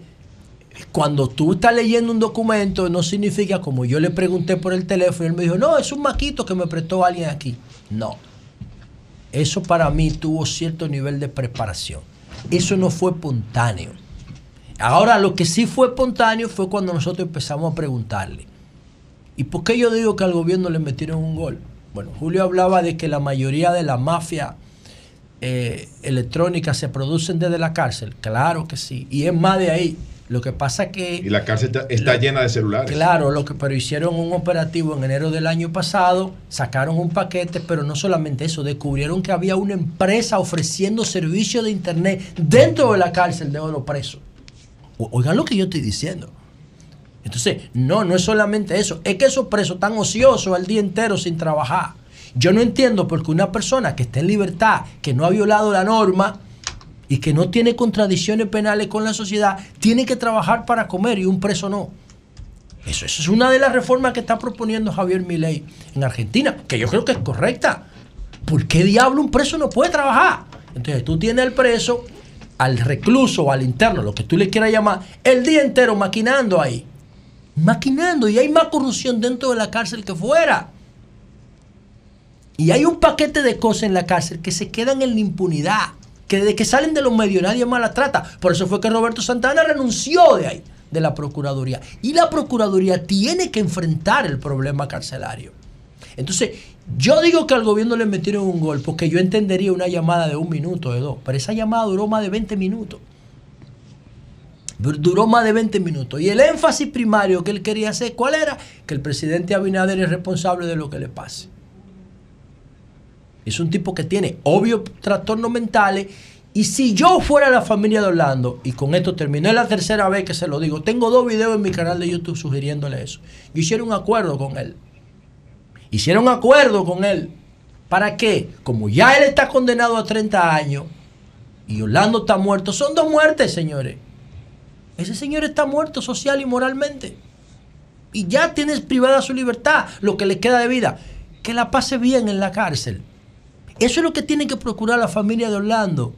cuando tú estás leyendo un documento, no significa como yo le pregunté por el teléfono, y él me dijo, no, es un maquito que me prestó alguien aquí. No. Eso para mí tuvo cierto nivel de preparación. Eso no fue espontáneo. Ahora, lo que sí fue espontáneo fue cuando nosotros empezamos a preguntarle. ¿Y por qué yo digo que al gobierno le metieron un gol? Bueno, Julio hablaba de que la mayoría de la mafia eh, electrónica se producen desde la cárcel. Claro que sí. Y es más de ahí. Lo que pasa que Y la cárcel está, está llena de celulares. Claro, lo que, pero hicieron un operativo en enero del año pasado, sacaron un paquete, pero no solamente eso, descubrieron que había una empresa ofreciendo servicio de internet dentro de la cárcel de los presos. Oigan lo que yo estoy diciendo. Entonces, no, no es solamente eso, es que esos presos están ociosos el día entero sin trabajar. Yo no entiendo por qué una persona que está en libertad, que no ha violado la norma y que no tiene contradicciones penales con la sociedad, tiene que trabajar para comer y un preso no. Eso, eso es una de las reformas que está proponiendo Javier Milei en Argentina, que yo creo que es correcta. ¿Por qué diablo un preso no puede trabajar? Entonces tú tienes al preso, al recluso o al interno, lo que tú le quieras llamar, el día entero maquinando ahí. Maquinando y hay más corrupción dentro de la cárcel que fuera. Y hay un paquete de cosas en la cárcel que se quedan en la impunidad, que desde que salen de los medios nadie más la trata. Por eso fue que Roberto Santana renunció de ahí, de la Procuraduría. Y la Procuraduría tiene que enfrentar el problema carcelario. Entonces, yo digo que al gobierno le metieron un gol porque yo entendería una llamada de un minuto, de dos, pero esa llamada duró más de 20 minutos. Dur- Duró más de 20 minutos. Y el énfasis primario que él quería hacer, ¿cuál era? Que el presidente Abinader es responsable de lo que le pase. Es un tipo que tiene obvios trastornos mentales. Y si yo fuera la familia de Orlando, y con esto terminé la tercera vez que se lo digo, tengo dos videos en mi canal de YouTube sugiriéndole eso. Yo hiciera un acuerdo con él. Hicieron un acuerdo con él. ¿Para qué? Como ya él está condenado a 30 años y Orlando está muerto, son dos muertes, señores. Ese señor está muerto social y moralmente. Y ya tienes privada su libertad, lo que le queda de vida. Que la pase bien en la cárcel. Eso es lo que tiene que procurar la familia de Orlando.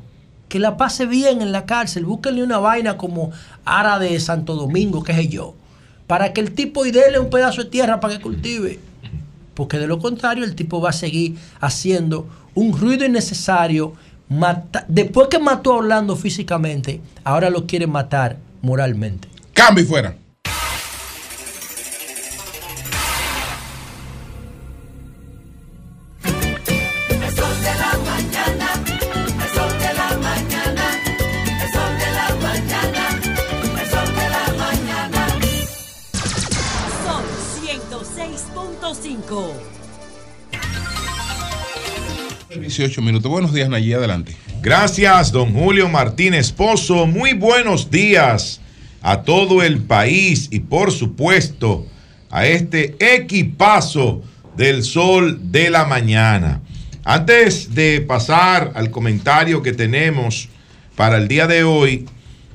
Que la pase bien en la cárcel. Búsquenle una vaina como Ara de Santo Domingo, qué sé yo. Para que el tipo y dele un pedazo de tierra para que cultive. Porque de lo contrario el tipo va a seguir haciendo un ruido innecesario. Después que mató a Orlando físicamente, ahora lo quiere matar moralmente. Cambio y fuera. El sol de la mañana, el sol de la mañana, el sol de la mañana, el sol de la mañana. Son 106.5. 18 minutos. Buenos días, Nayí, adelante. Gracias, don Julio Martínez Pozo. Muy buenos días a todo el país y por supuesto a este equipazo del sol de la mañana. Antes de pasar al comentario que tenemos para el día de hoy,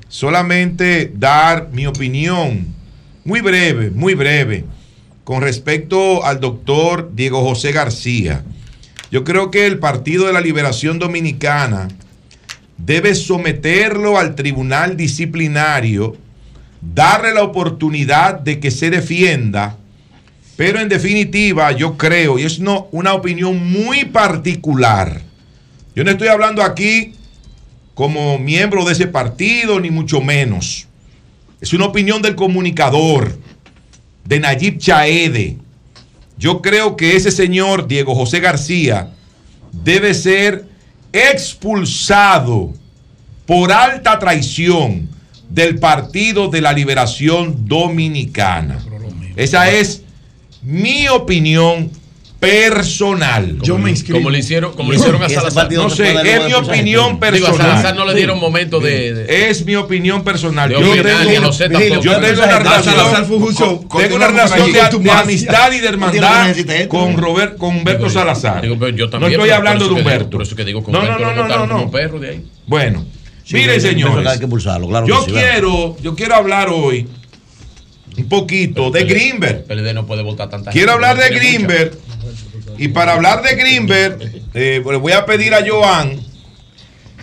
solamente dar mi opinión muy breve, muy breve, con respecto al doctor Diego José García. Yo creo que el Partido de la Liberación Dominicana debe someterlo al tribunal disciplinario, darle la oportunidad de que se defienda, pero en definitiva yo creo, y es no, una opinión muy particular, yo no estoy hablando aquí como miembro de ese partido, ni mucho menos. Es una opinión del comunicador, de Nayib Chaede. Yo creo que ese señor, Diego José García, debe ser expulsado por alta traición del Partido de la Liberación Dominicana. Esa es mi opinión personal. Yo me inscribo. Como le hicieron, como le hicieron a Salazar. No sé, es mi opinión Digo, a Salazar personal. no le dieron momento de. de- Es mi opinión personal. Yo tengo, yo una Salazar relación, tengo una relación de, amistad y de hermandad con. Robert, con Humberto Salazar. no estoy hablando de Humberto. por eso que digo que no, no, no, no, perro de ahí. Bueno, Sí, miren, señores. hay que impulsarlo, claro Yo quiero, yo quiero hablar hoy un poquito de Greenberg. PLD no puede votar tanta Quiero gente, hablar no de. Greenberg. Y para hablar de Greenberg, eh, le voy a pedir a Joan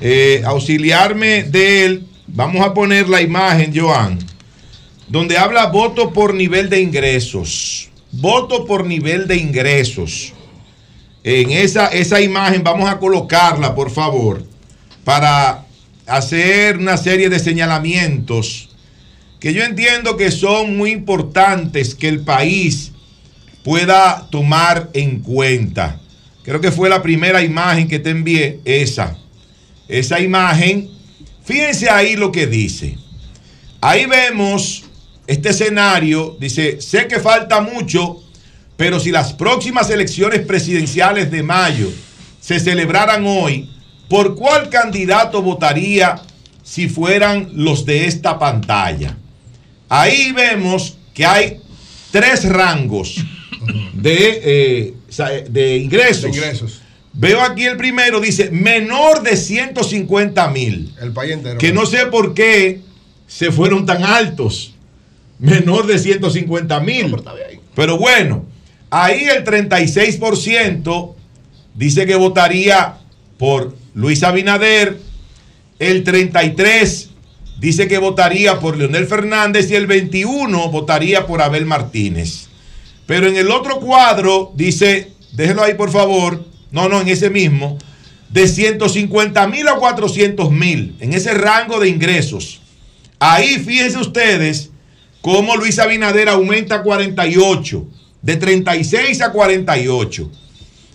eh, auxiliarme de él. Vamos a poner la imagen, Joan, donde habla voto por nivel de ingresos. Voto por nivel de ingresos. En esa, esa imagen vamos a colocarla, por favor, para hacer una serie de señalamientos que yo entiendo que son muy importantes que el país pueda tomar en cuenta. Creo que fue la primera imagen que te envié, esa. Esa imagen, fíjense ahí lo que dice. Ahí vemos este escenario, dice, sé que falta mucho, pero si las próximas elecciones presidenciales de mayo se celebraran hoy, ¿por cuál candidato votaría si fueran los de esta pantalla? Ahí vemos que hay tres rangos de, eh, de ingresos. De ingresos. Veo aquí el primero, dice menor de 150 mil. El país entero. Que no sé por qué se fueron tan altos. Menor de 150 mil. Pero bueno, ahí el 36% dice que votaría por Luis Abinader. El 33 dice que votaría por Leonel Fernández y el 21 votaría por Abel Martínez. Pero en el otro cuadro dice, déjelo ahí por favor, no, no, en ese mismo, de 150 mil a 400 mil, en ese rango de ingresos. Ahí fíjense ustedes cómo Luis Abinader aumenta a 48, de 36 a 48.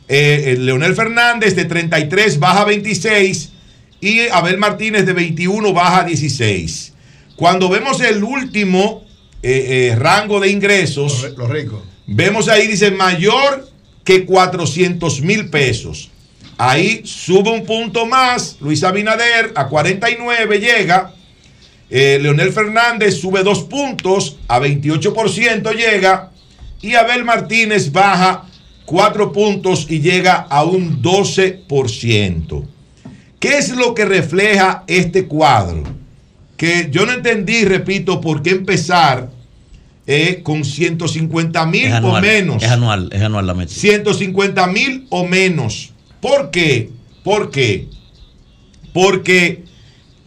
Eh, eh, Leonel Fernández de 33 baja a 26 y Abel Martínez de 21 baja a 16. Cuando vemos el último eh, rango de ingresos, los ricos. Vemos ahí, dice mayor que 400 mil pesos. Ahí sube un punto más, Luis Abinader a 49 llega, eh, Leonel Fernández sube dos puntos, a 28% llega, y Abel Martínez baja cuatro puntos y llega a un 12%. ¿Qué es lo que refleja este cuadro? Que yo no entendí, repito, por qué empezar eh, con 150 mil o menos. Es anual, es anual la meta. 150 mil o menos. ¿Por qué? ¿Por qué? Porque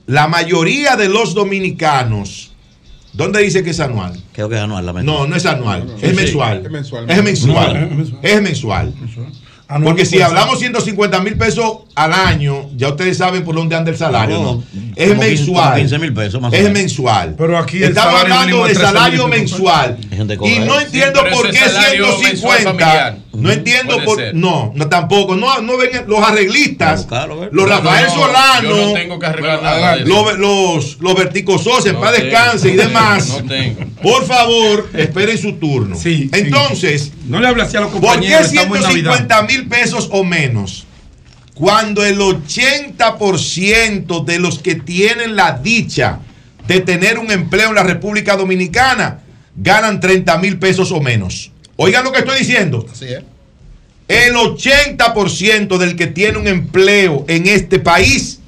la mayoría de los dominicanos, ¿dónde dice que es anual? Creo que es anual la meta. No, no es anual, es, sí. mensual. Es mensual. Es mensual. No, es mensual. Es mensual. Anual Porque si hablamos 150 mil pesos al año, ya ustedes saben por dónde anda el salario. No, ¿no? Es como 15 mensual. como 15 mil pesos más o Es menos. mensual. Pero aquí el Estamos hablando de es 13 salario mensual. Y no entiendo por qué salario mensual 150. No entiendo por. ser. No, no tampoco. No, no ven los arreglistas. Los Rafael no, Solano. yo no tengo que arreglar nada. Los, los, los verticosos, en No paz tengo, descanse y demás. tengo, no tengo. Por favor, esperen su turno. Entonces, No le hable así a los ¿por qué compañeros. en Navidad. 150 mil pesos o menos? Cuando el 80% de los que tienen la dicha de tener un empleo en la República Dominicana ganan 30 mil pesos o menos. Oigan lo que estoy diciendo. Así es. El 80% del que tiene un empleo en este país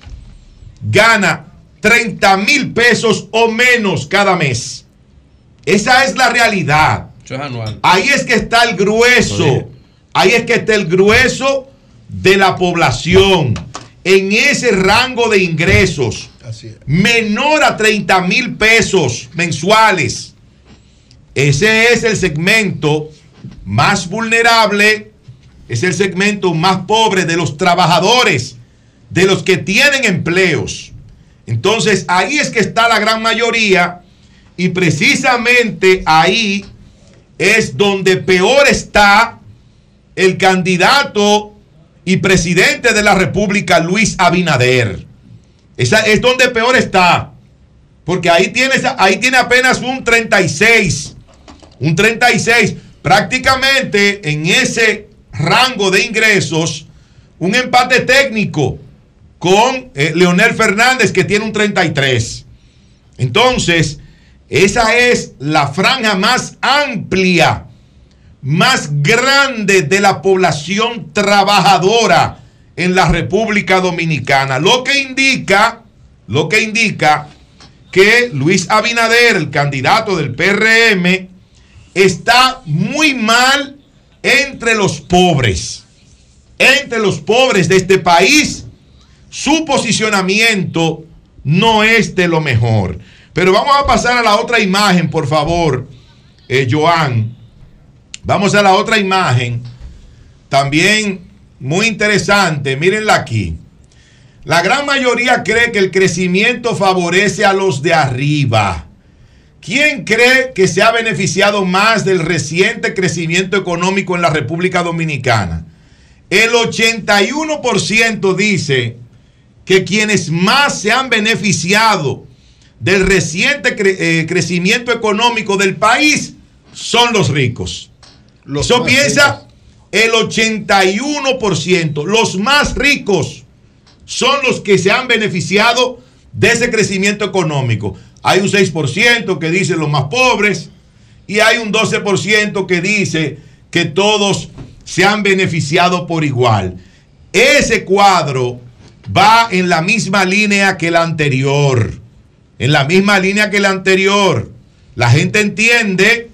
gana 30 mil pesos o menos cada mes. Esa es la realidad. Eso es anual. Ahí es que está el grueso. Ahí es que está el grueso de la población. En ese rango de ingresos. Así es. Menor a 30 mil pesos mensuales. Ese es el segmento más vulnerable. Es el segmento más pobre de los trabajadores. De los que tienen empleos. Entonces ahí es que está la gran mayoría. Y precisamente ahí es donde peor está el candidato y presidente de la República, Luis Abinader. Esa es donde peor está. Porque ahí tiene, ahí tiene apenas un 36. Un 36. Prácticamente en ese rango de ingresos, un empate técnico con eh, Leonel Fernández que tiene un 33. Entonces, esa es la franja más amplia, más grande de la población trabajadora en la República Dominicana. Lo que indica, lo que indica que Luis Abinader, el candidato del PRM, está muy mal entre los pobres. Entre los pobres de este país, su posicionamiento no es de lo mejor. Pero vamos a pasar a la otra imagen, por favor, eh, Joan. Vamos a la otra imagen. También muy interesante, mírenla aquí. La gran mayoría cree que el crecimiento favorece a los de arriba. ¿Quién cree que se ha beneficiado más del reciente crecimiento económico en la República Dominicana? El 81% dice que quienes más se han beneficiado del reciente cre- eh, crecimiento económico del país son los ricos. Eso más piensa el 81%. Los más ricos son los que se han beneficiado de ese crecimiento económico. Hay un 6% que dice los más pobres y hay un 12% que dice que todos se han beneficiado por igual. Ese cuadro va en la misma línea que el anterior. En la misma línea que el anterior. La gente entiende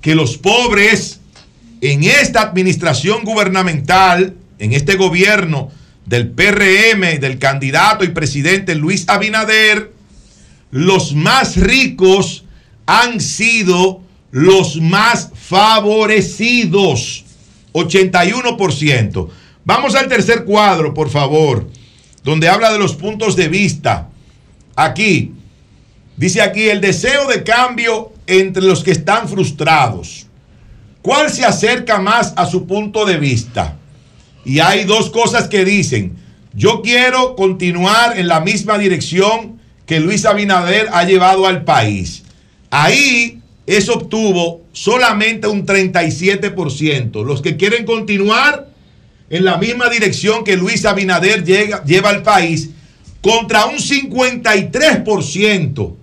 que los pobres en esta administración gubernamental, en este gobierno del PRM, del candidato y presidente Luis Abinader, los más ricos han sido los más favorecidos. 81%. Vamos al tercer cuadro, por favor, donde habla de los puntos de vista. Aquí, dice aquí, el deseo de cambio entre los que están frustrados. ¿Cuál se acerca más a su punto de vista? Y hay dos cosas que dicen. Yo quiero continuar en la misma dirección que Luis Abinader ha llevado al país. Ahí eso obtuvo solamente un 37%. Los que quieren continuar en la misma dirección que Luis Abinader llega- lleva al país contra un 53%.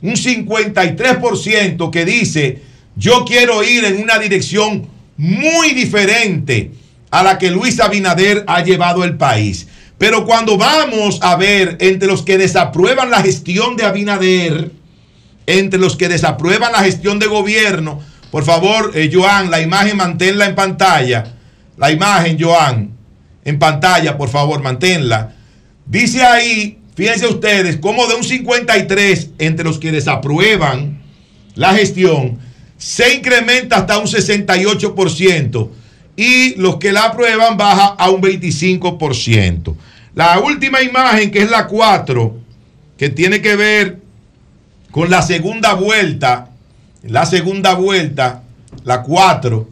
Un 53% que dice, yo quiero ir en una dirección muy diferente a la que Luis Abinader ha llevado el país. Pero cuando vamos a ver entre los que desaprueban la gestión de Abinader, entre los que desaprueban la gestión de gobierno, por favor, eh, Joan, la imagen manténla en pantalla. La imagen, Joan, en pantalla, por favor, manténla. Dice ahí, fíjense ustedes, como de un 53 entre los que desaprueban la gestión, se incrementa hasta un 68% y los que la aprueban baja a un 25%. La última imagen, que es la 4, que tiene que ver con la segunda vuelta, la segunda vuelta, la 4,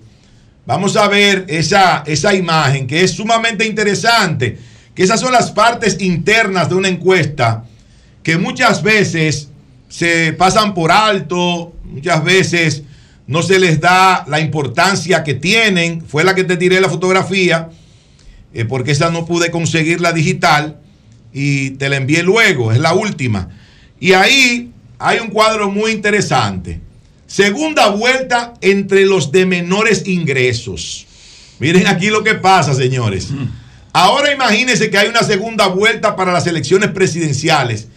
vamos a ver esa, esa imagen que es sumamente interesante, que esas son las partes internas de una encuesta que muchas veces se pasan por alto, muchas veces no se les da la importancia que tienen. Fue la que te tiré la fotografía, eh, porque esa no pude conseguirla digital y te la envié luego, es la última. Y ahí hay un cuadro muy interesante. Segunda vuelta entre los de menores ingresos. Miren aquí lo que pasa, señores. Ahora imagínense que hay una segunda vuelta para las elecciones presidenciales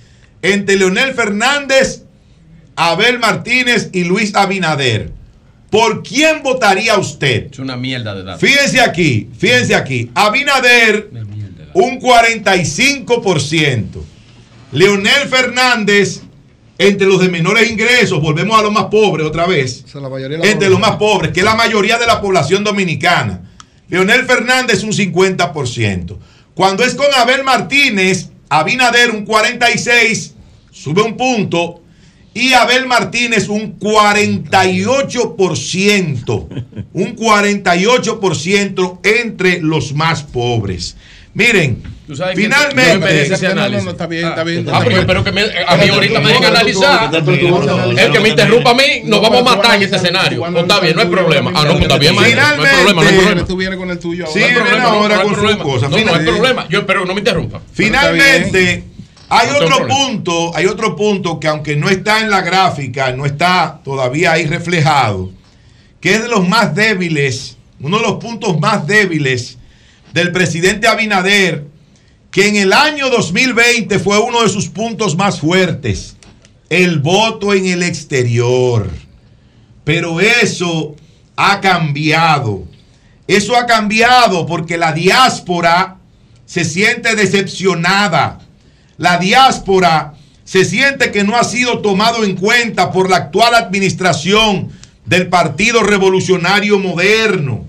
entre Leonel Fernández, Abel Martínez y Luis Abinader. ¿Por quién votaría usted? Es una mierda de datos. Fíjense aquí, fíjense aquí. Abinader, un 45%. Leonel Fernández, entre los de menores ingresos, volvemos a los más pobres otra vez. O sea, la mayoría de la Entre los más pobres, que es la mayoría de la población dominicana. Leonel Fernández, un 50%. Cuando es con Abel Martínez, Abinader, un 46%, sube un punto. Y Abel Martínez un 48%, un 48% entre los más pobres. Miren, que finalmente... merece ese análisis. está bien, está bien. Ah, pero yo espero que me, a mí ahorita me dejen analizar. El que me interrumpa a mí, nos vamos a matar en este escenario. Pues está bien, no hay problema. Ah, no, pues está bien, maestro. No hay problema, no hay problema. Tú vienes con el tuyo Sí, ahora. problema, ahora no con sus cosas. No, no hay Finalmente- problema. Yo espero no me interrumpa. Finalmente, hay No otro punto, hay otro punto que aunque no está en la gráfica, no está todavía ahí reflejado, que es de los más débiles, uno de los puntos más débiles del presidente Abinader, que en el año 2020 fue uno de sus puntos más fuertes, el voto en el exterior. Pero eso ha cambiado. Eso ha cambiado porque la diáspora se siente decepcionada. La diáspora se siente que no ha sido tomado en cuenta por la actual administración del Partido Revolucionario Moderno.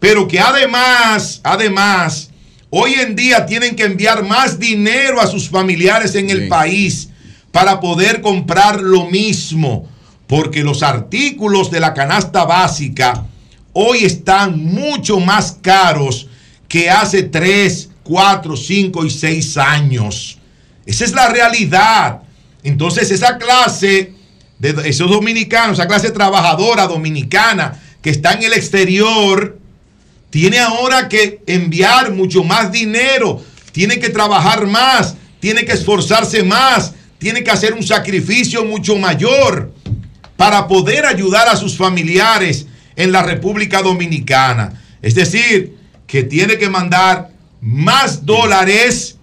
Pero que además, además, hoy en día tienen que enviar más dinero a sus familiares en el país para poder comprar lo mismo. Porque los artículos de la canasta básica hoy están mucho más caros que hace 3, 4, 5 y 6 años. Esa es la realidad. Entonces esa clase de esos dominicanos, esa clase trabajadora dominicana que está en el exterior, tiene ahora que enviar mucho más dinero, tiene que trabajar más, tiene que esforzarse más, tiene que hacer un sacrificio mucho mayor para poder ayudar a sus familiares en la República Dominicana. Es decir, que tiene que mandar más dólares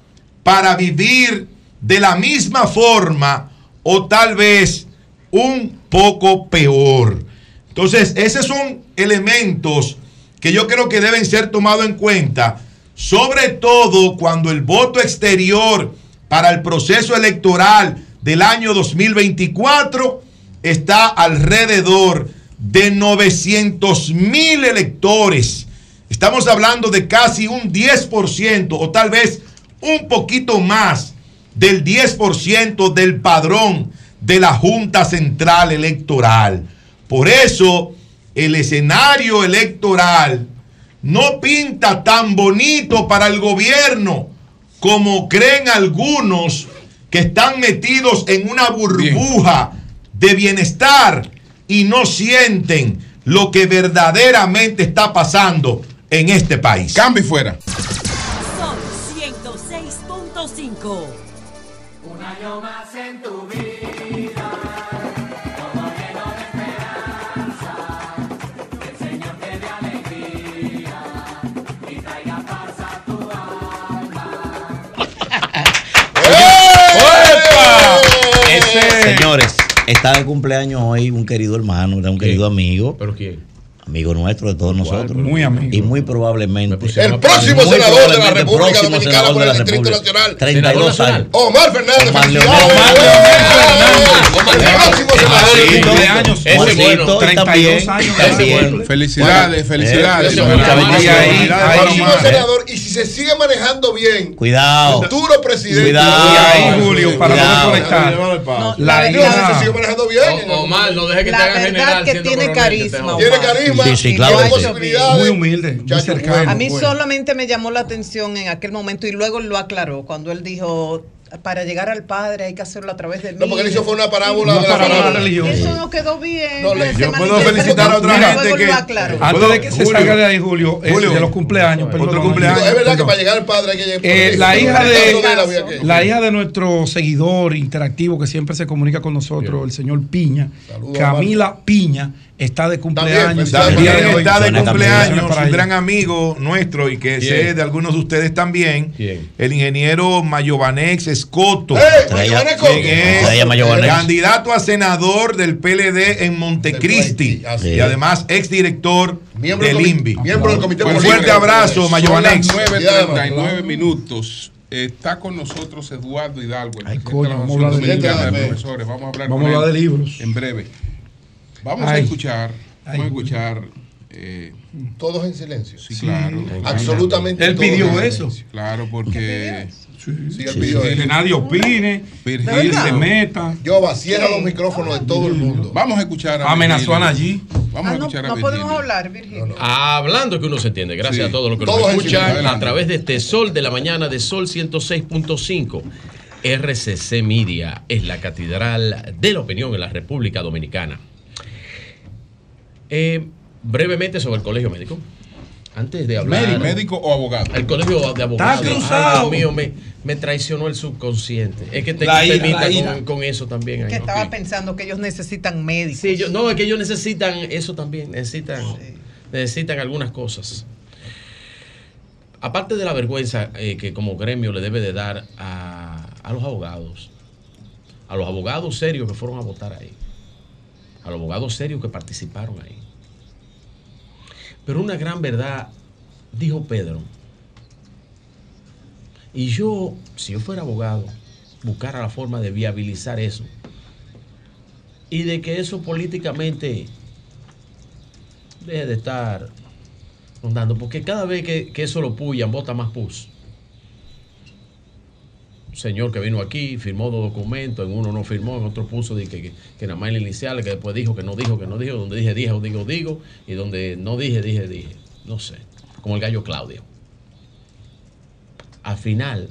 para vivir de la misma forma o tal vez un poco peor. Entonces, esos son elementos que yo creo que deben ser tomados en cuenta, sobre todo cuando el voto exterior para el proceso electoral del año 2024 está alrededor de 900 mil electores. Estamos hablando de casi un 10% o tal vez un poquito más del 10% del padrón de la Junta Central Electoral. Por eso el escenario electoral no pinta tan bonito para el gobierno como creen algunos que están metidos en una burbuja de bienestar y no sienten lo que verdaderamente está pasando en este país. Cambio y fuera. Son 106.5. Año más en tu vida, todo lleno de esperanza. Que el Señor te dé alegría y traiga paz a tu alma. Señores, está de cumpleaños hoy un querido hermano, un querido amigo. ¿Pero quién? Amigo nuestro de todos nosotros. Muy amigo. Y muy probablemente. El próximo senador de la República Dominicana por el la Distrito República. Nacional. 32 Senador años. Omar Fernández, Omar felicidades. Omar El próximo senador. Sí, cumpleaños. Ese Juancito, bueno. él 32 también, años. también. Felicidades, felicidades. Próximo senador. Y si se sigue manejando bien, Cuidado. futuro presidente. Cuidado. Y ahí, Julio, para no desconectar. La Yo, si se sigue manejando bien. Omar, no deje que te La hagan verdad general. que tiene carisma. Tiene carisma. Sí, sí, claro. Muy humilde, muy cercano. A mí bueno. solamente me llamó la atención en aquel momento y luego lo aclaró cuando él dijo para llegar al Padre hay que hacerlo a través de mí. No, porque él hizo fue una parábola Una de la parábola religiosa. Eso no quedó bien. No, le- yo puedo felicitar a otra luego gente lo que- aclaró. Antes de que se salga de ahí, Julio, Julio. de los cumpleaños. Otro es verdad que para llegar al padre hay que llegar. Eh, la hija de la hija de nuestro seguidor interactivo que siempre se comunica con nosotros, el señor Piña, Saludos, Camila Piña, está de cumpleaños. Hoy. está de cumpleaños un gran amigo nuestro y que sé de algunos de ustedes también, ¿Quién? el ingeniero Mayovanex Escoto. ¡Eh! Es Mayovanes. candidato a senador del PLD en Montecristi y además exdirector Miembro del INVI. miembro del comité Un fuerte abrazo, las 9.39 minutos. Está con nosotros Eduardo Hidalgo, el Ay, presidente coño, de la vamos a Asociación hablar de Dominicana de libros. Profesores. Vamos a hablar Vamos con a hablar él de libros. En breve. Vamos a Ay. escuchar, vamos a escuchar eh, Todos en silencio. Sí, claro. Absolutamente Él pidió eso. Claro, porque. Sí, él pidió Que nadie opine, Virgil que se meta. Yoba, cierra los micrófonos de todo el mundo. Vamos a escuchar a Amenazó a. Nayib. Vamos a Ah, no, escuchar a no podemos Virgilio. hablar, Virgilio. Hablando que uno se entiende, gracias Sí. a todos los que Todos nos escuchan a través de este Sol de la Mañana de Sol 106.5. RCC Media es la catedral de la opinión en la República Dominicana. Eh, brevemente sobre el colegio médico. Antes de hablar. Médico, médico o abogado. El colegio de abogados. Está cruzado. Ay, Dios mío, me, me traicionó el subconsciente. Es que te La ira, permita la ira. con, con eso también. Que ahí, estaba pensando que ellos necesitan médicos. Sí, yo, no, es que ellos necesitan eso también, necesitan, necesitan algunas cosas. Aparte de la vergüenza eh, que como gremio le debe de dar a, a los abogados, a los abogados serios que fueron a votar ahí, a los abogados serios que participaron ahí. Pero una gran verdad, dijo Pedro, y yo, si yo fuera abogado, buscara la forma de viabilizar eso y de que eso políticamente deje de estar rondando, porque cada vez que, eso lo puyan, vota más pus. Señor que vino aquí, firmó dos documentos, en uno no firmó, en otro puso de que, que, que nada más la inicial, que después dijo que no dijo, que no dijo, donde dije, dije, digo, digo, y donde no dije, dije, dije. No sé, como el gallo Claudio. Al final,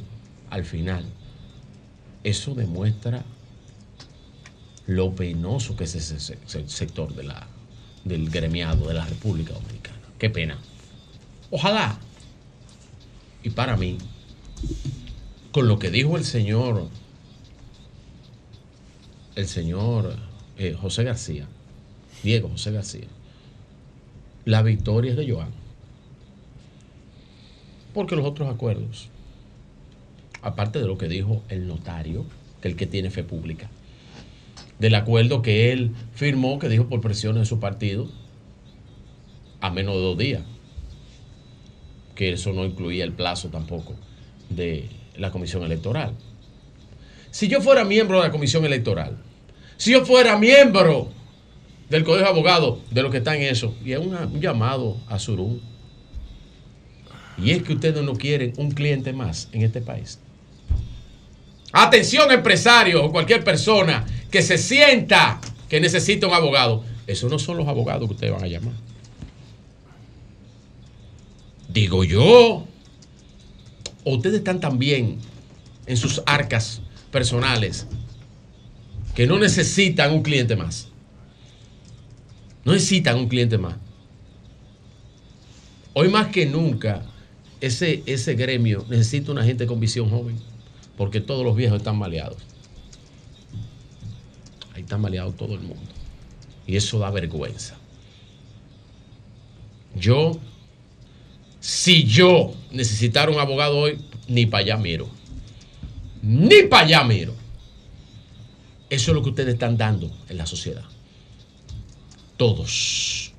al final, eso demuestra lo penoso que es ese se- se- sector de la, del gremiado de la República Dominicana. Qué pena. Ojalá. Y para mí, con lo que dijo el señor, el señor eh, José García, Diego José García, la victoria es de Joan. Porque los otros acuerdos, aparte de lo que dijo el notario, que el que tiene fe pública, del acuerdo que él firmó, que dijo por presiones de su partido, a menos de dos días, que eso no incluía el plazo tampoco de la comisión electoral. Si yo fuera miembro de la comisión electoral, si yo fuera miembro del Colegio de Abogados, de los que están en eso, y es un llamado a Surún, y es que ustedes no quieren un cliente más en este país. Atención empresario o cualquier persona que se sienta que necesita un abogado. Esos no son los abogados que ustedes van a llamar. Digo yo. Ustedes están tan bien en sus arcas personales que no necesitan un cliente más. No necesitan un cliente más. Hoy más que nunca, ese, ese gremio necesita una gente con visión joven, porque todos los viejos están maleados. Ahí está maleado todo el mundo. Y eso da vergüenza. Yo, si yo necesitara un abogado hoy, ni para allá miro. Ni para allá miro. Eso es lo que ustedes están dando en la sociedad. Todos.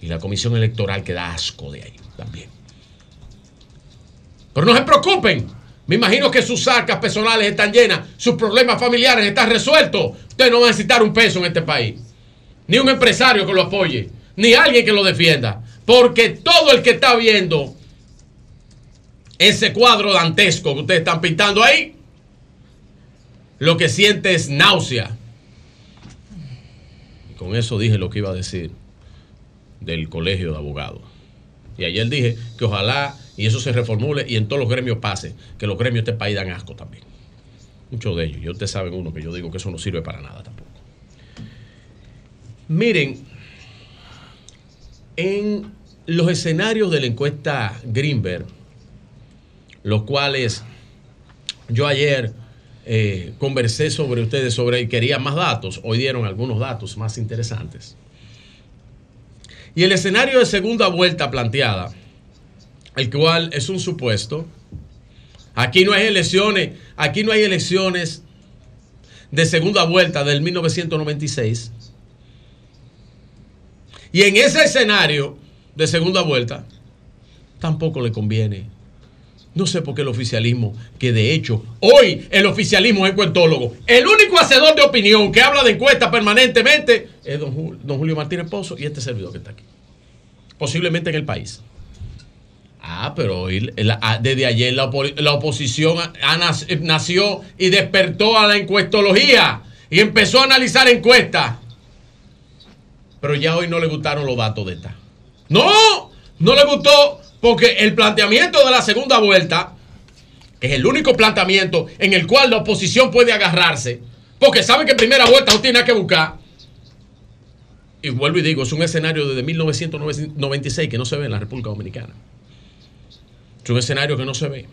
Y la comisión electoral que da asco de ahí también. Pero no se preocupen. Me imagino que sus arcas personales están llenas, sus problemas familiares están resueltos. Ustedes no van a necesitar un peso en este país. Ni un empresario que lo apoye, ni alguien que lo defienda. Porque todo el que está viendo ese cuadro dantesco que ustedes están pintando ahí, lo que siente es náusea. Y con eso dije lo que iba a decir del colegio de abogados. Y ayer dije que ojalá y eso se reformule y en todos los gremios pase, que los gremios de este país dan asco también. Muchos de ellos. Y ustedes saben uno que yo digo que eso no sirve para nada tampoco. Miren, en los escenarios de la encuesta Greenberg, los cuales yo ayer eh, conversé sobre ustedes sobre y quería más datos, hoy dieron algunos datos más interesantes. Y el escenario de segunda vuelta planteada, el cual es un supuesto, aquí no hay elecciones, aquí no hay elecciones de segunda vuelta del 1996. Y en ese escenario de segunda vuelta, tampoco le conviene. No sé por qué el oficialismo, que de hecho hoy el oficialismo es encuestólogo. El único hacedor de opinión que habla de encuestas permanentemente es don Julio, don Julio Martínez Pozo y este servidor que está aquí. posiblemente en el país. Ah, pero hoy, desde ayer la, la oposición eh, nació y despertó a la encuestología y empezó a analizar encuestas. Pero ya hoy no le gustaron los datos de esta. No, no le gustó porque el planteamiento de la segunda vuelta, es el único planteamiento en el cual la oposición puede agarrarse, porque sabe que en primera vuelta no tiene que buscar. Y vuelvo y digo, es un escenario desde 1996 que no se ve en la República Dominicana. Es un escenario que no se ve.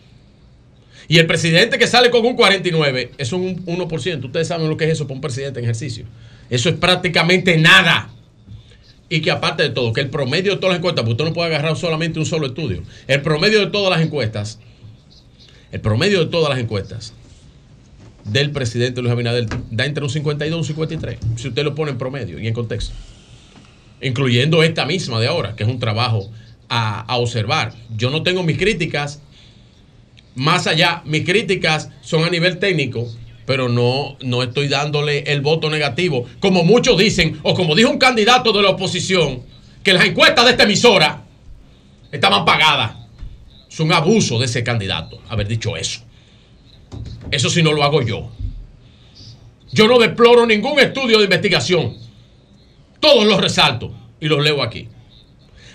Y el presidente que sale con un 49 es un 1%. Ustedes saben lo que es eso para un presidente en ejercicio. Eso es prácticamente nada. Y que aparte de todo, que el promedio de todas las encuestas, porque usted no puede agarrar solamente un solo estudio, el promedio de todas las encuestas, el promedio de todas las encuestas del presidente Luis Abinader da entre un 52 y un 53, si usted lo pone en promedio y en contexto. Incluyendo esta misma de ahora, que es un trabajo a, a observar. Yo no tengo mis críticas más allá, mis críticas son a nivel técnico, pero no, no estoy dándole el voto negativo, como muchos dicen, o como dijo un candidato de la oposición, que las encuestas de esta emisora estaban pagadas. Es un abuso de ese candidato haber dicho eso. Eso sí no lo hago yo. Yo no deploro ningún estudio de investigación. Todos los resalto y los leo aquí.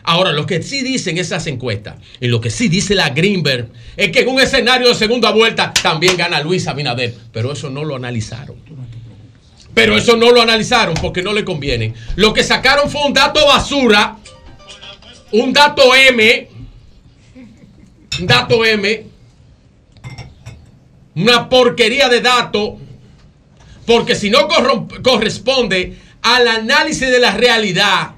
Ahora, lo que sí dicen esas encuestas y lo que sí dice la Greenberg es que en un escenario de segunda vuelta también gana Luis Abinader. Pero eso no lo analizaron. Pero eso no lo analizaron porque no le conviene. Lo que sacaron fue un dato basura, un dato M, un dato M, una porquería de dato, porque si no corresponde al análisis de la realidad,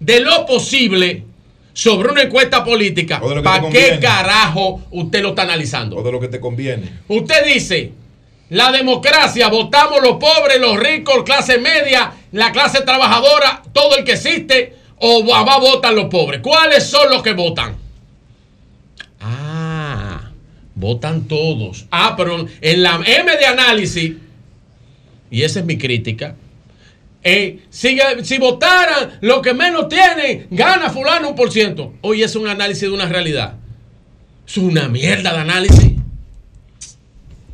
de lo posible sobre una encuesta política, ¿para qué carajo usted lo está analizando? O de lo que te conviene. Usted dice, la democracia, votamos los pobres, los ricos, clase media, la clase trabajadora, todo el que existe, o va, va, votan los pobres. ¿Cuáles son los que votan? Ah, votan todos. Ah, pero en la M de análisis, y esa es mi crítica, eh, si, si votaran lo que menos tienen, gana fulano un por ciento. Hoy es un análisis de una realidad. Es una mierda de análisis.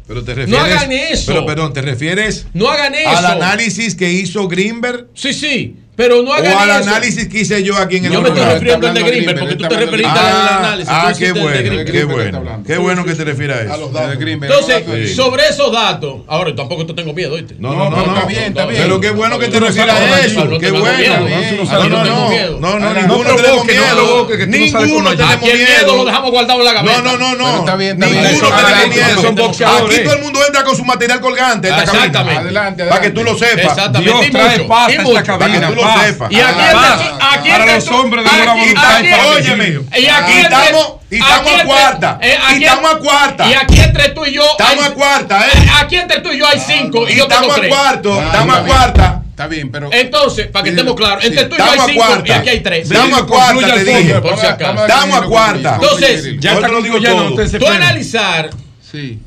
Pero te refieres. hagan eso. Pero perdón, ¿te refieres No hagan eso. al análisis que hizo Greenberg? Sí, sí. Pero no hagan O al eso. análisis que hice yo aquí en el Yo me estoy refiriendo al de Greenberg, porque tú te referiste al Ah, análisis. Ah, qué bueno, qué bueno. Qué bueno que te refieras a eso. Entonces, Sí. sobre esos datos, ahora tampoco te tengo miedo, ¿oíste? No, no, no, no. Pero qué bueno que te refieras a eso. Qué bueno. No, no, no. No, no, ninguno tenemos miedo. Ninguno tenemos miedo lo dejamos guardado en la gaveta. No, no, no, no. está bien, está bien. Ninguno tenemos miedo. son boxeadores. Aquí todo el mundo entra con su material colgante. a. Exactamente. Adelante, Para que tú lo sepas. Exactamente. Dios trae paz a esta cabina. Lo Paz. sepas. Y aquí Paz. entre- aquí Para los tú- hombres de buena aquí- voluntad y para los Óyeme. Y aquí estamos- y estamos a cuarta. eh, Y aquí- estamos a cuarta. Y aquí entre tú y yo. Estamos hay- a cuarta, ¿eh? eh, Aquí entre tú y yo hay cinco. Y yo estamos a cuarto. Ah, Estamos a cuarta. Está bien, pero. Entonces, para que estemos claros, entre tú y yo Estamos hay a cinco y aquí hay tres. Estamos a cuarta, te dije. Estamos a cuarta. Entonces, Ya te lo digo ustedes se Tú analizar Sí.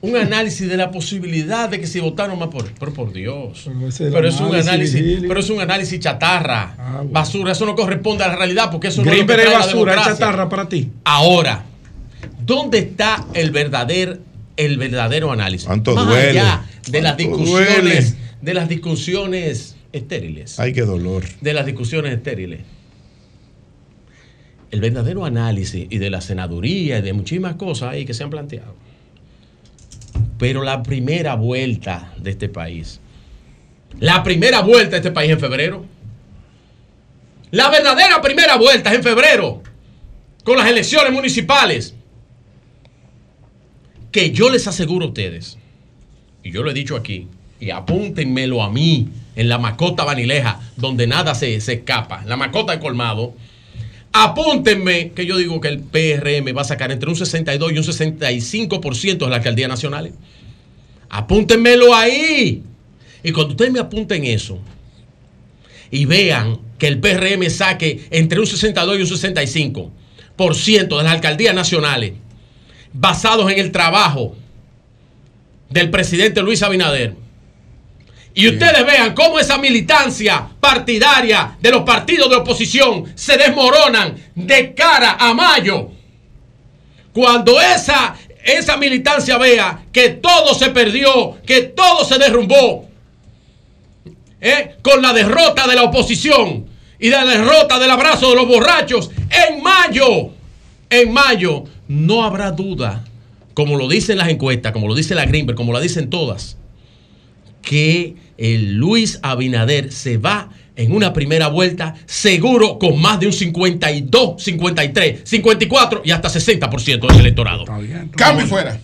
Un análisis de la posibilidad de que si votaron más por, pero por Dios. Pero es el Pero es un análisis, pero es un análisis chatarra, Ah, bueno. basura. Eso no corresponde a la realidad porque eso Greenberg no es es lo que trae la basura, es democracia. chatarra para ti. Ahora, ¿dónde está el verdadero, el verdadero análisis? Cuánto Más duele, allá de las discusiones, duele. de las discusiones estériles. Ay, qué dolor. de las discusiones estériles. El verdadero análisis y de la senaduría y de muchísimas cosas ahí que se han planteado. Pero la primera vuelta de este país, la primera vuelta de este país en febrero, la verdadera primera vuelta es en febrero, con las elecciones municipales, que yo les aseguro a ustedes, y yo lo he dicho aquí, y apúntenmelo a mí en la macota vanileja, donde nada se, se escapa, la macota de colmado. Apúntenme que yo digo que el PRM va a sacar entre un 62 y un 65% de la alcaldía nacional. Apúntenmelo ahí. Y cuando ustedes me apunten eso y vean que el PRM saque entre un 62 y un 65% de las alcaldías nacionales basados en el trabajo del presidente Luis Abinader Y ustedes vean cómo esa militancia partidaria de los partidos de oposición se desmoronan de cara a mayo. Cuando esa, esa militancia vea que todo se perdió, que todo se derrumbó, ¿eh? con la derrota de la oposición y la derrota del abrazo de los borrachos, en mayo, en mayo, no habrá duda, como lo dicen las encuestas, como lo dice la Greenberg, como lo dicen todas, que el Luis Abinader se va en una primera vuelta seguro con más de un 52, 53, 54 y hasta 60% del electorado. Cambio y fuera.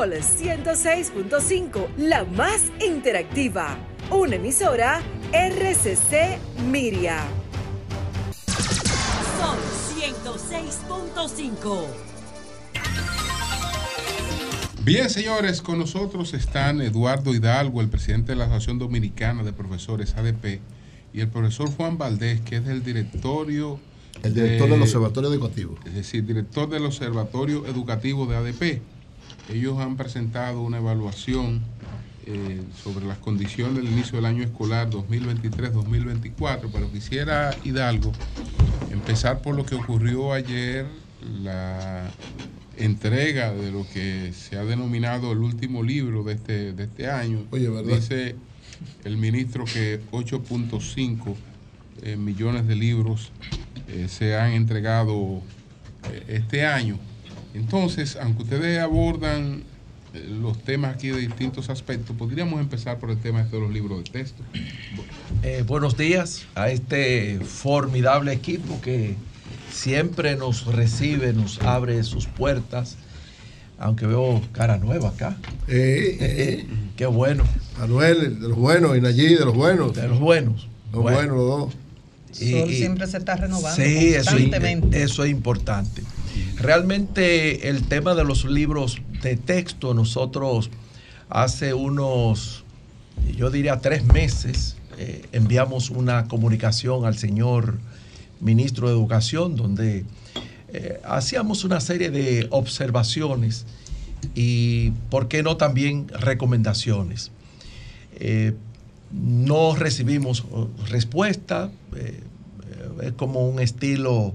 Sol 106.5, la más interactiva. Una emisora RCC Miria. Sol 106.5. Bien, señores, con nosotros están Eduardo Hidalgo, el presidente de la Asociación Dominicana de Profesores ADP, y el profesor Juan Valdés, que es del directorio. El director del Observatorio Educativo. Es decir, director del Observatorio Educativo de ADP. Ellos han presentado una evaluación eh, sobre las condiciones del inicio del año escolar 2023-2024, pero quisiera, Hidalgo, empezar por lo que ocurrió ayer, la entrega de lo que se ha denominado el último libro de este, de este año. Oye, ¿verdad? Dice el ministro que 8.5 eh, millones de libros eh, se han entregado este año. Entonces, aunque ustedes abordan eh, los temas aquí de distintos aspectos, podríamos empezar por el tema de los libros de texto. Eh, buenos días a este formidable equipo que siempre nos recibe, nos abre sus puertas, aunque veo cara nueva acá. Eh, Qué bueno. Manuel, de los buenos, y Nayí, de los buenos. De los buenos. Los Bueno. buenos, los dos. Sol siempre se está renovando Sí, eso, constantemente. eso es importante. Realmente el tema de los libros de texto, nosotros hace unos, yo diría tres meses, eh, enviamos una comunicación al señor ministro de Educación donde eh, hacíamos una serie de observaciones y, ¿por qué no también recomendaciones? Eh, no recibimos respuesta, es como un estilo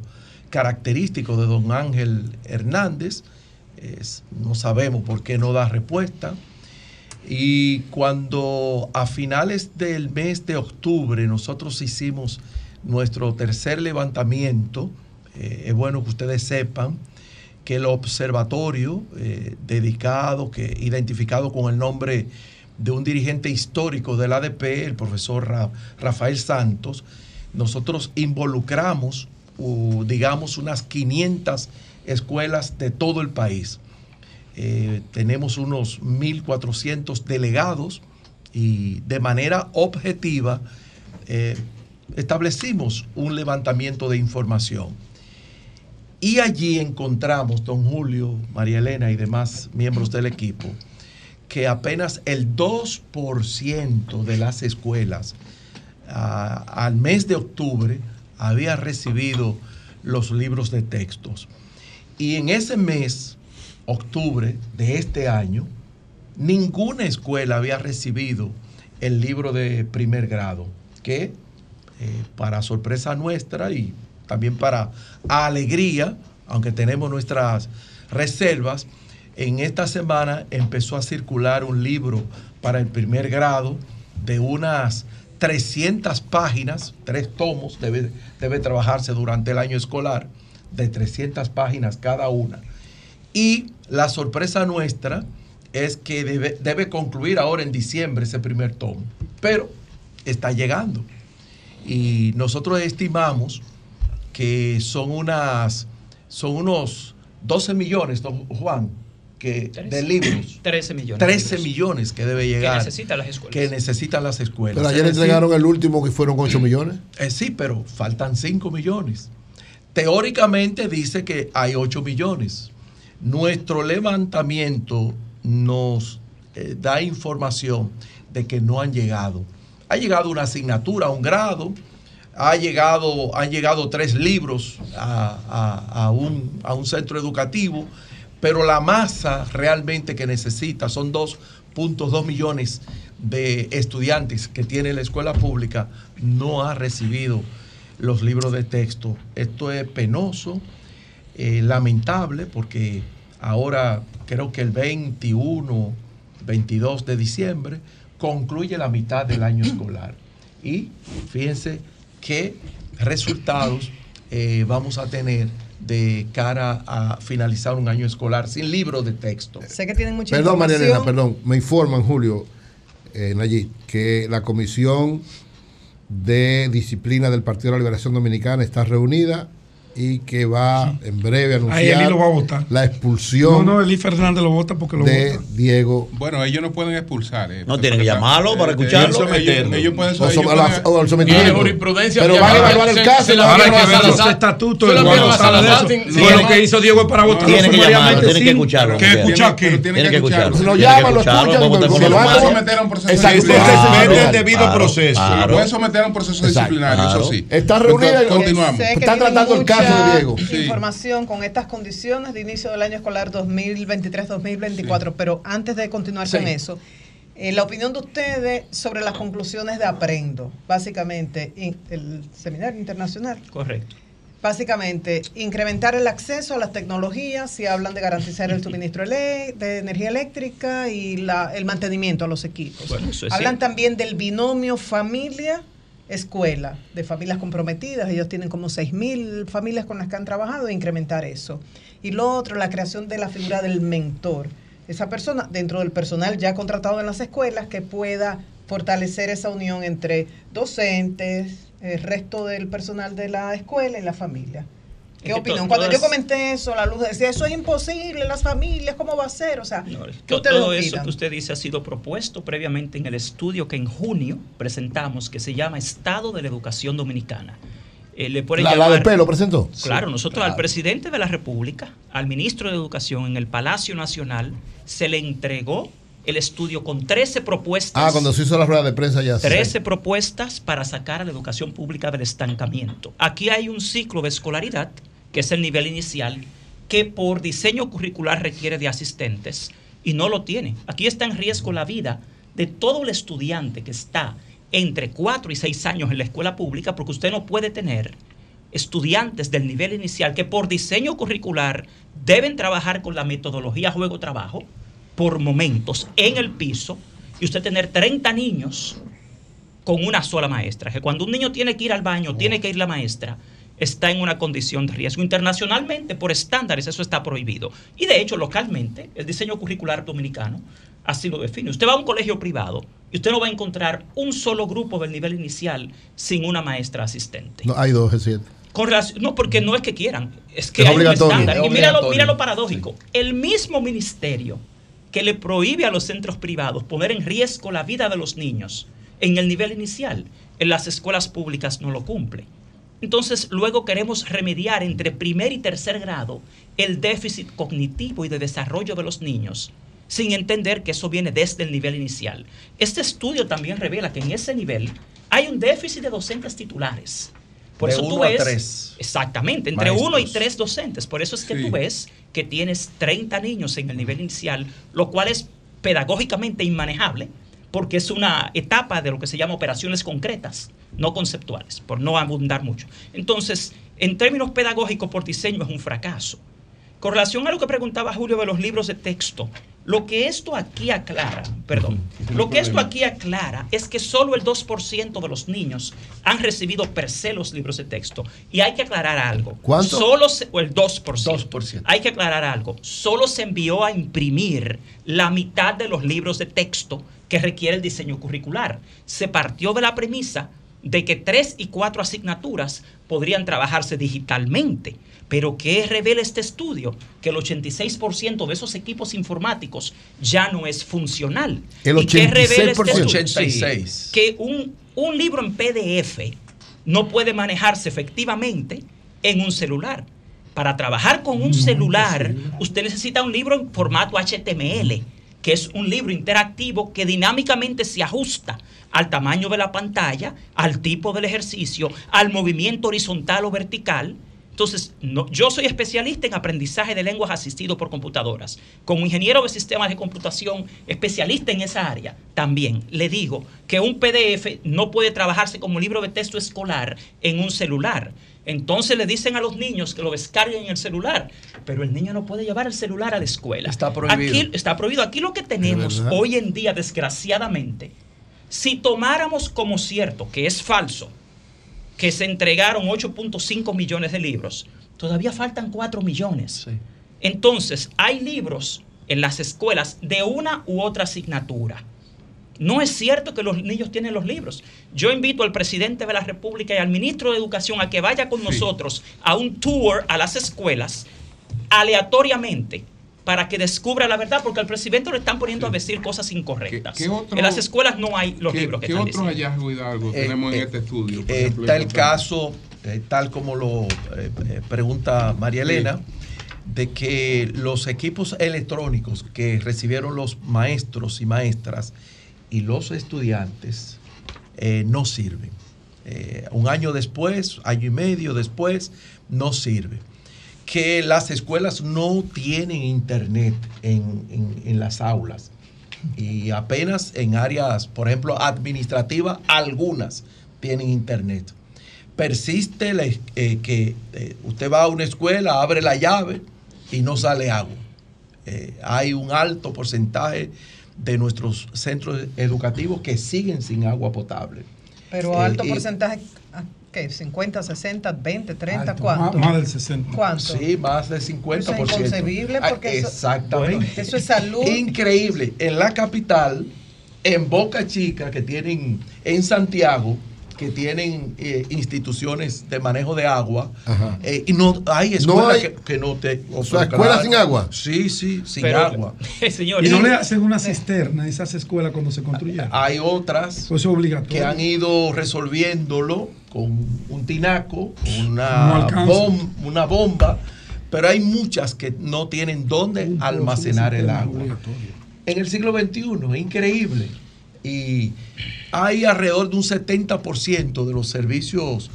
característico de don Ángel Hernández, es- no sabemos por qué no da respuesta. Y cuando a finales del mes de octubre nosotros hicimos nuestro tercer levantamiento, eh, es bueno que ustedes sepan que el observatorio eh, dedicado, que identificado con el nombre de un dirigente histórico del ADP, el profesor Ra- Rafael Santos, nosotros involucramos, digamos, unas 500 escuelas de todo el país. Eh, tenemos unos 1.400 delegados y de manera objetiva eh, establecimos un levantamiento de información. Y allí encontramos, don Julio, María Elena y demás miembros del equipo, que apenas el 2% de las escuelas ah, al mes de octubre había recibido los libros de textos. Y en ese mes, octubre de este año, ninguna escuela había recibido el libro de primer grado, que eh, para sorpresa nuestra y también para alegría, aunque tenemos nuestras reservas, en esta semana empezó a circular un libro para el primer grado de unas 300 páginas, tres tomos, debe, debe trabajarse durante el año escolar, de 300 páginas cada una. Y la sorpresa nuestra es que debe, debe concluir ahora en diciembre ese primer tomo, pero está llegando. Y nosotros estimamos que son unas, son unos 12 millones, don Juan, que, de libros. 13 millones. 13 millones que debe llegar. Que necesitan las escuelas. Que necesitan las escuelas. Pero ayer Es decir, entregaron el último que fueron 8 millones. eh, sí, pero faltan 5 millones. Teóricamente dice que hay 8 millones. Nuestro levantamiento nos eh, da información de que no han llegado. Ha llegado una asignatura, un grado, ha llegado, han llegado tres libros a, a- a un, a un centro educativo, pero la masa realmente que necesita son 2.2 millones de estudiantes que tiene la escuela pública, no ha recibido los libros de texto. Esto es penoso, eh, lamentable, porque ahora creo que el 21, 22 de diciembre concluye la mitad del año escolar. Y fíjense qué resultados eh, vamos a tener de cara a finalizar un año escolar sin libro de texto. Sé que tienen mucha Perdón, María Elena, información. perdón. Me informan, Julio, eh, Nayib, que la Comisión de Disciplina del Partido de la Liberación Dominicana está reunida y que va en breve a anunciar Ahí Eli lo va a votar. la expulsión No, no, Eli Fernández lo vota porque lo de vota. Diego. Bueno, ellos no pueden expulsar. eh, No tienen que llamarlo para eh, escucharlo. ellos- ellos- ellos pueden- O ellos som- a la- pueden- o al sometimiento. Tiene jurisprudencia, Pero van a va- evaluar el caso. se van a evaluar los estatutos. El lo que hizo Diego para votar Tienen que llamarlo, tienen que escucharlo. ¿Qué como escuchar qué? Tienen que escucharlo. Si lo llaman, lo escuchan, se por van lo a someter a un proceso disciplinario. Del debido proceso. Lo puede someter a un proceso disciplinario, eso sí. Está Entonces, reunida. Continuamos. Sé que Están tratando el caso Sí. Información con estas condiciones de inicio del año escolar 2023-2024, pero antes de continuar Sí. con eso, eh, la opinión de ustedes sobre las conclusiones de Aprendo, básicamente, in- el seminario internacional. Correcto. Básicamente, incrementar el acceso a las tecnologías, si hablan de garantizar el suministro de energía eléctrica y la- el mantenimiento a los equipos. Bueno, eso es hablan cierto. también del binomio familia-escuela, de familias comprometidas. Ellos tienen como 6.000 familias con las que han trabajado e incrementar eso. Y lo otro, la creación de la figura del mentor. Esa persona dentro del personal ya contratado en las escuelas que pueda fortalecer esa unión entre docentes, el resto del personal de la escuela y la familia. ¿Qué opinión? Cuando yo comenté eso, la luz decía, eso es imposible, las familias, ¿cómo va a ser? O sea, ¿qué To- ustedes Todo eso que usted dice ha sido propuesto previamente en el estudio que en junio presentamos, que se llama Estado de la Educación Dominicana. Eh, le La, la de llamar- pelo presentó. Claro, nosotros Claro. al presidente de la República, al ministro de Educación en el Palacio Nacional, se le entregó el estudio con 13 propuestas. Ah, cuando se hizo la rueda de prensa ya. sí. 13 propuestas para sacar a la educación pública del estancamiento. Aquí hay un ciclo de escolaridad, que es el nivel inicial, que por diseño curricular requiere de asistentes y no lo tiene. Aquí está en riesgo la vida de todo el estudiante que está entre 4 y 6 años en la escuela pública, porque usted no puede tener estudiantes del nivel inicial que por diseño curricular deben trabajar con la metodología juego-trabajo por momentos en el piso y usted tener 30 niños con una sola maestra. Que cuando un niño tiene que ir al baño, tiene que ir la maestra, está en una condición de riesgo. Internacionalmente, por estándares, eso está prohibido. Y de hecho, localmente, el diseño curricular dominicano así lo define. Usted va a un colegio privado y usted no va a encontrar un solo grupo del nivel inicial sin una maestra asistente. No, hay dos, es cierto. Con relación- no, porque no es que quieran, es que Es hay un estándar. Es Y mira lo, obligatorio. mira lo paradójico. El mismo ministerio que le prohíbe a los centros privados poner en riesgo la vida de los niños en el nivel inicial, en las escuelas públicas no lo cumple. Entonces, luego queremos remediar entre primer y tercer grado el déficit cognitivo y de desarrollo de los niños, sin entender que eso viene desde el nivel inicial. Este estudio también revela que en ese nivel hay un déficit de docentes titulares. Por De eso tú uno a ves, tres. exactamente, entre Maestros. uno y tres docentes. Por eso es que Sí. tú ves que tienes 30 niños en el nivel inicial, lo cual es pedagógicamente inmanejable, porque es una etapa de lo que se llama operaciones concretas, no conceptuales, por no abundar mucho. Entonces, en términos pedagógicos, por diseño es un fracaso. Con relación a lo que preguntaba Julio de los libros de texto, lo que esto aquí aclara, perdón, lo que esto aquí aclara es que solo el 2% de los niños han recibido per se los libros de texto. Y hay que aclarar algo. ¿Cuánto? Solo se- o el 2%. Hay que aclarar algo. Solo se envió a imprimir la mitad de los libros de texto que requiere el diseño curricular. Se partió de la premisa de que tres y cuatro asignaturas podrían trabajarse digitalmente. Pero ¿qué revela este estudio? Que el 86% de esos equipos informáticos ya no es funcional. El ¿Y qué revela este 86%. estudio? Sí, 86. que un, un libro en PDF no puede manejarse efectivamente en un celular. Para trabajar con un celular, usted necesita un libro en formato HTML que es un libro interactivo que dinámicamente se ajusta al tamaño de la pantalla, al tipo del ejercicio, al movimiento horizontal o vertical. Entonces, no- yo soy especialista en aprendizaje de lenguas asistido por computadoras. Como ingeniero de sistemas de computación, especialista en esa área, también le digo que un PDF no puede trabajarse como libro de texto escolar en un celular. Entonces le dicen a los niños que lo descarguen en el celular, pero el niño no puede llevar el celular a la escuela. Está prohibido. Aquí está prohibido. Aquí lo que tenemos hoy en día, desgraciadamente, si tomáramos como cierto que es falso, que se entregaron 8.5 millones de libros, todavía faltan 4 millones. Entonces, hay libros en las escuelas de una u otra asignatura. No es cierto que los niños tienen los libros. Yo invito al presidente de la República y al ministro de Educación a que vaya con nosotros a un tour a las escuelas aleatoriamente para que descubra la verdad, porque al presidente lo están poniendo a decir cosas incorrectas. qué otro- en las escuelas no hay los ¿Qué, libros que qué están otros diciendo. hallazgos, Hidalgo, Eh, tenemos en eh, este estudio? Por Eh, ejemplo, está el caso, eh, tal como lo eh, pregunta María Elena, de que los equipos electrónicos que recibieron los maestros y maestras y los estudiantes eh, no sirven. Eh, un año después, año y medio después, no sirve. Que las escuelas no tienen internet en, en- en las aulas y apenas en áreas, por ejemplo, administrativas, algunas tienen internet. Persiste la- eh, que eh, usted va a una escuela, abre la llave y no sale agua. Eh, hay un alto porcentaje de nuestros centros educativos que siguen sin agua potable. Pero alto porcentaje, ¿a ¿qué? ¿50, 60, 20, 30? Alto, ¿Cuánto? más- del 60. ¿Cuánto? Sí, más del 50%. Eso es inconcebible porque Ah, eso- Exactamente. Eso es salud. Increíble. En la capital, en Boca Chica, que tienen, en Santiago, que tienen eh, instituciones de manejo de agua, eh, y no hay No escuelas hay- que, que no te... O sea, ¿escuelas sin agua? Sí, sí, sin Pero, agua. señor, Y no le hacen una cisterna a esas escuelas cuando se construyeron. Hay otras Eso es obligatorio. que han ido resolviéndolo con un tinaco, una, bom- una bomba, pero hay muchas que no tienen dónde almacenar el agua. En el siglo XXI, es increíble. Y hay alrededor de un 70% de los servicios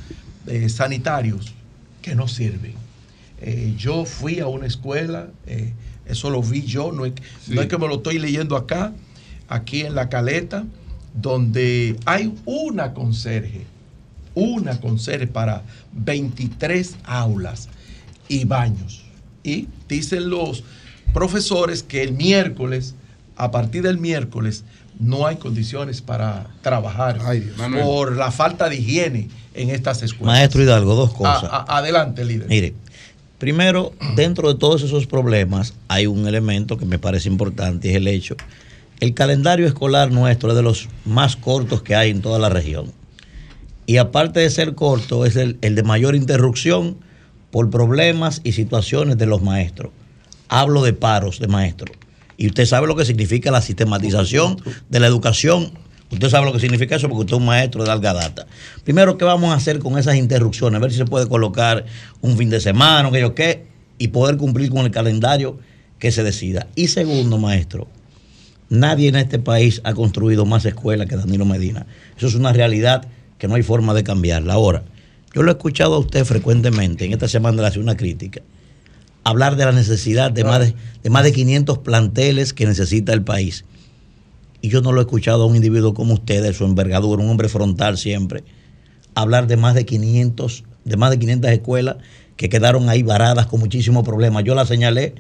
eh, sanitarios que no sirven. Eh, yo fui a una escuela, eh, eso lo vi yo, no es, no es que me lo estoy leyendo acá, aquí en La Caleta, donde hay una conserje, una conserje para 23 aulas y baños. Y dicen los profesores que el miércoles, a partir del miércoles, no hay condiciones para trabajar por la falta de higiene en estas escuelas. Maestro Hidalgo, dos cosas. A- a- adelante, líder. Mire, primero, dentro de todos esos problemas hay un elemento que me parece importante, es el hecho. El calendario escolar nuestro es de los más cortos que hay en toda la región. Y aparte de ser corto, es el, el de mayor interrupción por problemas y situaciones de los maestros. Hablo de paros de maestros. Y usted sabe lo que significa la sistematización de la educación. Usted sabe lo que significa eso porque usted es un maestro de larga data. Primero, ¿qué vamos a hacer con esas interrupciones? A ver si se puede colocar un fin de semana, o qué qué, y poder cumplir con el calendario que se decida. Y segundo, maestro, nadie en este país ha construido más escuelas que Danilo Medina. Eso es una realidad que no hay forma de cambiarla. Ahora, yo lo he escuchado a usted frecuentemente, en esta semana le hace una crítica, hablar de la necesidad de, más de, de más de 500 planteles que necesita el país. Y yo no lo he escuchado a un individuo como usted, de su envergadura, un hombre frontal siempre, hablar de más de 500, de más de 500 escuelas que quedaron ahí varadas con muchísimos problemas. Yo la señalé,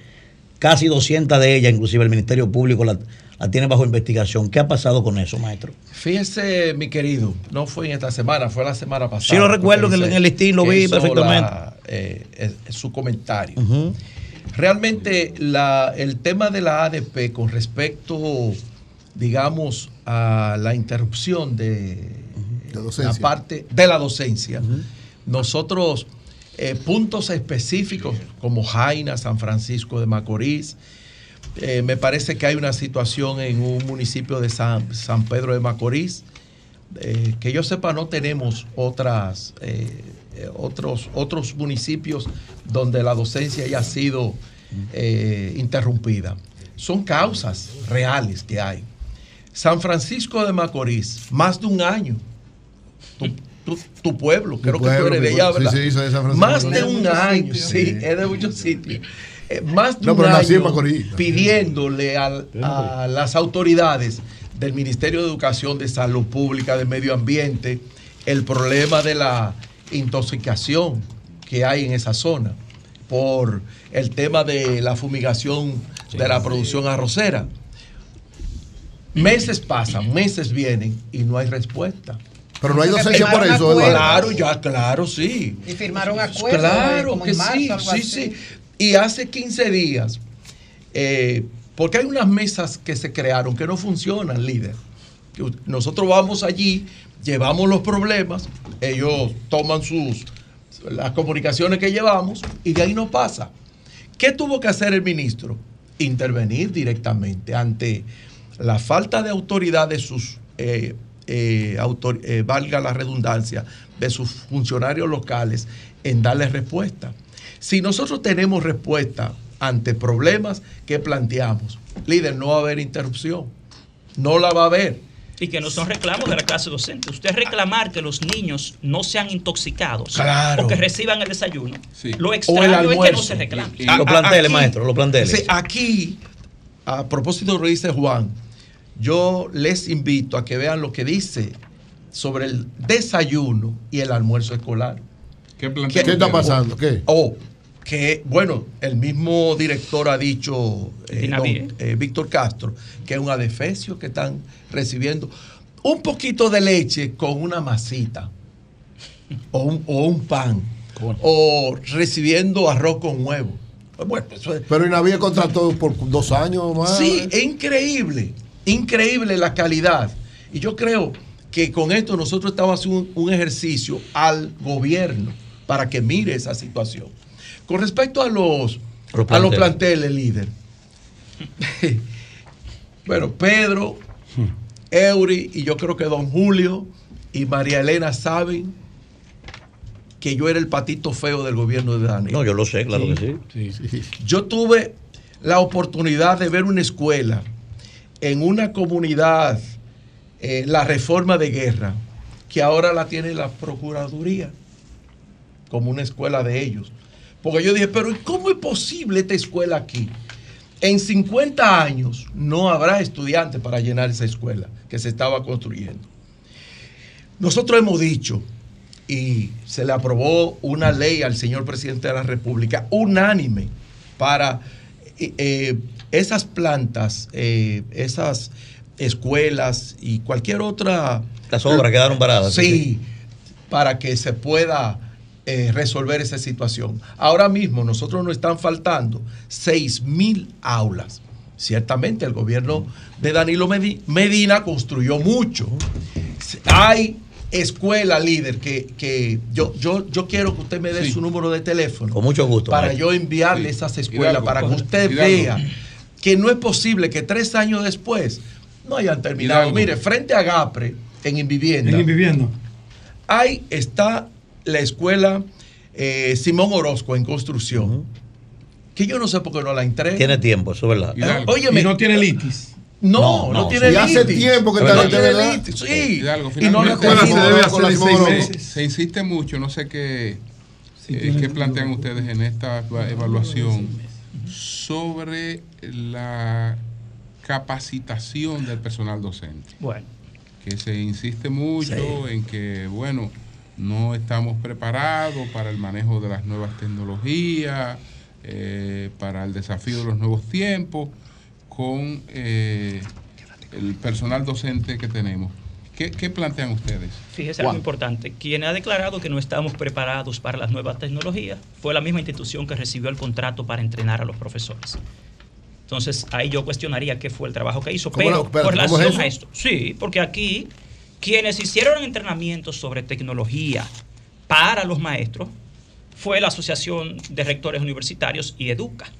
casi 200 de ellas, inclusive el Ministerio Público la, la tiene bajo investigación. ¿Qué ha pasado con eso, maestro? Fíjese, mi querido, no fue en esta semana, fue la semana pasada. Sí, lo recuerdo, que en el listín lo vi perfectamente. la, eh, es- es su comentario. Realmente la- el tema de la ADP con respecto, digamos, a la interrupción de, la parte de la docencia, nosotros eh, puntos específicos como Jaina, San Francisco de Macorís, eh, me parece que hay una situación en un municipio de San, San Pedro de Macorís. eh, que yo sepa, no tenemos otras, eh, otros, otros municipios donde la docencia haya sido interrumpida. son causas reales que hay. San Francisco de Macorís, más de un año. Tu, tu- tu pueblo, creo que tú eres de. ¿verdad? Sí, sí, soy de San Francisco. Más de un año, Sí. es de muchos sitios. Eh, más de No, un pero nací en año Macorís. pidiéndole al- a las autoridades del Ministerio de Educación, de Salud Pública, de Medio Ambiente, el problema de la intoxicación que hay en esa zona por el tema de la fumigación de la producción arrocera. Meses pasan, meses vienen y no hay respuesta. Pero no hay docencia por eso, Eduardo. Claro, ya, claro, sí. Y firmaron acuerdos. eh, Claro como que en marzo, sí, algo sí, así. sí. Y hace 15 días, eh, porque hay unas mesas que se crearon que no funcionan, líder. Nosotros vamos allí, llevamos los problemas, ellos toman sus las comunicaciones que llevamos y de ahí no pasa. ¿Qué tuvo que hacer el ministro? Intervenir directamente ante la falta de autoridad de sus, eh, eh, autor- eh, valga la redundancia, de sus funcionarios locales en darles respuesta. Si nosotros tenemos respuesta ante problemas que planteamos, líder, no va a haber interrupción. No la va a haber. Y que no son reclamos de la clase docente. Usted reclamar que los niños no sean intoxicados Claro. o que reciban el desayuno. Lo extraño es que no se reclame. A- a- aquí- maestro, los planteles. Sí, aquí, a propósito de lo que dice Juan, yo les invito a que vean lo que dice sobre el desayuno y el almuerzo escolar. ¿Qué, ¿Qué está pasando? ¿Qué? Oh, que, bueno, el mismo director ha dicho, eh, don, eh, Víctor Castro, que es un adefesio que están recibiendo. Un poquito de leche con una masita o un, o un pan o recibiendo arroz con huevo. Bueno, eso es- Pero Inavie contrató por dos años más. Sí, es increíble, increíble la calidad. Y yo creo que con esto nosotros estamos haciendo un, un ejercicio al gobierno para que mire esa situación. Con respecto a los, Los a los planteles. planteles, líder. bueno, Pedro, Eury y yo creo que don Julio y María Elena saben que yo era el patito feo del gobierno de Daniel. No, yo lo sé, claro que sí. Yo tuve la oportunidad de ver una escuela en una comunidad, eh, la reforma de guerra, que ahora la tiene la Procuraduría como una escuela de ellos. Porque yo dije, pero ¿cómo es posible esta escuela aquí? En 50 años no habrá estudiantes para llenar esa escuela que se estaba construyendo. Nosotros hemos dicho, y se le aprobó una ley al señor presidente de la República, unánime, para eh, eh, esas plantas, eh, esas escuelas y cualquier otra... Las obras quedaron paradas, Sí, sí. para que se pueda eh, resolver esa situación. Ahora mismo nosotros nos están faltando 6 mil aulas. Ciertamente el gobierno de Danilo Medi- Medina construyó mucho. Hay escuela líder que, que yo, yo, yo quiero que usted me dé su número de teléfono. Con mucho gusto. Para yo enviarle esas escuelas, para que usted vea que no es posible que tres años después no hayan terminado. Mire, frente a Gapre, en Invivienda, En Invivienda. ahí está la escuela eh, Simón Orozco en construcción. Que yo no sé por qué no la entrega. Tiene tiempo, eso es verdad. Eh, óyeme. Y no tiene litis. No, no, No, no, tiene Y hace litis. tiempo que No está tiene ¿verdad? litis, Sí. Hidalgo, y no la Simón Orozco. se, se insiste mucho, no sé qué, Sí, eh, qué plantean ustedes en esta eva- evaluación sobre la capacitación del personal docente. Bueno. Que se insiste mucho en que, bueno, no estamos preparados para el manejo de las nuevas tecnologías, eh, para el desafío de los nuevos tiempos, con eh, el personal docente que tenemos. ¿Qué, qué plantean ustedes? Fíjese algo importante. Quien ha declarado que no estamos preparados para las nuevas tecnologías fue la misma institución que recibió el contrato para entrenar a los profesores. Entonces, ahí yo cuestionaría qué fue el trabajo que hizo. ¿Cómo Pero no? Espérate, con ¿cómo es relación a esto, sí, porque aquí quienes hicieron entrenamientos sobre tecnología para los maestros fue la Asociación de Rectores Universitarios y Educa.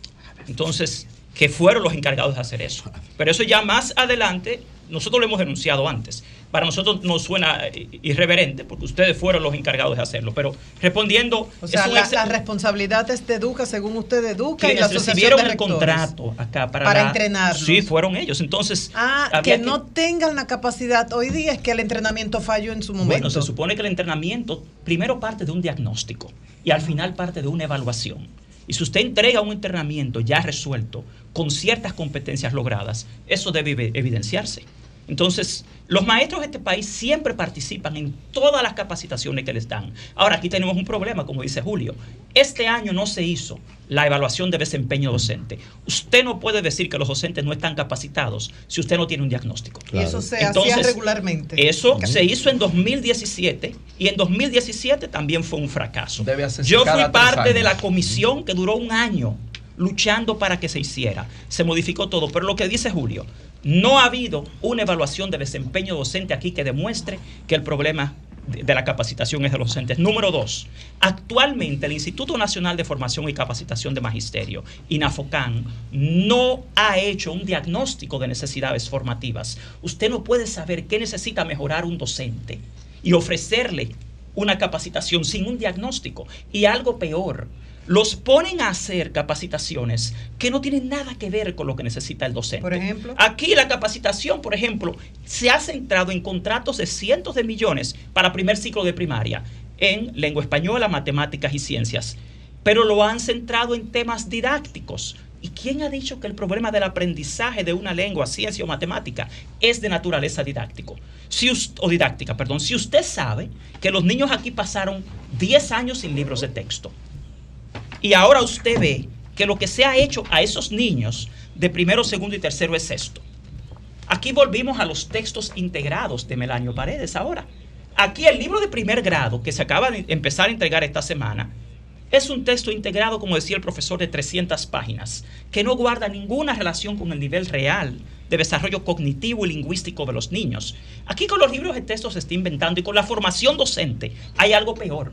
Entonces, que fueron los encargados de hacer eso. Pero eso ya más adelante nosotros lo hemos denunciado antes. Para nosotros nos suena eh, irreverente porque ustedes fueron los encargados de hacerlo. Pero respondiendo, O sea, la, ex- la responsabilidad es de Educa, según usted Educa y la recibieron de el contrato acá para, Para la- entrenarlos. Sí, fueron ellos. Entonces, Ah, que no tengan la capacidad. Hoy día es que el entrenamiento falló en su momento. Bueno, se supone que el entrenamiento primero parte de un diagnóstico y al final parte de una evaluación. Y si usted entrega un entrenamiento ya resuelto, con ciertas competencias logradas, eso debe evi- evidenciarse. Entonces, los maestros de este país siempre participan en todas las capacitaciones que les dan. Ahora, aquí tenemos un problema, como dice Julio. Este año no se hizo la evaluación de desempeño docente. Usted no puede decir que los docentes no están capacitados si usted no tiene un diagnóstico. Y eso se hacía regularmente. Eso se hizo en 2017 y en 2017 también fue un fracaso. hacerse Yo fui parte de la comisión que duró un año luchando para que se hiciera. Se modificó todo, pero lo que dice Julio, no ha habido una evaluación de desempeño docente aquí que demuestre que el problema de la capacitación es de los docentes. Número dos, actualmente el Instituto Nacional de Formación y Capacitación de Magisterio, INAFOCAN, no ha hecho un diagnóstico de necesidades formativas. Usted no puede saber qué necesita mejorar un docente y ofrecerle una capacitación sin un diagnóstico. Y algo peor, los ponen a hacer capacitaciones que no tienen nada que ver con lo que necesita el docente. Por ejemplo. Aquí la capacitación, por ejemplo, se ha centrado en contratos de cientos de millones para primer ciclo de primaria en lengua española, matemáticas y ciencias. Pero lo han centrado en temas didácticos. ¿Y quién ha dicho que el problema del aprendizaje de una lengua, ciencia o matemática es de naturaleza didáctico? Si o didáctica, perdón. Si usted sabe que los niños aquí pasaron 10 años sin libros de texto, y ahora usted ve que lo que se ha hecho a esos niños de primero, segundo y tercero es esto. Aquí volvimos a los textos integrados de Melanio Paredes ahora. Aquí el libro de primer grado que se acaba de empezar a entregar esta semana es un texto integrado, como decía el profesor, de 300 páginas, que no guarda ninguna relación con el nivel real de desarrollo cognitivo y lingüístico de los niños. Aquí con los libros de texto se está inventando y con la formación docente hay algo peor.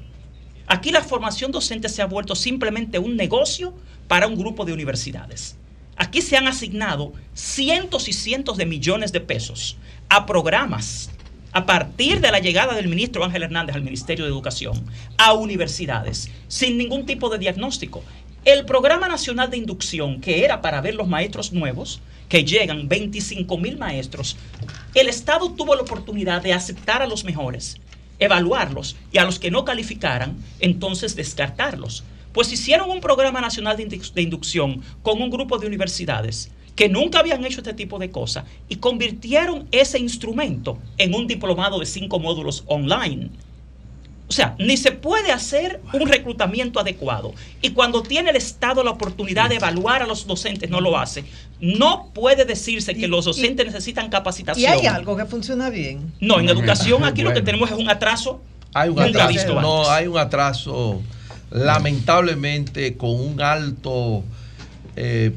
Aquí la formación docente se ha vuelto simplemente un negocio para un grupo de universidades. Aquí se han asignado cientos y cientos de millones de pesos a programas a partir de la llegada del ministro Ángel Hernández al Ministerio de Educación a universidades sin ningún tipo de diagnóstico. El programa nacional de inducción, que era para ver los maestros nuevos, que llegan 25 mil maestros, el Estado tuvo la oportunidad de aceptar a los mejores, evaluarlos y a los que no calificaran, entonces descartarlos. Pues hicieron un programa nacional de, indu- de inducción con un grupo de universidades que nunca habían hecho este tipo de cosas y convirtieron ese instrumento en un diplomado de cinco módulos online. O sea, ni se puede hacer un reclutamiento adecuado. Y cuando tiene el Estado la oportunidad de evaluar a los docentes, no lo hace. No puede decirse que los docentes necesitan Y capacitación. hay algo que funciona bien. No, en educación aquí lo que tenemos es un atraso. Hay un nunca atraso. visto No, antes. hay un atraso, lamentablemente, con un alto eh,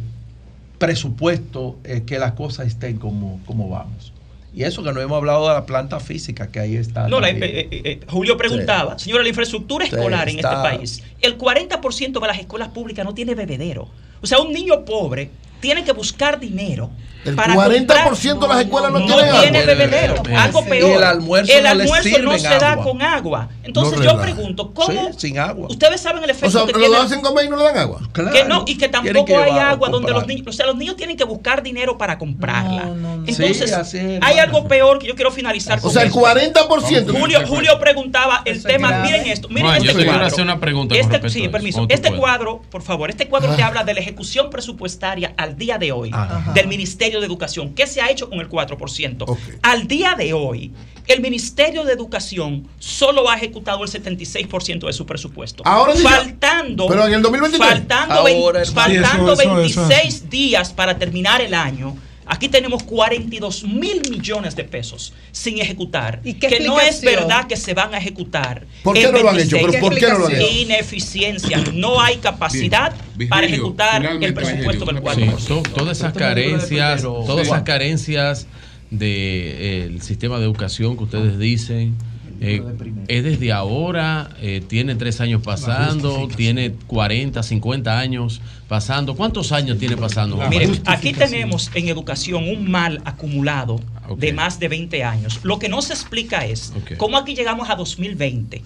presupuesto, eh, que las cosas estén como, como vamos. Y eso que no hemos hablado de la planta física, que ahí está. No, la- eh, eh, eh, Julio preguntaba, señora, la infraestructura Sí, escolar en este país, el 40% de las escuelas públicas no tiene bebedero. O sea, un niño pobre tiene que buscar dinero. El para 40% de las escuelas no tienen agua. tiene bebedero. Algo peor. el almuerzo El no almuerzo no se da con agua. Entonces No yo relaja. pregunto, ¿cómo? Sí, sin agua. Ustedes saben el efecto O sea, que lo tiene. hacen comer y no le dan agua. que no, y que tampoco que hay agua donde los niños, o sea, los niños tienen que buscar dinero para comprarla. Entonces, Sí, así es, hay algo peor que yo quiero finalizar O con sea, el esto. 40%. Julio, Julio preguntaba el tema, grave. miren esto, miren este yo te quiero cuadro. hacer una pregunta con Este- sí, permiso. Este cuadro, por favor, este cuadro te Ah. habla de la ejecución presupuestaria al día de hoy Ajá. del Ministerio de Educación. ¿Qué se ha hecho con el 4%? Ok. Al día de hoy, el Ministerio de Educación solo ha ejecutado el 76% de su presupuesto. Ahora dice- faltando Pero en el 2023. faltando, Ahora, hermano. faltando Sí, eso- eso- eso es 26 días para terminar el año. Aquí tenemos 42 mil millones de pesos sin ejecutar. ¿Y qué que no es verdad que se van a ejecutar. ¿Por qué no lo han hecho? 26. ¿Pero por qué no lo han hecho? Ineficiencia. No hay capacidad Bien. para ejecutar el presupuesto del Virgilio, 4%. una Sí, to- todas esas carencias, todas esas carencias del sistema de educación que ustedes dicen, eh, es desde ahora, eh, tiene tres años pasando, tiene 40, 50 años pasando. ¿Cuántos años tiene pasando? Miren, aquí tenemos en educación un mal acumulado de más de 20 años. Lo que no se explica es cómo aquí llegamos a 2020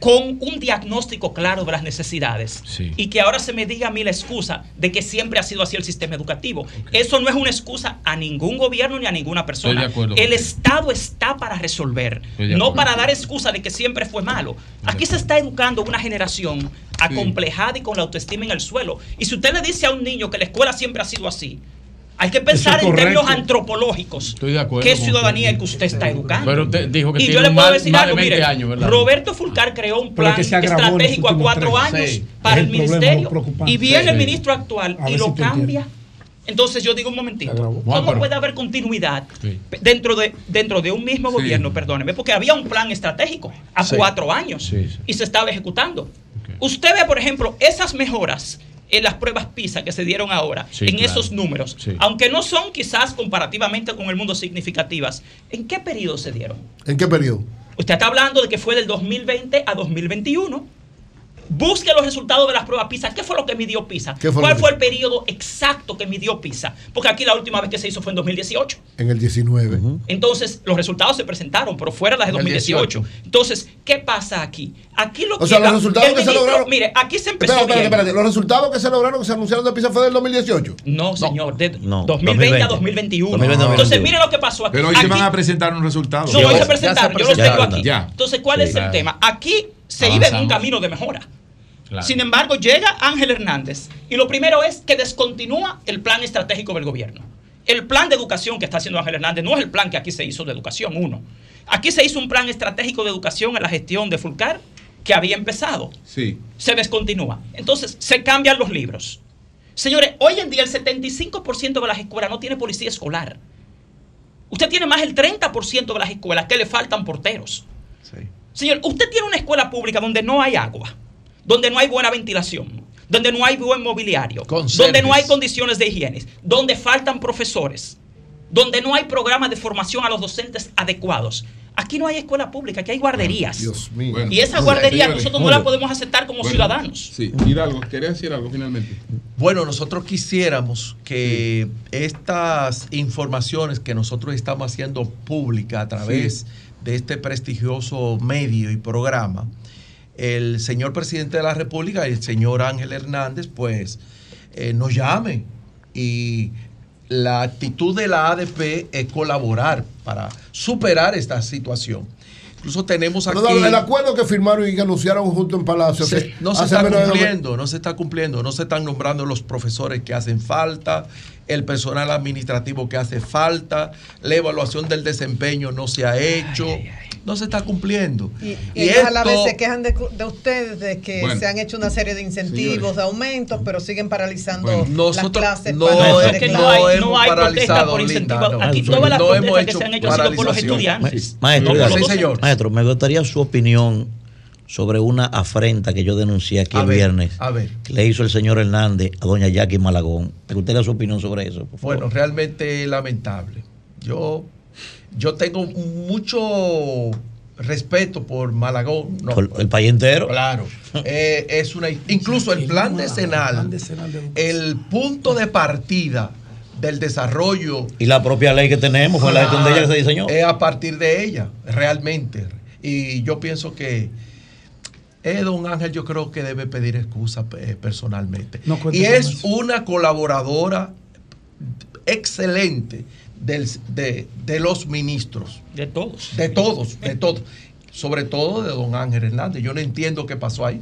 con un diagnóstico claro de las necesidades Sí. y que ahora se me diga a mí la excusa de que siempre ha sido así el sistema educativo. Eso no es una excusa a ningún gobierno ni a ninguna persona. Acuerdo el. Estado está para resolver, no para dar excusa de que siempre fue malo. Aquí se está educando una generación acomplejada y con la autoestima en el suelo. Y si usted le dice a un niño que la escuela siempre ha sido así, hay que pensar es en términos antropológicos. Estoy de acuerdo ¿Qué ciudadanía es que usted está educando? Pero usted dijo que y yo tiene le puedo más- decir algo, 20 mire, años. Roberto Fulcar creó un plan estratégico a cuatro tres. años para Es el ministerio y viene Sí. el ministro actual A y lo si cambia. Entonces yo digo un momentito, ¿cómo puede haber continuidad Sí. dentro de, dentro de un mismo gobierno, perdóneme? Porque había un plan estratégico a Sí. cuatro años Sí, sí. y se estaba ejecutando. Usted ve, por ejemplo, esas mejoras en las pruebas PISA que se dieron ahora, Sí, en claro. esos números, Sí. aunque no son quizás comparativamente con el mundo significativas, ¿en qué periodo se dieron? ¿En qué periodo? Usted está hablando de que fue del 2020 a 2021. Busque los resultados de las pruebas PISA. ¿Qué fue lo que midió PISA? ¿Qué fue lo ¿Cuál fue el periodo exacto que midió PISA? Porque aquí la última vez que se hizo fue en 2018. En el 19. Entonces, los resultados se presentaron, pero fuera las de En el 2018. Entonces, ¿qué pasa aquí? Aquí lo O sea, los resultados que se lograron- Mire, aquí se empezó Espérate, espérate, espérate. Los resultados que se lograron, que se anunciaron de PISA fue del 2018. No, señor, de No, 2020 a 2020. 2021. 2020, Entonces, mire lo que pasó aquí. Pero hoy se Aquí- van a presentar un resultado. No, hoy se presentaron, yo los tengo aquí. ya. Entonces, ¿cuál Sí, es el claro. tema? Aquí se iba en un camino de mejora. Claro. Sin embargo, llega Ángel Hernández y lo primero es que descontinúa el plan estratégico del gobierno. El plan de educación que está haciendo Ángel Hernández no es el plan que aquí se hizo de educación, uno. Aquí se hizo un plan estratégico de educación en la gestión de Fulcar que había empezado. Sí. Se descontinúa. Entonces, se cambian los libros. Señores, hoy en día el 75% de las escuelas no tiene policía escolar. Usted tiene más del 30% de las escuelas que le faltan porteros. Señor, usted tiene una escuela pública donde no hay agua, donde no hay buena ventilación, donde no hay buen mobiliario, donde no hay condiciones de higiene, donde faltan profesores, donde no hay programas de formación a los docentes adecuados. Aquí no hay escuela pública, aquí hay guarderías. Dios mío. y Bueno, guarderías señores, nosotros no las podemos aceptar como Bueno, ciudadanos. Sí, Hidalgo, quería decir algo finalmente. Bueno, nosotros quisiéramos que estas informaciones que nosotros estamos haciendo pública a través de este prestigioso medio y programa, el señor presidente de la República, el señor Ángel Hernández, pues eh, nos llame y la actitud de la ADP es colaborar para superar esta situación. Incluso tenemos aquí... Pero el acuerdo que firmaron y que anunciaron junto en Palacio. Se- no se está de cumpliendo, no se está cumpliendo, no se están nombrando los profesores que hacen falta, el personal administrativo que hace falta, la evaluación del desempeño no se ha hecho, no se está cumpliendo. Y, Y ellos a la vez esto- se quejan de, de ustedes de que Bueno. se han hecho una serie de incentivos, Señores. de aumentos, pero siguen paralizando Bueno, las nosotros clases no para hemos- hacer que no hay, no hay protesta por. Aquí todas las No hemos que hecho se han hecho han sido por los estudiantes. Maestro, no los docentes. maestro, me gustaría su opinión sobre una afrenta que yo denuncié aquí A el ver, viernes. a ver. que le hizo el señor Hernández a doña Jackie Malagón. Me gustaría su opinión sobre eso. por favor. Bueno, realmente lamentable. Yo, yo tengo mucho respeto por Malagón. no, Por el país entero. Claro. Eh, es una, incluso el plan decenal, el punto de partida del desarrollo Y la propia ley que tenemos fue la gestión de ella que se diseñó. es a partir de ella, realmente. Y yo pienso que eh, don Ángel yo creo que debe pedir excusa eh, personalmente. No y es eso. una colaboradora excelente del- de, de los ministros. De todos. De todos, de todos. Sobre todo de don Ángel Hernández. Yo no entiendo qué pasó ahí.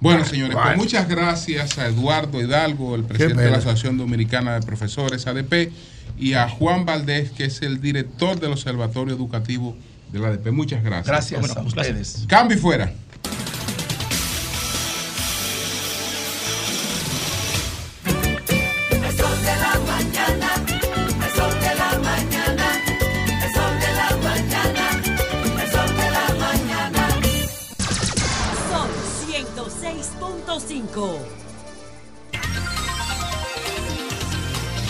Bueno, señores, pues muchas gracias a Eduardo Hidalgo, el presidente de la Asociación Dominicana de Profesores, ADP, y a Juan Valdés, que es el director del Observatorio Educativo de la ADP. Muchas gracias. Gracias Bueno, a ustedes. Cambio y fuera.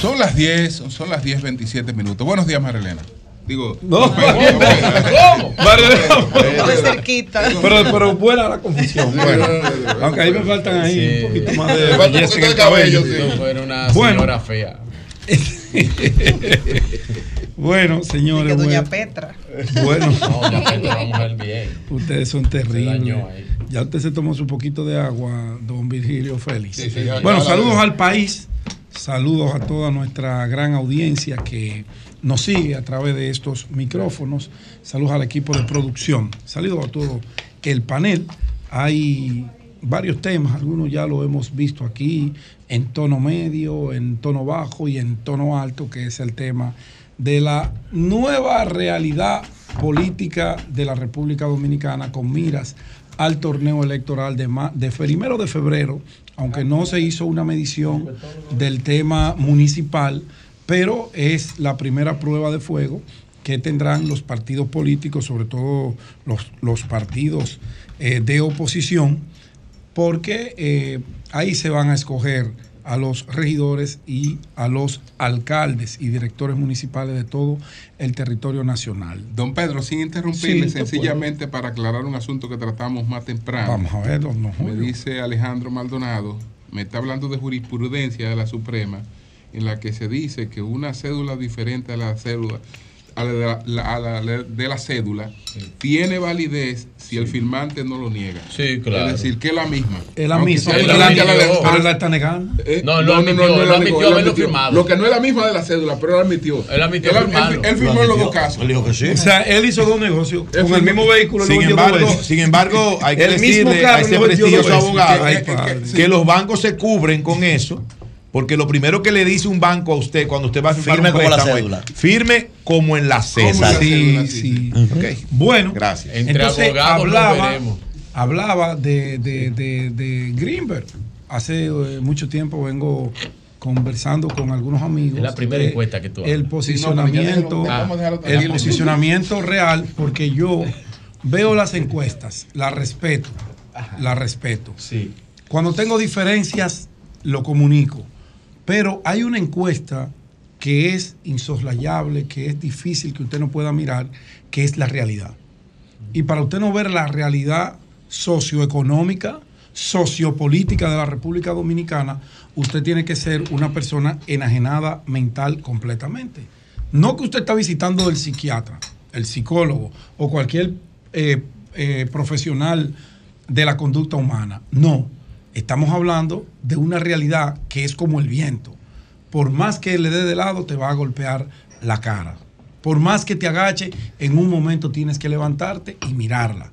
Son las 10, son las 10, 27 minutos. Buenos días, Marilena. Digo, No. ¿Cómo? Marilena. Cerquita. Pero, pero buena la confusión. Bueno. Aunque ahí me faltan ahí un poquito más de Me falta un poquito de cabello, cabello. sí. Una Bueno. señora fea. bueno, señores. que doña bueno. Petra. Bueno. No, doña Petra, vamos a ver bien. Ustedes son terribles. Ya usted se tomó su poquito de agua, don Virgilio Félix. Sí, sí, bueno, saludos al país, saludos a toda nuestra gran audiencia que nos sigue a través de estos micrófonos, saludos al equipo de producción, saludos a todo el panel. Hay varios temas, algunos ya lo hemos visto aquí en tono medio, en tono bajo y en tono alto, que es el tema de la nueva realidad política de la República Dominicana con miras al torneo electoral de, de primero de febrero, aunque no se hizo una medición del tema municipal, pero es la primera prueba de fuego que tendrán los partidos políticos, sobre todo los, los partidos eh, de oposición, porque eh, ahí se van a escoger a los regidores y a los alcaldes y directores municipales de todo el territorio nacional. Don Pedro, sin interrumpirle, Sí, sencillamente para aclarar un asunto que tratamos más temprano. Vamos a ver, don Me Julio. dice Alejandro Maldonado, me está hablando de jurisprudencia de la Suprema, en la que se dice que una cédula diferente a la cédula a la de la, la- a la de la cédula tiene validez si el firmante no lo niega. Sí, claro. Es decir, que es la misma. Es la Aunque misma, diferente la- pero él la está negando. Eh, No, lo admitió, lo la admitió negó, haberlo admitió. firmado. Lo que no es la misma de la cédula, pero él admitió. Él admitió Él, él- él firmó en los dos casos. Él dijo que sí. O sea, él hizo dos negocios con el mismo vehículo. él Sin lo embargo, sin embargo, hay que El mismo decirle a ese lo prestigioso abogado que los bancos se cubren con eso, porque lo primero que le dice un banco a usted cuando usted va a firmar Firme un como la préstamo cédula. firme como en la cédula. Sí, sí. Ok. Bueno, Gracias. Entre entonces abogados lo hablaba, veremos. hablaba de, de, de, de Greenberg. Hace eh, mucho tiempo vengo conversando con algunos amigos. Es la primera de encuesta que tú haces. El posicionamiento, el posicionamiento real, porque yo veo las encuestas, las respeto, las respeto. Sí. Cuando tengo diferencias, lo comunico. Pero hay una encuesta que es insoslayable, que es difícil que usted no pueda mirar, que es la realidad. Y para usted no ver la realidad socioeconómica, sociopolítica de la República Dominicana, usted tiene que ser una persona enajenada mental completamente. No que usted está visitando el psiquiatra, el psicólogo o cualquier eh, eh, profesional de la conducta humana. No, estamos hablando de una realidad que es como el viento. Por más que le dé de lado, te va a golpear la cara. Por más que te agache, en un momento tienes que levantarte y mirarla.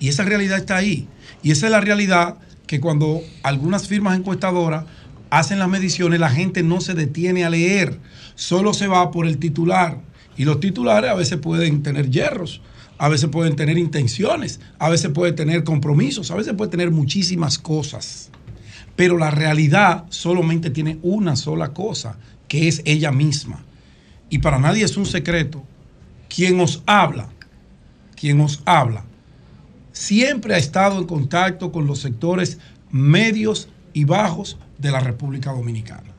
Y esa realidad está ahí. Y esa es la realidad que cuando algunas firmas encuestadoras hacen las mediciones, la gente no se detiene a leer, solo se va por el titular. Y los titulares a veces pueden tener hierros, a veces pueden tener intenciones, a veces pueden tener compromisos, a veces pueden tener muchísimas cosas. Pero la realidad solamente tiene una sola cosa, que es ella misma. Y para nadie es un secreto. Quien os habla, quien os habla, siempre ha estado en contacto con los sectores medios y bajos de la República Dominicana.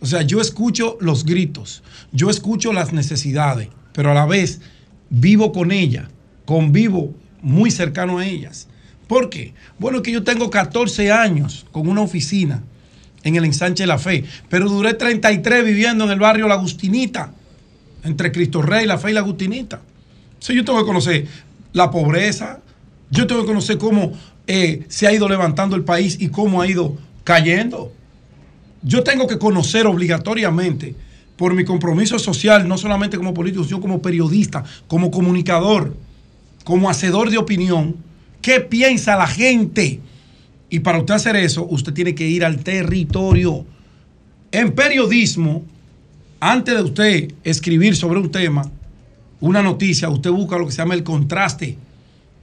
O sea, yo escucho los gritos, yo escucho las necesidades, pero a la vez vivo con ella, convivo muy cercano a ellas. ¿Por qué? Bueno, que yo tengo 14 años con una oficina en el ensanche de la fe, pero duré 33 viviendo en el barrio La Agustinita, entre Cristo Rey, La Fe y La Agustinita. Sí, yo tengo que conocer la pobreza, yo tengo que conocer cómo eh, se ha ido levantando el país y cómo ha ido cayendo. Yo tengo que conocer obligatoriamente, por mi compromiso social, no solamente como político, sino como periodista, como comunicador, como hacedor de opinión, qué piensa la gente. Y para usted hacer eso, usted tiene que ir al territorio. En periodismo, antes de usted escribir sobre un tema, una noticia, usted busca lo que se llama el contraste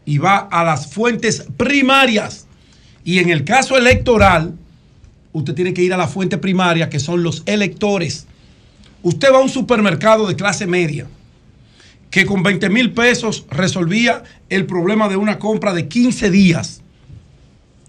y va a las fuentes primarias. Y en el caso electoral, usted tiene que ir a la fuente primaria, que son los electores. Usted va a un supermercado de clase media, que con 20 mil pesos resolvía el problema de una compra de 15 días.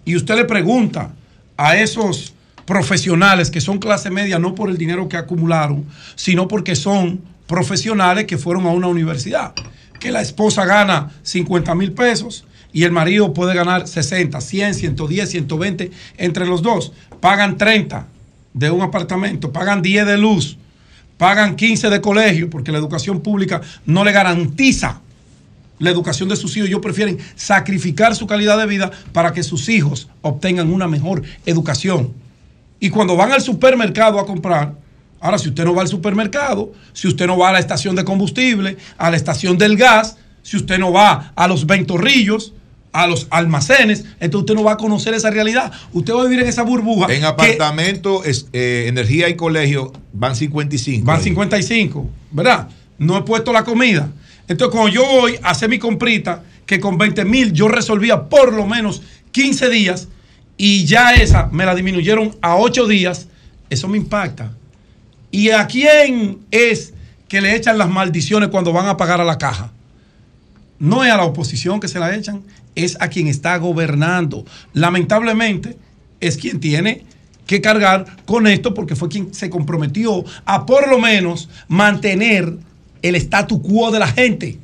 Y usted le pregunta a esos profesionales que son clase media, no por el dinero que acumularon, sino porque son profesionales que fueron a una universidad. Que la esposa gana 50 mil pesos y el marido puede ganar 60, 100, 110, 120 entre los dos. Pagan 30 de un apartamento, pagan 10 de luz, pagan 15 de colegio porque la educación pública no le garantiza la educación de sus hijos. Ellos prefieren sacrificar su calidad de vida para que sus hijos obtengan una mejor educación. Y cuando van al supermercado a comprar, ahora si usted no va al supermercado, si usted no va a la estación de combustible, a la estación del gas, si usted no va a los ventorrillos, a los almacenes, entonces usted no va a conocer esa realidad. Usted va a vivir en esa burbuja. En que- apartamento, es- eh, energía y colegio van 55. Van 55, ¿verdad? No he puesto la comida. Entonces, cuando yo voy a hacer mi comprita, que con 20 mil yo resolvía por lo menos 15 días y ya esa me la disminuyeron a 8 días, eso me impacta. ¿Y a quién es que le echan las maldiciones cuando van a pagar a la caja? No es a la oposición que se la echan, es a quien está gobernando. Lamentablemente, es quien tiene que cargar con esto porque fue quien se comprometió a por lo menos mantener el statu quo de la gente.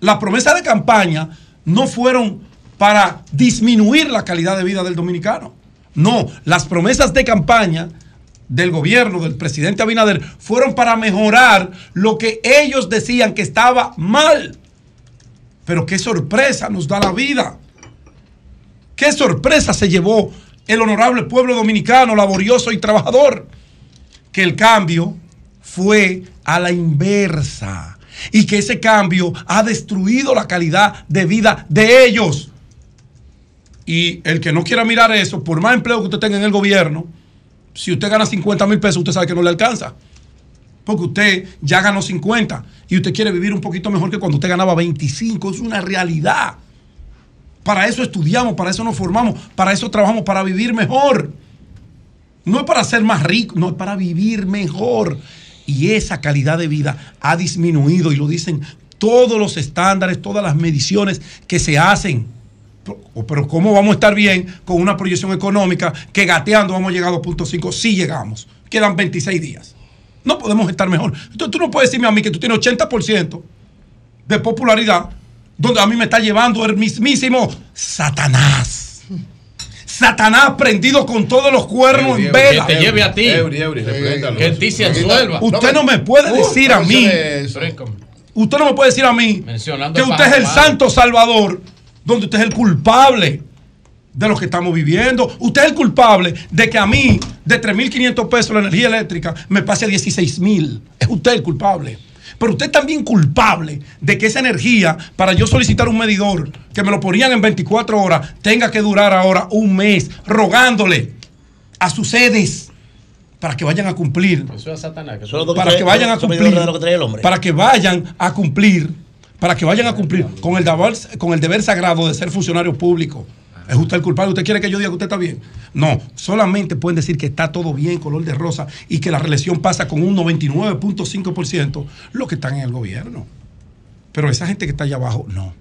Las promesas de campaña no fueron para disminuir la calidad de vida del dominicano. No, las promesas de campaña del gobierno del presidente Abinader fueron para mejorar lo que ellos decían que estaba mal. Pero qué sorpresa nos da la vida. Qué sorpresa se llevó el honorable pueblo dominicano, laborioso y trabajador. Que el cambio fue a la inversa. Y que ese cambio ha destruido la calidad de vida de ellos. Y el que no quiera mirar eso, por más empleo que usted tenga en el gobierno, si usted gana 50 mil pesos, usted sabe que no le alcanza. Porque usted ya ganó 50 y usted quiere vivir un poquito mejor que cuando usted ganaba 25. Es una realidad. Para eso estudiamos, para eso nos formamos, para eso trabajamos, para vivir mejor. No es para ser más rico, no es para vivir mejor. Y esa calidad de vida ha disminuido y lo dicen todos los estándares, todas las mediciones que se hacen. Pero- ¿cómo vamos a estar bien con una proyección económica que gateando vamos a llegar a 2.5? Sí llegamos. Quedan 26 días. No podemos estar mejor. Entonces tú no puedes decirme a mí que tú tienes 80% de popularidad donde a mí me está llevando el mismísimo Satanás. Satanás prendido con todos los cuernos en vela. Que te lleve a ti. Eury, Eury, repréndalo. Que en ti se absuelva. Usted no me puede decir a mí. Usted no me puede decir a mí Mencionando que usted es el santo salvador, donde usted es el culpable de lo que estamos viviendo. Usted es el culpable de que a mí, de 3.500 pesos la energía eléctrica, me pase a 16.000. Es usted el culpable. Pero usted es también culpable de que esa energía, para yo solicitar un medidor, que me lo ponían en 24 horas, tenga que durar ahora un mes, rogándole a sus sedes para que vayan a cumplir Eso es Satanás. para que vayan a Eso cumplir, lo que trae el hombre. para que vayan a cumplir, para que vayan a cumplir con el deber, con el deber sagrado de ser funcionario público. ¿Es usted el culpable? ¿Usted quiere que yo diga que usted está bien? No, solamente pueden decir que está todo bien, color de rosa, y que la reelección pasa con un 99.5% los que están en el gobierno. Pero esa gente que está allá abajo, no.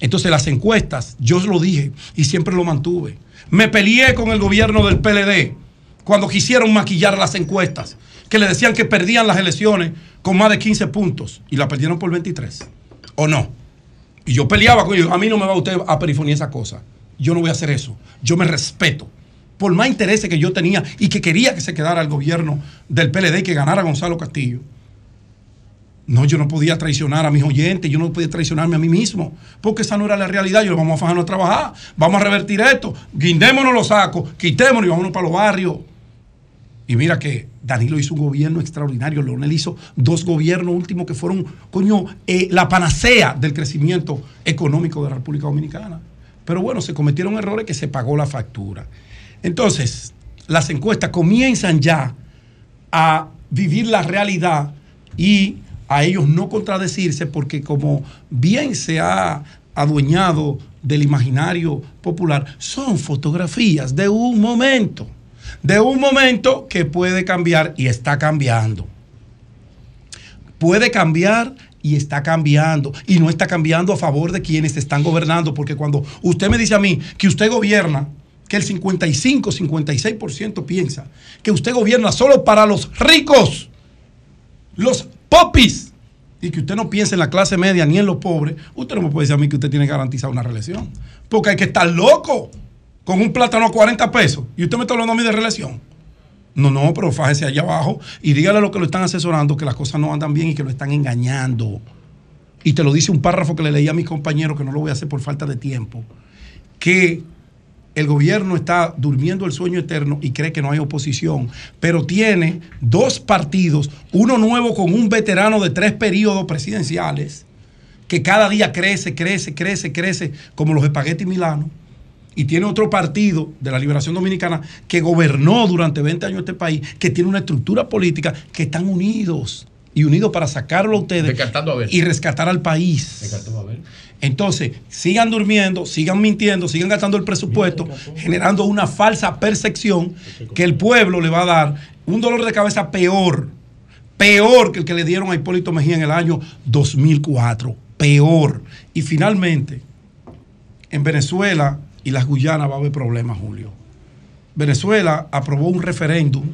Entonces las encuestas, yo lo dije y siempre lo mantuve. Me peleé con el gobierno del PLD cuando quisieron maquillar las encuestas, que le decían que perdían las elecciones con más de 15 puntos y la perdieron por 23. ¿O no? Y yo peleaba con ellos. A mí no me va usted a perifonía esa cosa. Yo no voy a hacer eso. Yo me respeto. Por más intereses que yo tenía y que quería que se quedara el gobierno del PLD y que ganara Gonzalo Castillo. No, yo no podía traicionar a mis oyentes, yo no podía traicionarme a mí mismo, porque esa no era la realidad. Yo vamos a fajarnos a trabajar, vamos a revertir esto, guindémonos los sacos, quitémonos y vámonos para los barrios. Y mira que Danilo hizo un gobierno extraordinario, Leonel hizo dos gobiernos últimos que fueron, coño, eh, la panacea del crecimiento económico de la República Dominicana. Pero bueno, se cometieron errores que se pagó la factura. Entonces, las encuestas comienzan ya a vivir la realidad y a ellos no contradecirse porque como bien se ha adueñado del imaginario popular, son fotografías de un momento, de un momento que puede cambiar y está cambiando. Puede cambiar y está cambiando. Y no está cambiando a favor de quienes están gobernando, porque cuando usted me dice a mí que usted gobierna, que el 55, 56% piensa que usted gobierna solo para los ricos, los popis, y que usted no piensa en la clase media ni en los pobres, usted no me puede decir a mí que usted tiene garantizada una reelección. Porque hay que estar loco con un plátano a 40 pesos. Y usted me está hablando a mí de reelección. No, no, pero fájese allá abajo y dígale a los que lo están asesorando que las cosas no andan bien y que lo están engañando. Y te lo dice un párrafo que le leí a mis compañeros, que no lo voy a hacer por falta de tiempo, que el gobierno está durmiendo el sueño eterno y cree que no hay oposición, pero tiene dos partidos, uno nuevo con un veterano de tres periodos presidenciales, que cada día crece, crece, crece, crece, como los espaguetis Milano, y tiene otro partido de la Liberación Dominicana que gobernó durante 20 años este país, que tiene una estructura política que están unidos y unidos para sacarlo a ustedes Descartando a Abel. y rescatar al país. A. Entonces, sigan durmiendo, sigan mintiendo, sigan gastando el presupuesto, generando una falsa percepción que el pueblo le va a dar un dolor de cabeza peor, peor que el que le dieron a Hipólito Mejía en el año 2004, peor. Y finalmente, en Venezuela y las Guyanas va a haber problemas, Julio. Venezuela aprobó un referéndum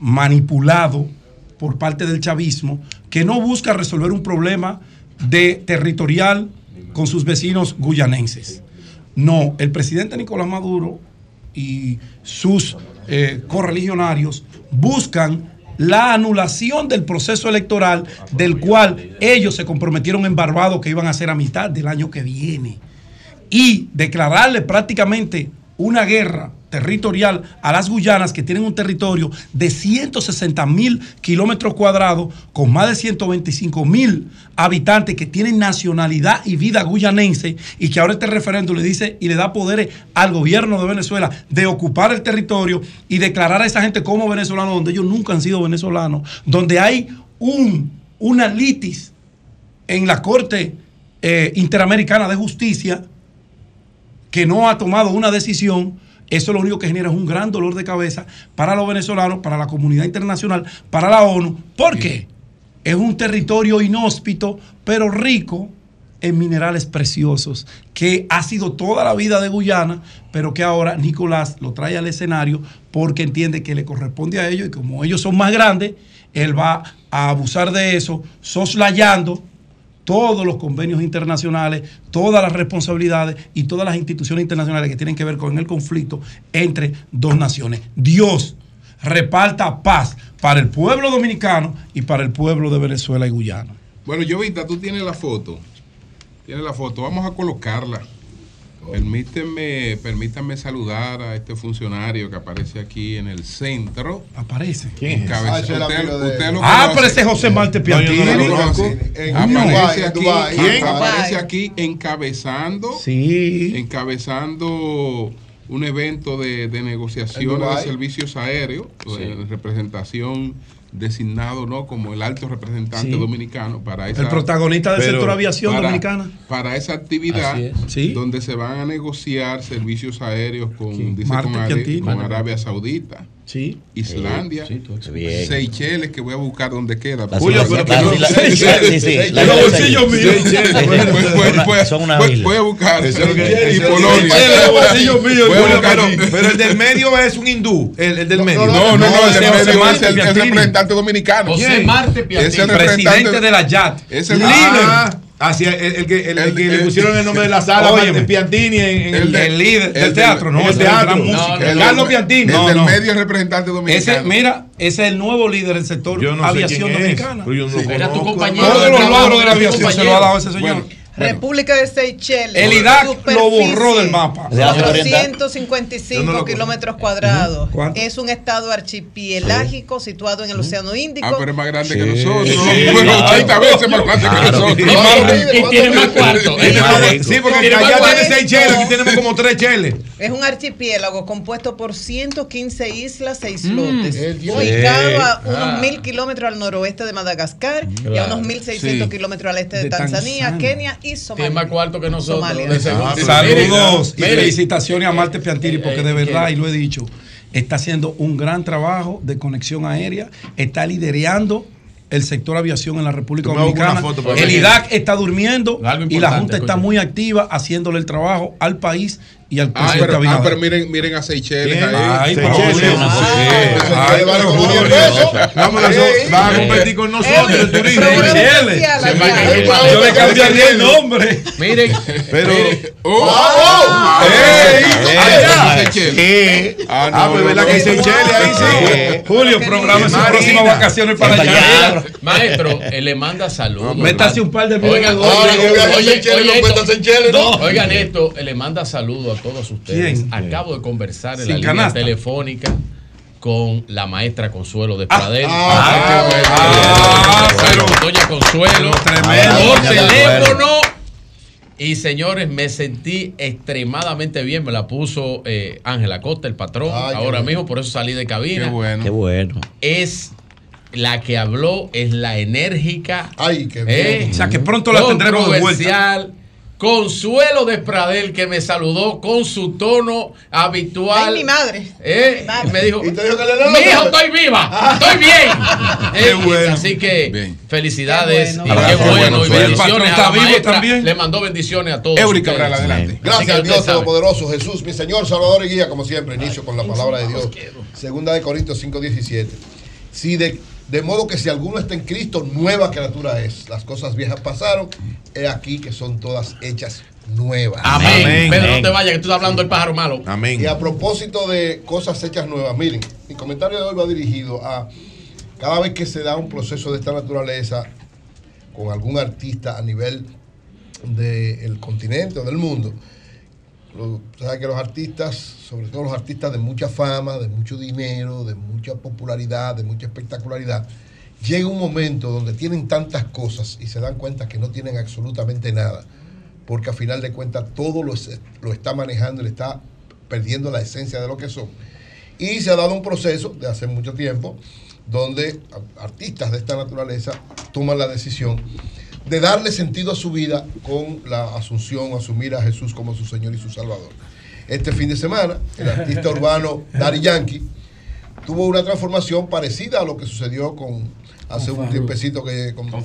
manipulado por parte del chavismo que no busca resolver un problema de territorial con sus vecinos guyanenses. No, el presidente Nicolás Maduro y sus eh, correligionarios buscan la anulación del proceso electoral del cual ellos se comprometieron en Barbados que iban a hacer a mitad del año que viene y declararle prácticamente una guerra territorial a las Guyanas que tienen un territorio de 160 mil kilómetros cuadrados con más de 125 mil habitantes que tienen nacionalidad y vida guyanense y que ahora este referéndum le dice y le da poderes al gobierno de Venezuela de ocupar el territorio y declarar a esa gente como venezolanos donde ellos nunca han sido venezolanos, donde hay un, una litis en la Corte eh, Interamericana de Justicia que no ha tomado una decisión, eso lo único que genera es un gran dolor de cabeza para los venezolanos, para la comunidad internacional, para la ONU. ¿Por qué? Es un territorio inhóspito, pero rico en minerales preciosos, que ha sido toda la vida de Guyana, pero que ahora Nicolás lo trae al escenario porque entiende que le corresponde a ellos y como ellos son más grandes, él va a abusar de eso, soslayando todos los convenios internacionales, todas las responsabilidades y todas las instituciones internacionales que tienen que ver con el conflicto entre dos naciones. Dios reparta paz para el pueblo dominicano y para el pueblo de Venezuela y Guyana. Bueno, Jovita, tú tienes la foto. Tienes la foto. Vamos a colocarla. Permíteme, permítanme saludar a este funcionario que aparece aquí en el centro. Aparece. ¿Quién es? Ah, usted, amigo de- usted lo Ah, pero ese es José Marte Piantini. No, Aparece aquí, aparece aquí encabezando, Sí. encabezando un evento de, de En negociaciones de servicios aéreos, Sí. en representación designado no como el alto representante Sí. dominicano para esa El protagonista del sector aviación para- dominicana. para esa actividad Así es. Sí. donde se van a negociar servicios aéreos con, dice, con Arabia Saudita. Sí. Islandia, Sí. Seychelles, que voy a buscar donde queda. Las Julio, pero que las no- islas- Seychelles, sí, sí, Seychelles. las Los Son una- voy- a buscar y Polonia. Voy a buscar pero, el del medio es un hindú. El, el del medio. No, no, no, el del medio es el, representante dominicano. José. Marte Piantini. Es el Presidente de la YAT. Es el Ah, hacia el, el que, el, el que le pusieron el nombre de la sala, Óyeme. Marte Piantini, en, en El, el, líder del el teatro, del- ¿no? el teatro. No, no, el Carlos Piantini. El No, no. medio es representante dominicano. Ese, mira, ese es el nuevo líder del sector Yo no sé aviación dominicana. pero yo no lo Sí. Era tu compañero Todos de los logros de la aviación se lo ha dado ese señor. República de Seychelles. El IDAC lo borró del mapa. De Asia Oriental. 455 Yo no kilómetros cuadrados. ¿Cuánto? Es un estado archipelágico situado en el Océano Índico. Ah, pero es más grande que Sí. nosotros. Sí. Bueno, Claro. 80 veces más grande que Claro. nosotros. Y y tiene más cuarto. Tiene más de- Sí, porque allá tiene cuarto. seis cheles, aquí tenemos como tres cheles. Es un archipiélago compuesto por 115 islas e islotes, El Dios. ubicado a Ah. unos mil kilómetros al noroeste de Madagascar y a unos 1600 Sí. kilómetros al este de, De Tanzania, Tanzania. Kenia y Tiene Somalia. más cuarto que nosotros. De. Ah, Saludos y felicitaciones a Marte Piantini porque de Eh, verdad, quiero. y lo he dicho, está haciendo un gran trabajo de conexión aérea, está liderando el sector aviación en la República Dominicana. el. IDAC está durmiendo y la Junta está muy activa haciéndole el trabajo al país y al Ah, pero, ah, pero miren, miren a Seychelles ahí. Ay, Seychelles. Julio, sí. Ay, pero Julio, Vamos a Ey, va a competir con nosotros el turismo. Seychelles. Yo le cambiaría el nombre. Miren, pero. Oh, ey. Ah, Ah, no, pues verdad que Seychelles ahí sí. Julio, programa sus próximas vacaciones para allá. Maestro, le manda saludos. Métase un par de Oigan, oigan, esto. le manda saludos a todos ustedes. ¿Quién? Acabo de conversar en Sin la línea telefónica con la maestra Consuelo de Pradel. ah, Ah, bueno. Doña Consuelo. tremendo. Por teléfono. Y señores, me sentí extremadamente bien. Me la puso eh, Ángela Costa, el patrón, Ay, ahora mismo, por eso salí de cabina. Qué bueno. Qué bueno. Es la que habló, es la enérgica. Ay, qué bien. O sea, que pronto la tendremos de vuelta. Consuelo Despradel que me saludó con su tono habitual. Ay, mi madre. Eh, Mi madre. me dijo, Y dijo que le daba- mi hijo, estoy viva, estoy bien. Qué Eh, bueno. Así que felicidades Qué y bueno. qué. Y bendiciones a está la vivo maestra. también. Le mandó bendiciones a todos. Cabral, adelante. Gracias a Dios. Todopoderoso, Jesús, mi Señor, Salvador y Guía, como siempre, inicio con la palabra de Dios. Segunda de Corintios 5:17. Si de, de modo que si alguno está en Cristo, nueva criatura es. Las cosas viejas pasaron, he aquí que son todas hechas nuevas. Amén. Amén. Pedro, no te vayas, que tú estás hablando del pájaro malo. Amén. Y a propósito de cosas hechas nuevas, miren, mi comentario de hoy va dirigido a cada vez que se da un proceso de esta naturaleza con algún artista a nivel del continente o del mundo. Sabes que los artistas, sobre todo los artistas de mucha fama, de mucho dinero, de mucha popularidad, de mucha espectacularidad, llega un momento donde tienen tantas cosas y se dan cuenta que no tienen absolutamente nada, porque a final de cuentas todo lo, lo está manejando le está perdiendo la esencia de lo que son. Y se ha dado un proceso de hace mucho tiempo donde artistas de esta naturaleza toman la decisión de darle sentido a su vida con la asunción, asumir a Jesús como su Señor y su Salvador. Este fin de semana, el artista urbano Daddy Yankee tuvo una transformación parecida a lo que sucedió con hace un tiempecito que con, y con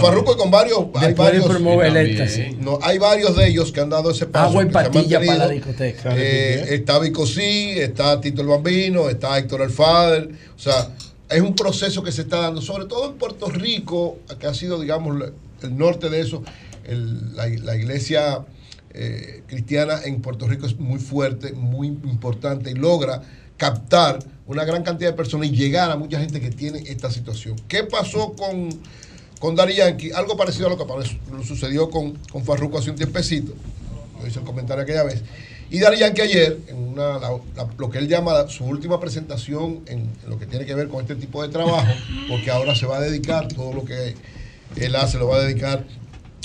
Farruko y con varios, hay Después varios, el no, hay varios de ellos que han dado ese paso. Agua y patilla para la discoteca. Eh, está Vico Sí, está Tito el Bambino, está Héctor el Fader. O sea, es un proceso que se está dando, sobre todo en Puerto Rico, que ha sido, digamos, el norte de eso. La, iglesia eh, cristiana en Puerto Rico es muy fuerte, muy importante y logra captar una gran cantidad de personas y llegar a mucha gente que tiene esta situación. ¿Qué pasó con, con Daddy Yankee? Algo parecido a lo que sucedió con, con hace un tiempecito. Yo hice el comentario aquella vez. Y Daddy Yankee ayer, en una, la- la- lo que él llama su última presentación en, en lo que tiene que ver con este tipo de trabajo, porque ahora se va a dedicar, todo lo que él hace lo va a dedicar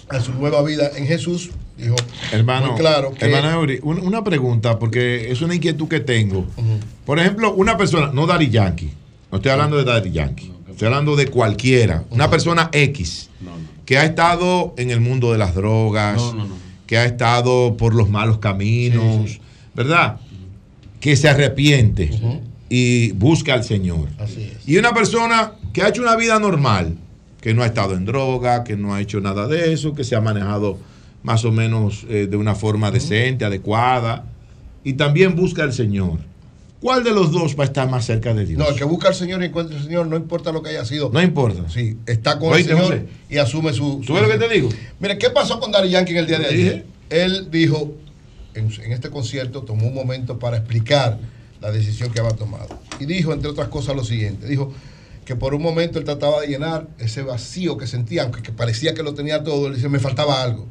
a su nueva vida en Jesús. Dijo Hermano, muy claro que hermano Eury, un- una pregunta, porque es una inquietud que tengo. Por ejemplo, una persona, no Daddy Yankee, no estoy hablando de Daddy Yankee, estoy hablando de cualquiera, una persona X que ha estado en el mundo de las drogas, No, no, no. Que ha estado por los malos caminos, ¿verdad? Que se arrepiente y busca al Señor. Así es. Y una persona que ha hecho una vida normal, que no ha estado en droga, que no ha hecho nada de eso, que se ha manejado más o menos eh, de una forma decente, adecuada, y también busca al Señor. ¿Cuál de los dos va a estar más cerca de Dios? No, el que busca al Señor y encuentra al Señor, no importa lo que haya sido. No importa. Sí, está con el Señor José. y asume su. ¿Tú ves lo que te digo? Mire, ¿qué pasó con Daddy Yankee en el día de ayer? Él dijo, en, en este concierto, tomó un momento para explicar la decisión que había tomado. Y dijo, entre otras cosas, lo siguiente: dijo que por un momento él trataba de llenar ese vacío que sentía, aunque que parecía que lo tenía todo. Él dice, me faltaba algo.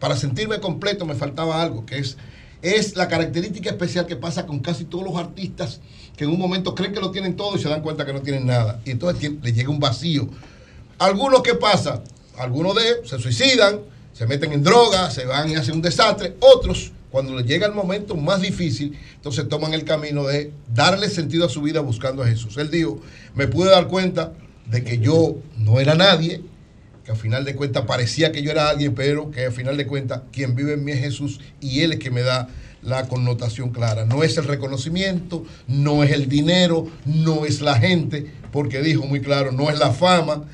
Para sentirme completo me faltaba algo, que es, es la característica especial que pasa con casi todos los artistas que en un momento creen que lo tienen todo y se dan cuenta que no tienen nada. Y entonces tien- le llega un vacío. Algunos, ¿qué pasa? Algunos de ellos se suicidan, se meten en droga, se van y hacen un desastre. Otros, cuando les llega el momento más difícil, entonces toman el camino de darle sentido a su vida buscando a Jesús. Él dijo, me pude dar cuenta de que yo no era nadie, que al final de cuentas parecía que yo era alguien, pero que al final de cuentas quien vive en mí es Jesús y Él es que me da la connotación clara. No es el reconocimiento, no es el dinero, no es la gente, porque dijo muy claro, no es la fama.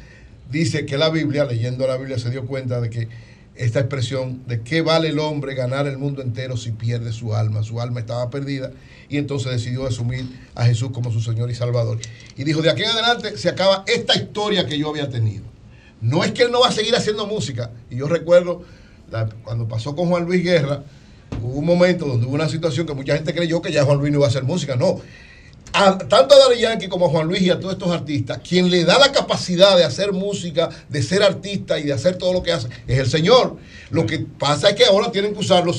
Dice que la Biblia, leyendo la Biblia, se dio cuenta de que esta expresión de qué vale el hombre ganar el mundo entero si pierde su alma. Su alma estaba perdida y entonces decidió asumir a Jesús como su Señor y Salvador. Y dijo, de aquí en adelante se acaba esta historia que yo había tenido. No es que él no va a seguir haciendo música. Y yo recuerdo cuando pasó con Juan Luis Guerra, hubo un momento donde hubo una situación que mucha gente creyó que ya Juan Luis no iba a hacer música. No. Tanto a Daddy Yankee como a Juan Luis y a todos estos artistas, quien le da la capacidad de hacer música, de ser artista y de hacer todo lo que hace, es el Señor. Lo que pasa es que ahora tienen que usarlo,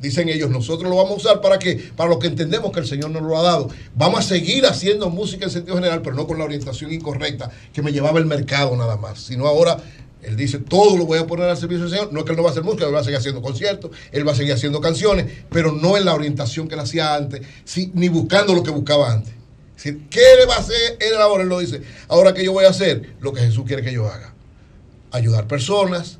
dicen ellos, nosotros lo vamos a usar para que, para lo que entendemos que el Señor nos lo ha dado. Vamos a seguir haciendo música en sentido general, pero no con la orientación incorrecta que me llevaba el mercado nada más, sino ahora él dice, todo lo voy a poner al servicio del Señor. No es que él no va a hacer música, él va a seguir haciendo conciertos, él va a seguir haciendo canciones, pero no en la orientación que él hacía antes, sí, ni buscando lo que buscaba antes. Es decir, ¿qué le va a hacer él ahora? Él lo dice, ahora que yo voy a hacer lo que Jesús quiere que yo haga. Ayudar personas,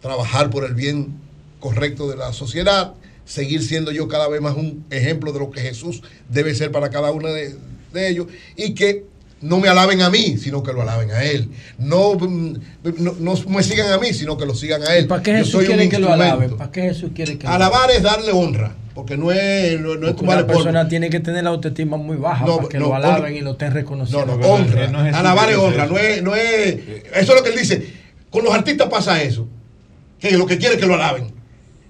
trabajar por el bien correcto de la sociedad, seguir siendo yo cada vez más un ejemplo de lo que Jesús debe ser para cada uno de, de ellos y que no me alaben a mí, sino que lo alaben a Él. No, mm, no, no me sigan a mí, sino que lo sigan a Él. ¿Para qué Yo Jesús soy un quiere que lo alaben? ¿Para qué Jesús quiere que lo Alabar es darle honra, porque no es, no, no es tumbarle una polvo. persona tiene que tener la autoestima muy baja No, para que no, lo alaben honra. y lo estén reconociendo. No, no, honra. Alabar es honra, no es, no es. Eso es lo que él dice. Con los artistas pasa eso. Que lo que quiere es que lo alaben.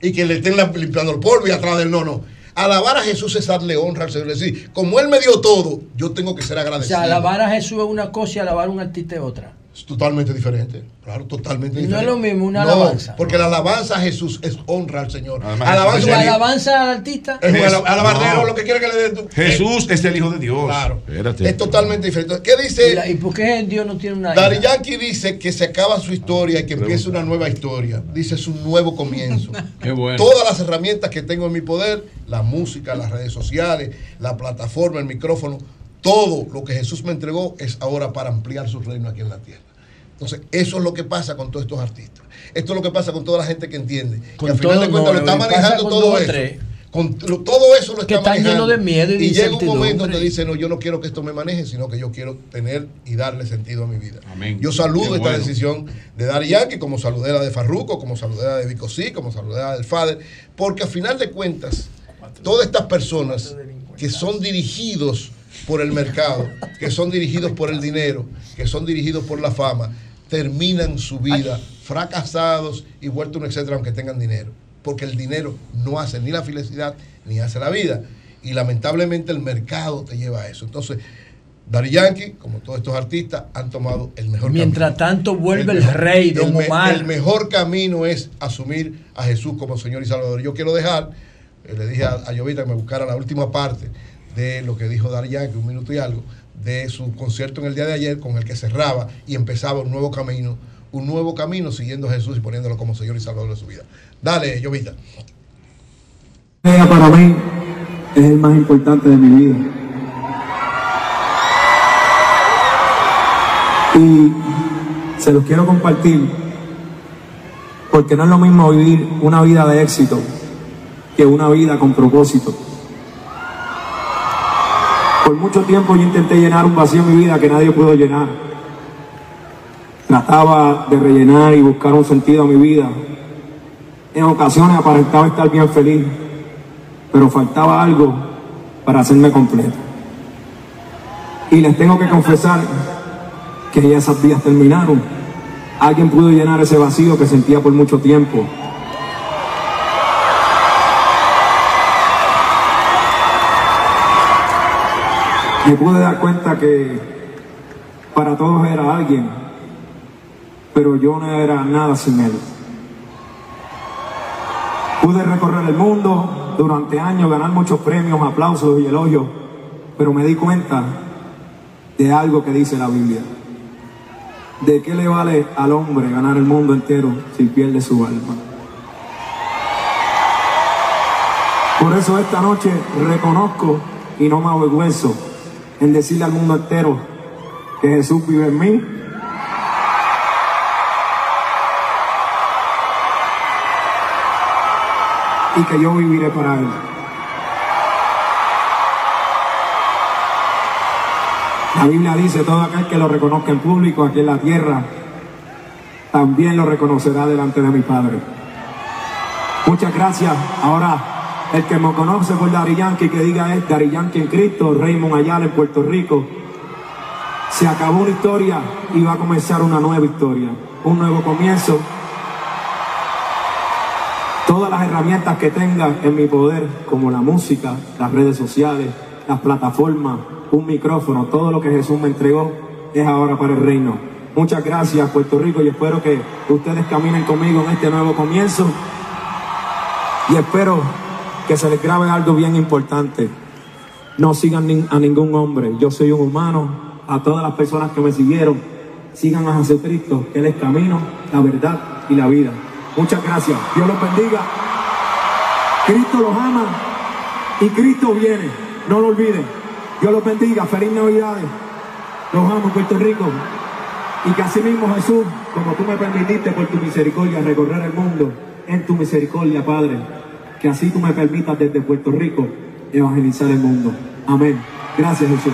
Y que le estén limpiando el polvo y atrás del no, no. Alabar a Jesús es darle honra al Señor. Es decir, como Él me dio todo, yo tengo que ser O agradecido. sea, alabar a Jesús es una cosa y alabar a un artista es otra. Es totalmente diferente. Claro, totalmente Y no diferente. es lo mismo una No, alabanza. Porque la alabanza a Jesús es honra al Señor. ¿Y alabanza la alabanza al artista? es alabardero, No. lo que quiere que le den. tú- Jesús es el Hijo de Dios. Claro. Espérate. Es totalmente diferente. ¿Qué dice? ¿Y, la- y por qué Dios no tiene una hija? Yankee dice que se acaba su historia y que empieza una nueva historia. Dice es un nuevo comienzo. Qué bueno. Todas las herramientas que tengo en mi poder, la música, las redes sociales, la plataforma, el micrófono, todo lo que Jesús me entregó es ahora para ampliar su reino aquí en la tierra. Entonces, eso es lo que pasa con todos estos artistas. Esto es lo que pasa con toda la gente que entiende. Con que al final todo de cuentas no, lo está y manejando con todo eso. tres. Con lo- todo eso lo Que está están manejando. de miedo y de llega un momento donde dice, no, yo no quiero que esto me maneje, sino que yo quiero tener y darle sentido a mi vida. Yo saludo Qué esta bueno. decisión de Dari Yankee, como saludé la de Farruco, como saludé la de Vico Sí, como saludé la del Fader, porque a final de cuentas, todas estas personas que son dirigidos por el mercado, que son dirigidos por el dinero, que son dirigidos por la fama, terminan su vida fracasados y vueltos un etcétera, aunque tengan dinero. Porque el dinero no hace ni la felicidad ni hace la vida. Y lamentablemente el mercado te lleva a eso. Entonces, Dari Yankee, como todos estos artistas, han tomado el mejor Mientras tanto vuelve el, mejor- rey Don el Omar. El mejor camino es asumir a Jesús como Señor y Salvador. Yo quiero dejar, eh, le dije a, a Llovita que me buscara la última parte de lo que dijo Dar Yankee, un minuto y algo, de su concierto en el día de ayer con el que cerraba y empezaba un nuevo camino, un nuevo camino siguiendo a Jesús y poniéndolo como Señor y Salvador de su vida. Dale, Llovita. para mí es el más importante de mi vida. Y se los quiero compartir porque no es lo mismo vivir una vida de éxito que una vida con propósito. Por mucho tiempo yo intenté llenar un vacío en mi vida que nadie pudo llenar. Trataba de rellenar y buscar un sentido a mi vida. En ocasiones aparentaba estar bien feliz, pero faltaba algo para hacerme completo. Y les tengo que confesar que ya esas días terminaron. Alguien pudo llenar ese vacío que sentía por mucho tiempo. Me pude dar cuenta que para todos era alguien, pero yo no era nada sin él. Pude recorrer el mundo durante años, ganar muchos premios, aplausos y elogios, pero me di cuenta de algo que dice la Biblia. ¿De qué le vale al hombre ganar el mundo entero si pierde su alma? Por eso esta noche reconozco y no me avergüenzo en decirle al mundo entero que Jesús vive en mí y que yo viviré para Él. La Biblia dice, todo aquel que lo reconozca en público aquí en la tierra, también lo reconocerá delante de mi Padre. Muchas gracias. Ahora, el que me conoce por Dari Yankee, que diga es Dari Yankee en Cristo, Raymond Ayala en Puerto Rico. Se acabó una historia y va a comenzar una nueva historia, un nuevo comienzo. Todas las herramientas que tenga en mi poder, como la música, las redes sociales, las plataformas, un micrófono, todo lo que Jesús me entregó, es ahora para el reino. Muchas gracias, Puerto Rico, y espero que ustedes caminen conmigo en este nuevo comienzo. Y espero que se les grabe algo bien importante. No sigan a ningún hombre. Yo soy un humano. A todas las personas que me siguieron, sigan a Jesucristo. Él es camino, la verdad y la vida. Muchas gracias. Dios los bendiga. Cristo los ama y Cristo viene. No lo olviden. Dios los bendiga. Feliz Navidades. Los amo, Puerto Rico. Y que así mismo, Jesús, como tú me permitiste por tu misericordia recorrer el mundo, en tu misericordia, Padre, que así tú me permitas desde Puerto Rico evangelizar el mundo. Amén. Gracias, Jesús.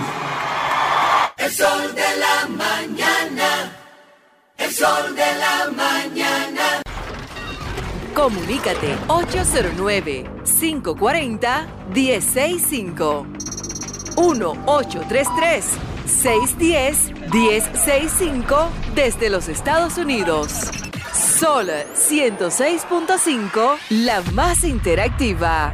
El sol de la mañana. El sol de la mañana. Comunícate 809-540-1065. 1-833-610-1065 desde los Estados Unidos. Sol 106.5, la más interactiva.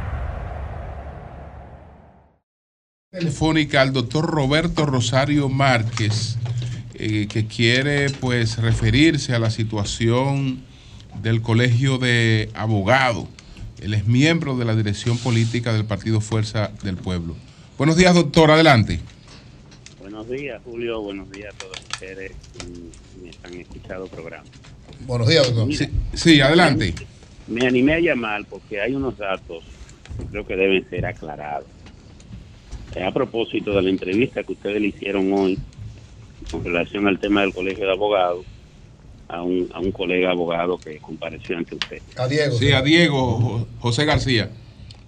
telefónica al doctor Roberto Rosario Márquez, eh, que quiere pues referirse a la situación del Colegio de Abogados. Él es miembro de la dirección política del Partido Fuerza del Pueblo. Buenos días, doctor, adelante. Buenos días, Julio. Buenos días a todos ustedes que me han escuchado el programa. Buenos días, doctor. Sí, sí, adelante. Me animé a llamar porque hay unos datos que creo que deben ser aclarados. Eh, A propósito de la entrevista que ustedes le hicieron hoy con relación al tema del colegio de abogados a un, a un colega abogado que compareció ante usted. A Diego. Sí, a Diego Jo- José García.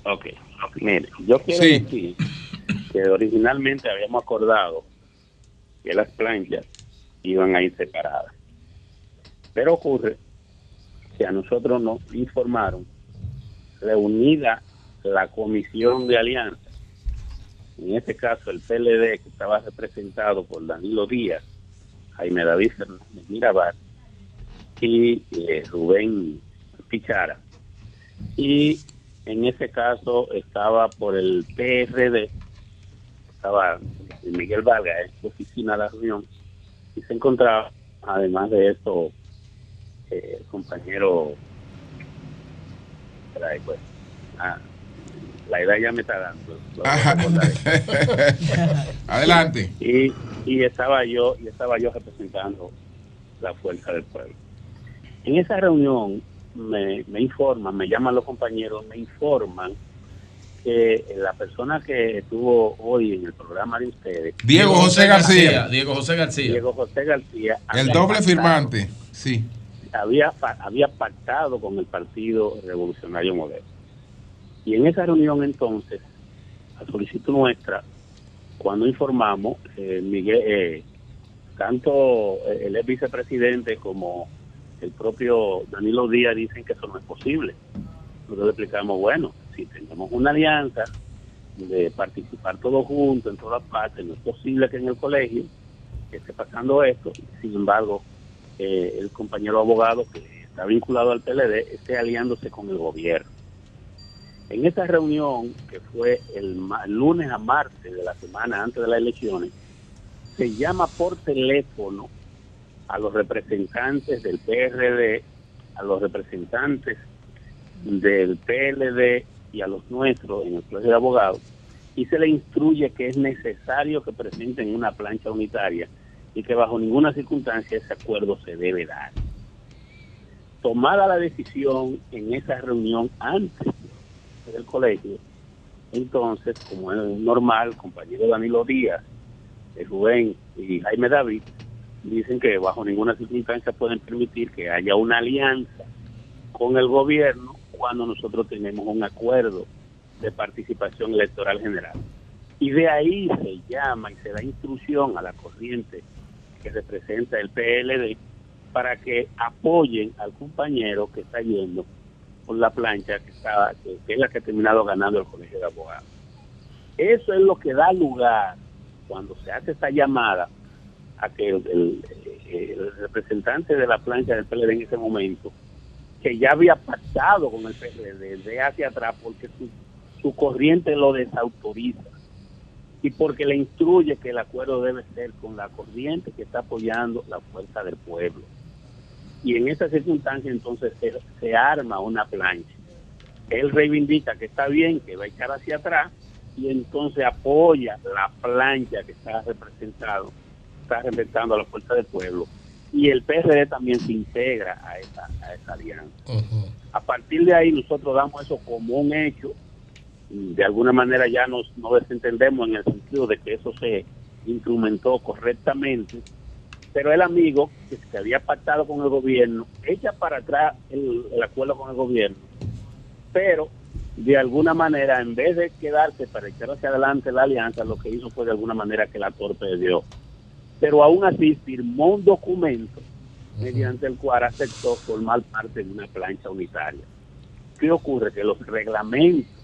Ok, mire, yo quiero Sí. decir que originalmente habíamos acordado que las planchas iban a ir separadas. Pero ocurre que a nosotros nos informaron, reunida la comisión de alianza, en este caso el PLD, que estaba representado por Danilo Díaz, Jaime David Fernández Mirabal y eh, Rubén Pichara. Y en ese caso estaba por el PRD, estaba Miguel Vargas en su oficina de la reunión, y se encontraba, además de eso, eh, el compañero, ahí, pues, ah, la edad ya me está dando. Adelante. Y, y estaba yo, y estaba yo representando la fuerza del pueblo. En esa reunión me, me informan, me llaman los compañeros, me informan que la persona que estuvo hoy en el programa de ustedes, Diego José García. Diego José García. Diego José García, El doble firmante. Sí. Había, había pactado con el Partido Revolucionario Moderno. Y en esa reunión entonces, a solicitud nuestra, cuando informamos, eh, Miguel, eh, tanto el ex vicepresidente como el propio Danilo Díaz dicen que eso no es posible. Nosotros le explicamos, bueno, si tenemos una alianza de participar todos juntos en todas partes, no es posible que en el colegio esté pasando esto. Sin embargo, eh, el compañero abogado que está vinculado al PLD esté aliándose con el gobierno. En esa reunión, que fue el lunes a martes de la semana antes de las elecciones, se llama por teléfono a los representantes del PRD, a los representantes del PLD y a los nuestros en el Colegio de Abogados, y se le instruye que es necesario que presenten una plancha unitaria y que bajo ninguna circunstancia ese acuerdo se debe dar. Tomada la decisión en esa reunión antes del colegio, entonces, como es normal, compañero Danilo Díaz, eh, Rubén y Jaime David dicen que bajo ninguna circunstancia pueden permitir que haya una alianza con el gobierno cuando nosotros tenemos un acuerdo de participación electoral general. Y de ahí se llama y se da instrucción a la corriente que representa el PLD para que apoyen al compañero que está yendo con la plancha que, está, que, que es la que ha terminado ganando el Colegio de Abogados. Eso es lo que da lugar cuando se hace esta llamada a que el, representante de la plancha del PLD en ese momento, que ya había pactado con el PLD de hacia atrás porque su corriente lo desautoriza y porque le instruye que el acuerdo debe ser con la corriente que está apoyando la fuerza del pueblo. Y en esa circunstancia entonces se, se arma una plancha. Él reivindica que está bien, que va a echar hacia atrás y entonces apoya la plancha que está representado, está representando a la fuerza del pueblo. Y el PRD también se integra a esa, a esa alianza. A partir de ahí nosotros damos eso como un hecho de alguna manera ya nos, nos desentendemos en el sentido de que eso se instrumentó correctamente, pero el amigo que se había pactado con el gobierno echa para atrás el, acuerdo con el gobierno, pero de alguna manera en vez de quedarse para echar hacia adelante la alianza, lo que hizo fue de alguna manera que la torpedió. Pero aún así firmó un documento mediante el cual aceptó formar parte de una plancha unitaria. ¿Qué ocurre? Que los reglamentos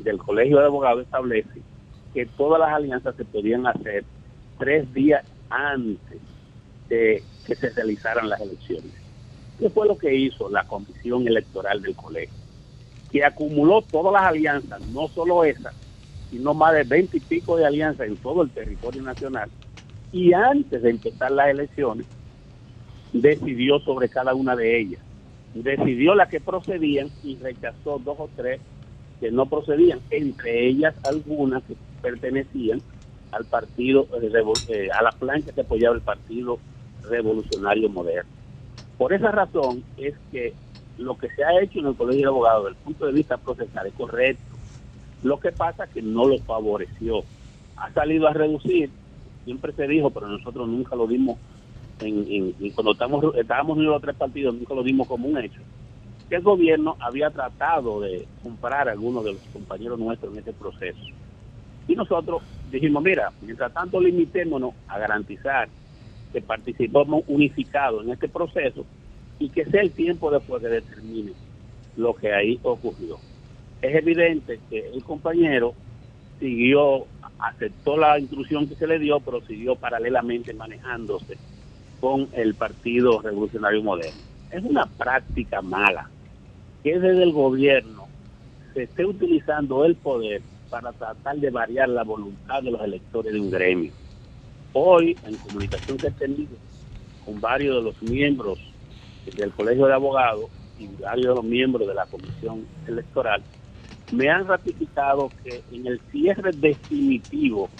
del Colegio de Abogados establecen que todas las alianzas se podían hacer tres días antes de que se realizaran las elecciones. ¿Qué fue lo que hizo la Comisión Electoral del Colegio? Que acumuló todas las alianzas, no solo esas, sino más de veinte y pico de alianzas en todo el territorio nacional. Y antes de empezar las elecciones, decidió sobre cada una de ellas. Decidió las que procedían y rechazó dos o tres que no procedían, entre ellas algunas que pertenecían al partido, eh, eh, a la plancha que apoyaba el Partido Revolucionario Moderno. Por esa razón es que lo que se ha hecho en el Colegio de Abogados desde el punto de vista procesal es correcto. Lo que pasa es que no lo favoreció. Ha salido a reducir, siempre se dijo, pero nosotros nunca lo dimos, en, en- cuando estamos, estábamos unidos los tres partidos, nunca lo dimos como un hecho que el gobierno había tratado de comprar a algunos de los compañeros nuestros en este proceso. Y nosotros dijimos, mira, mientras tanto limitémonos a garantizar que participamos unificados en este proceso y que sea el tiempo después que determine lo que ahí ocurrió. Es evidente que el compañero siguió, aceptó la instrucción que se le dio, pero siguió paralelamente manejándose con el Partido Revolucionario Moderno. Es una práctica mala que desde el gobierno se esté utilizando el poder para tratar de variar la voluntad de los electores de un gremio. Hoy, en comunicación que he tenido con varios de los miembros del Colegio de Abogados y varios de los miembros de la Comisión Electoral, me han ratificado que en el cierre definitivo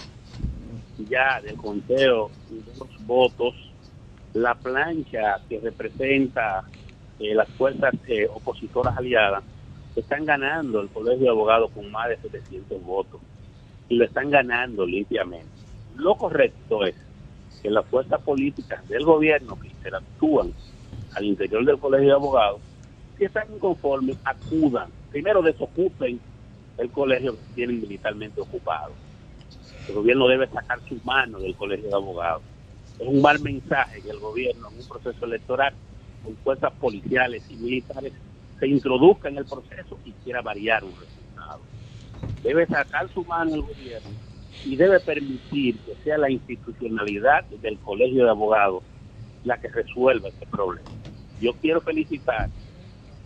ya del conteo de los votos, la plancha que representa eh, las fuerzas eh, opositoras aliadas están ganando el Colegio de Abogados con más de 700 votos y lo están ganando limpiamente. Lo correcto es que las fuerzas políticas del gobierno que interactúan al interior del Colegio de Abogados, si están inconformes, acudan. Primero desocupen el colegio que tienen militarmente ocupado. El gobierno debe sacar sus manos del Colegio de Abogados. Es un mal mensaje que el gobierno en un proceso electoral con fuerzas policiales y militares se introduzca en el proceso y quiera variar un resultado. Debe sacar su mano el gobierno y debe permitir que sea la institucionalidad del Colegio de Abogados la que resuelva este problema. Yo quiero felicitar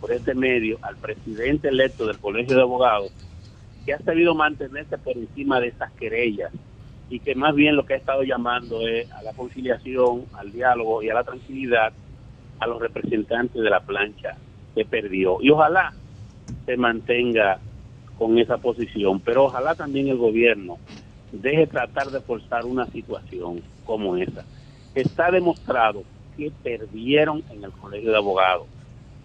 por este medio al presidente electo del Colegio de Abogados que ha sabido mantenerse por encima de esas querellas y que más bien lo que ha estado llamando es a la conciliación, al diálogo y a la tranquilidad a los representantes de la plancha que perdió. Y ojalá se mantenga con esa posición, pero ojalá también el gobierno deje tratar de forzar una situación como esa. Está demostrado que perdieron en el colegio de abogados.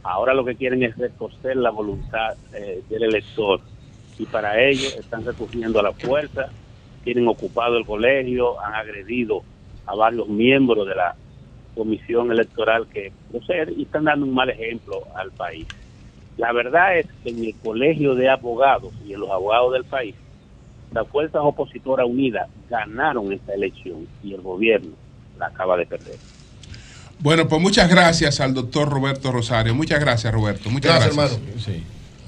Ahora lo que quieren es retorcer la voluntad eh, del elector y para ello están recurriendo a la fuerza, tienen ocupado el colegio, han agredido a varios miembros de la comisión electoral que procede y están dando un mal ejemplo al país. La verdad es que en el colegio de abogados y en los abogados del país, las fuerzas opositoras unidas ganaron esta elección y el gobierno la acaba de perder. Bueno, pues muchas gracias al doctor Roberto Rosario. Muchas gracias, Roberto. Muchas gracias. hermano.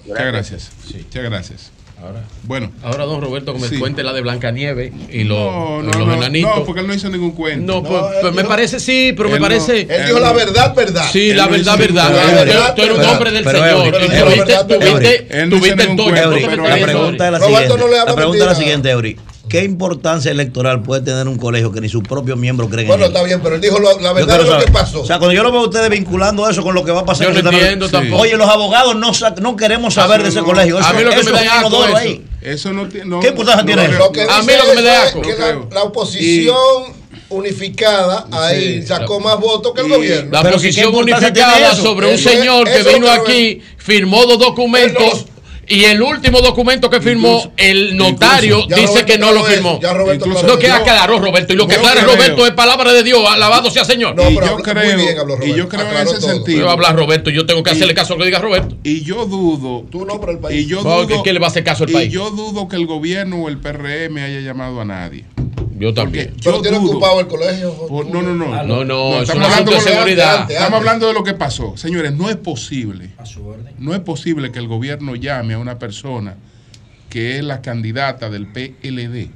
Muchas gracias. Muchas gracias. Ahora, bueno. Ahora don Roberto como sí. cuente la de Blancanieve y los, no, no, los no, enanitos. No, porque él no hizo ningún cuento. No, pues, pues, me parece sí, pero me parece. él dijo la verdad, verdad. Sí, la verdad, verdad. Tú eres un hombre del Señor. Tuviste el toque. La pregunta es la siguiente. La pregunta es la siguiente, Eury. ¿Qué importancia electoral puede tener un colegio que ni sus propios miembros creen bueno, está bien, pero él dijo lo, la verdad de que pasó. O sea, cuando yo lo veo a ustedes vinculando eso con lo que va a pasar... Yo no entiendo también. Oye, los abogados no, no queremos saber de ese colegio. Eso, a mí lo que eso me da asco. Ahí. Eso no, ¿Qué importancia tiene eso? a mí lo que me da. Que la, oposición... Unificada ahí sacó más votos que el gobierno. La Pero posición unificada sobre un señor que vino aquí, firmó dos documentos y el último documento que firmó el notario dice que no lo firmó. No queda claro, Roberto. Y lo que aclara Roberto es palabra de Dios. Alabado sea Señor. No, pero yo creo, muy bien habló Roberto. Y yo creo en ese todo. sentido. Pero habla Roberto. Yo tengo que hacerle caso a lo que diga Roberto. Y yo dudo. Tú no, el país. Y yo dudo, ¿Qué le va a hacer caso al país? Y yo dudo que el gobierno o el PRM haya llamado a nadie. Yo también. Yo ¿Pero dudo, ocupado el colegio? Por, no, ah, no, no. No, no, estamos hablando de seguridad. Estamos hablando de lo que pasó. Señores, no es posible. A su orden. No es posible que el gobierno llame a una persona que es la candidata del PLD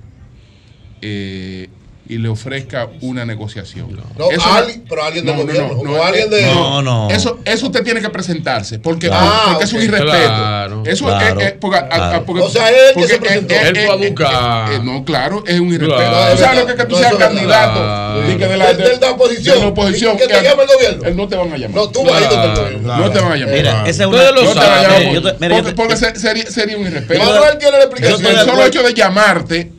eh, y le ofrezca una negociación. No, eso, alguien, pero alguien del no, gobierno. No, eh, no, alguien de... no, no. Eso, eso usted tiene que presentarse. Porque, ah, porque okay. es un irrespeto. Claro, eso claro, es, es porque, ah, ah, claro. porque, o sea, él que se presentó. Él fue a buscar. No, claro, es un irrespeto. O sea, lo que, que tú seas candidato y que de la, de, de la oposición. De la oposición que, que te llame el gobierno. Él no te van a llamar. No, tú vas a ir gobierno. No te van a llamar. Mira, esa es una... No te van a llamar. Porque sería un irrespeto. Manuel tiene la explicación. El solo hecho de llamarte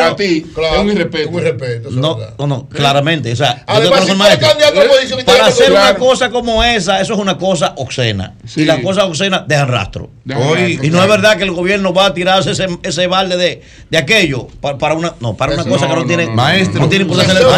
a ti es un irrespeto. No, no, no, claramente. O sea, para hacer una cosa como esa, eso es una cosa obscena. Y la cosa obscena deja rastro. Y no es verdad que el gobierno va a tirarse ese, ese balde de, de aquello para, para, una, no, para una cosa que no, tiene. maestro, no tiene maestro,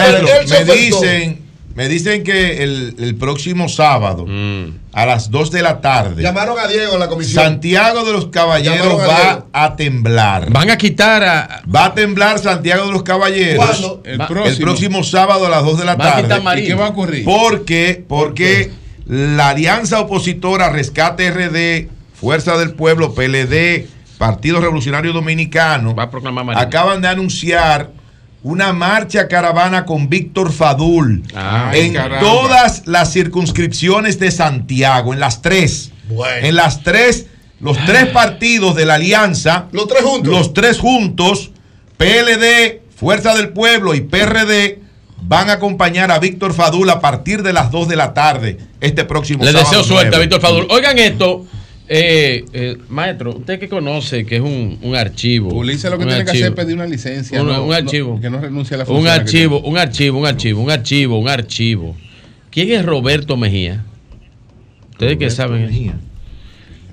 me dicen me dicen que el, el próximo sábado, mm. a las 2 de la tarde. Llamaron a Diego la comisión. Santiago de los Caballeros va a temblar. Van a quitar a. Va a temblar Santiago de los Caballeros. ¿Cuándo? El, próximo. sábado a las 2 de la va tarde. A ¿Y qué va a ocurrir? Porque, porque la alianza opositora Rescate RD, Fuerza del Pueblo, PLD, Partido Revolucionario Dominicano. Va a proclamar Acaban de anunciar una marcha caravana con Víctor Fadul en todas las circunscripciones de Santiago, en las tres. Bueno. En las tres, los ah. tres partidos de la alianza. Los tres juntos. Los tres juntos, PLD, Fuerza del Pueblo y PRD van a acompañar a Víctor Fadul a partir de las 2 de la tarde este próximo sábado. Les deseo suerte a Víctor Fadul. Oigan esto. Eh, eh, maestro, usted que conoce que es un, un archivo. Ulises lo que tiene que hacer es pedir una licencia. Un, no, un archivo. Que no renuncie a la función. Un archivo, un archivo, un archivo, un archivo, un archivo. ¿Quién es Roberto Mejía? Ustedes Roberto que saben. Mejía.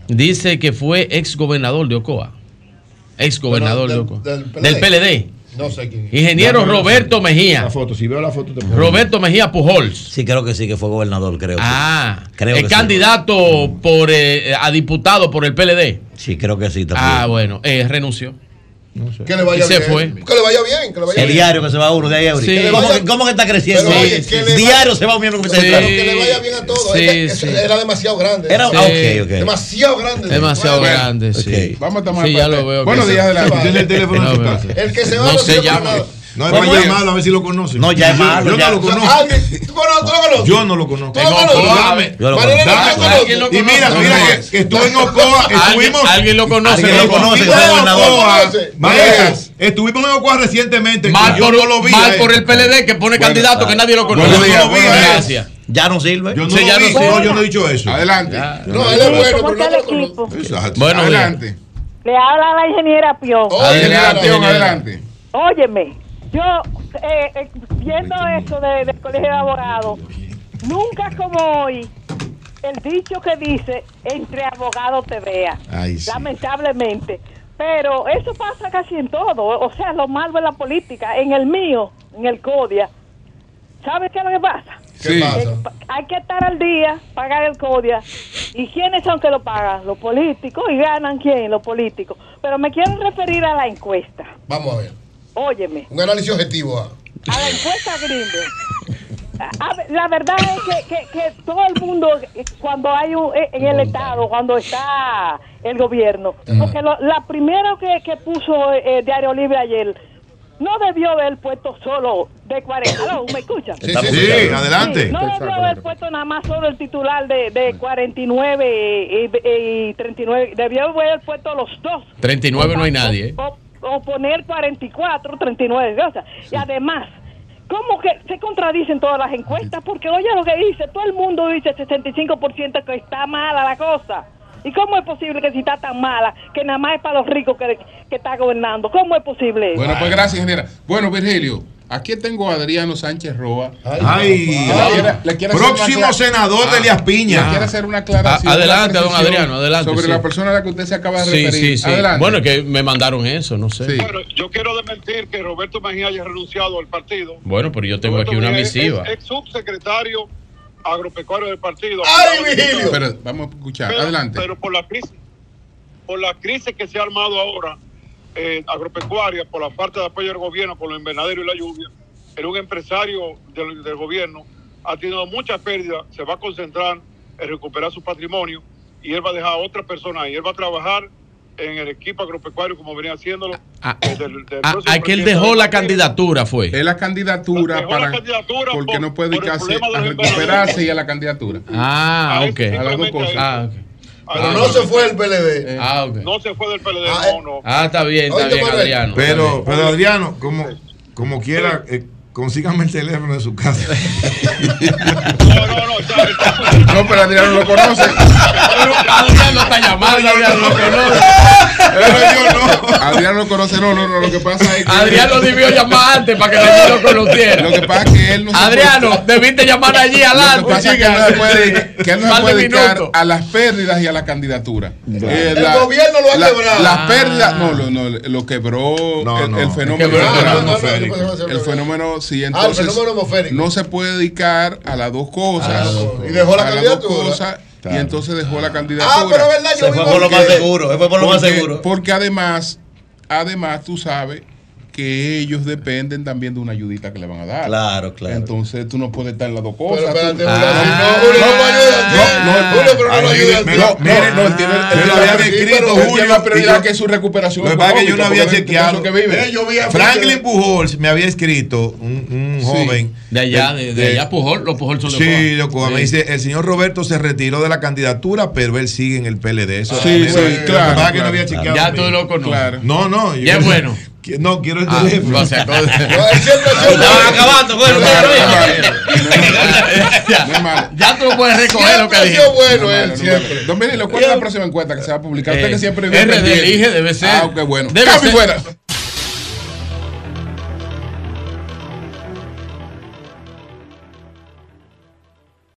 Dice que fue exgobernador de Ocoa. Exgobernador de Ocoa. Del, del Del PLD. No sé quién. Ingeniero Roberto Mejía. La foto, si veo la foto Roberto Mejía Pujols. Sí, creo que sí, que fue gobernador, creo. Ah, creo el que candidato sí. por, eh, a diputado por el PLD. Sí, creo que sí también. Ah, bueno, eh, renunció. No sé. Que le vaya bien. Fue. Que le vaya bien. Que le vaya sí. bien. El diario que se va a uno de ahí a sí. ¿Cómo, ¿Cómo, que está creciendo? Oye, que diario se va a un miembro que está claro. Que le vaya bien a todos. Este, era demasiado grande. Era ah, okay, okay. demasiado grande. Demasiado bueno, grande, okay. sí. Vamos a tomar. Sí, ya lo veo. Buenos días, Tiene el teléfono. El que se va no, sé, llama. No, es para llamarlo a ver si lo conocen. No, ya es malo. Yo, no lo conozco. ¿Tú lo conoces? Yo no lo conozco. No, lo conozco. Y mira, mira que estuve en Ocoa, estuvimos. Alguien lo conoce. Alguien lo conoce. Vargas. Estuvimos en Ocoa recientemente. Mal por, yo lo vi. Mal por el PLD que pone candidato ah, que nadie lo conoce. Yo no lo vi. Gracias ya no sirve. Yo no, sí, ya no, sirve. no, yo no he dicho eso. Adelante. No, él es bueno, ¿Cómo está el equipo? Exacto. Bueno, adelante. Le habla la ingeniera Pion. Oye, ingeniera Pion, adelante. Óyeme, yo, eh, eh viendo eso de, del colegio de abogados, nunca como hoy, el dicho que dice, entre abogados te vea, lamentablemente. Pero eso pasa casi en todo, o sea, lo malo es la política. En el mío, en el CODIA, ¿sabes qué es lo que pasa? ¿Qué sí. pasa? Eh, hay que estar al día, pagar el CODIA. ¿Y quiénes son que lo pagan? Los políticos. ¿Y ganan quién? Los políticos. Pero me quiero referir a la encuesta. Vamos a ver. Óyeme. Un análisis objetivo. ah. A la encuesta a ver, la verdad es que, que, que todo el mundo, eh, cuando hay un, eh, en el Estado, cuando está el gobierno, porque lo- la primera que, que puso eh, Diario Libre ayer, no debió haber puesto solo de 40. Aló, ¿Me escucha? Sí, sí, sí, Sí, adelante. no debió haber puesto nada más solo el titular de, de 49 y, y 39. Debió haber puesto los dos. 39 no hay nadie. ¿eh? O, o poner 44, 39 cosas. Y además, ¿cómo que se contradicen todas las encuestas? Porque oye lo que dice, todo el mundo dice 65% que está mala la cosa. ¿Y cómo es posible que si está tan mala, que nada más es para los ricos que, que está gobernando? ¿Cómo es posible? Bueno, pues gracias, ingeniera. Bueno, Virgilio, aquí tengo a Adriano Sánchez Roa. Ay, Le quiere- le quiere hacer próximo una senador de Ah, Elías Piña. Le quiere hacer una aclaración. Ah, adelante, una don Adriano, adelante, Sobre sí. la persona a la que usted se acaba de Sí, referir. sí, sí. Adelante. Bueno, que me mandaron eso, no sé. Bueno, yo quiero desmentir que Roberto Mejía haya renunciado al partido. Bueno, pero yo tengo Roberto aquí una misiva. Es, subsecretario agropecuario del partido. Pero vamos a escuchar. Pero- Adelante. Pero por la crisis, por la crisis que se ha armado ahora eh, agropecuaria, por la falta de apoyo del gobierno, por los invernaderos y la lluvia, era un empresario del, del gobierno, ha tenido muchas pérdidas, se va a concentrar en recuperar su patrimonio y él va a dejar a otra persona ahí. Él va a trabajar en el equipo agropecuario como venía haciéndolo. Ah, desde el- del ah, ah, que él dejó de la candidatura, fue. Es la candidatura Dejó la para. candidatura porque por- no puede dedicarse a recuperarse y a la candidatura. Ah, ok. A las dos cosas. Ah, ok. Pero no se fue el PLD. Ah, ok. No se fue del PLD, Ah, no, no. Ah, está bien, está bien. Adriano. Pero, pero Adriano, como, como quiera, eh, consígame el teléfono de su casa. No, pero Adriano lo conoce. Adriano lo está llamando, Adriano lo conoce. Adriano lo conoce, no, no, no. Lo que pasa es que. Adriano debió llamar antes para que nadie lo conociera. Lo que pasa es que él no se Adriano, puede- debiste llamar allí Lo que adelante. pasa es que él no se puede, que él no se puede dedicar a las pérdidas y a la candidatura. Eh, El gobierno lo ha la- quebrado. Las Ah. pérdidas, no, lo, no, lo quebró el, el fenómeno. El fenómeno sí, Ah, entonces. No se puede dedicar a las dos cosas. A las dos cosas. Y dejó la A candidatura. cosas, Y entonces dejó la candidatura. Ah, pero es verdad, yo Se fue por lo más seguro, se fue por lo más Porque- seguro. Porque además, además tú sabes que ellos dependen también de una ayudita que le van a dar. Claro, claro. Entonces tú no puedes estar en las dos cosas. Pero Ah. si no, Julio, no me ayuda. No, no, Julio, pero no lo ayuda. No, no, no, él tiene, él Me tiene lo la- habían sí, escrito, pero él tiene Julio, la prioridad que su recuperación. Lo que pasa es que yo no había chequeado. que vive. Eh, Franklin Pujols me había escrito, un, joven. De allá, de, de allá Pujol, los Pujol son de Sí, Cuba. Me dice, el señor Roberto se retiró de la candidatura, pero él sigue en el PLD. Eso Sí, sí, me- lo que claro, pasa es que no claro. había chequeado. Ya tú lo conoces. Claro. No, no. yo- Ya es bueno. No, quiero el Ah, teléfono. o sea, todo- No, van acabando, No no bien. malo. ya, No es malo. ya tú lo puedes recoger lo que sido bueno No él, no siempre. Don Benito, ¿cuál es la próxima encuesta que se va a publicar? Usted Eh, que siempre vive RD elige, debe ser. Ah, ok, bueno. Debe ser. fuera.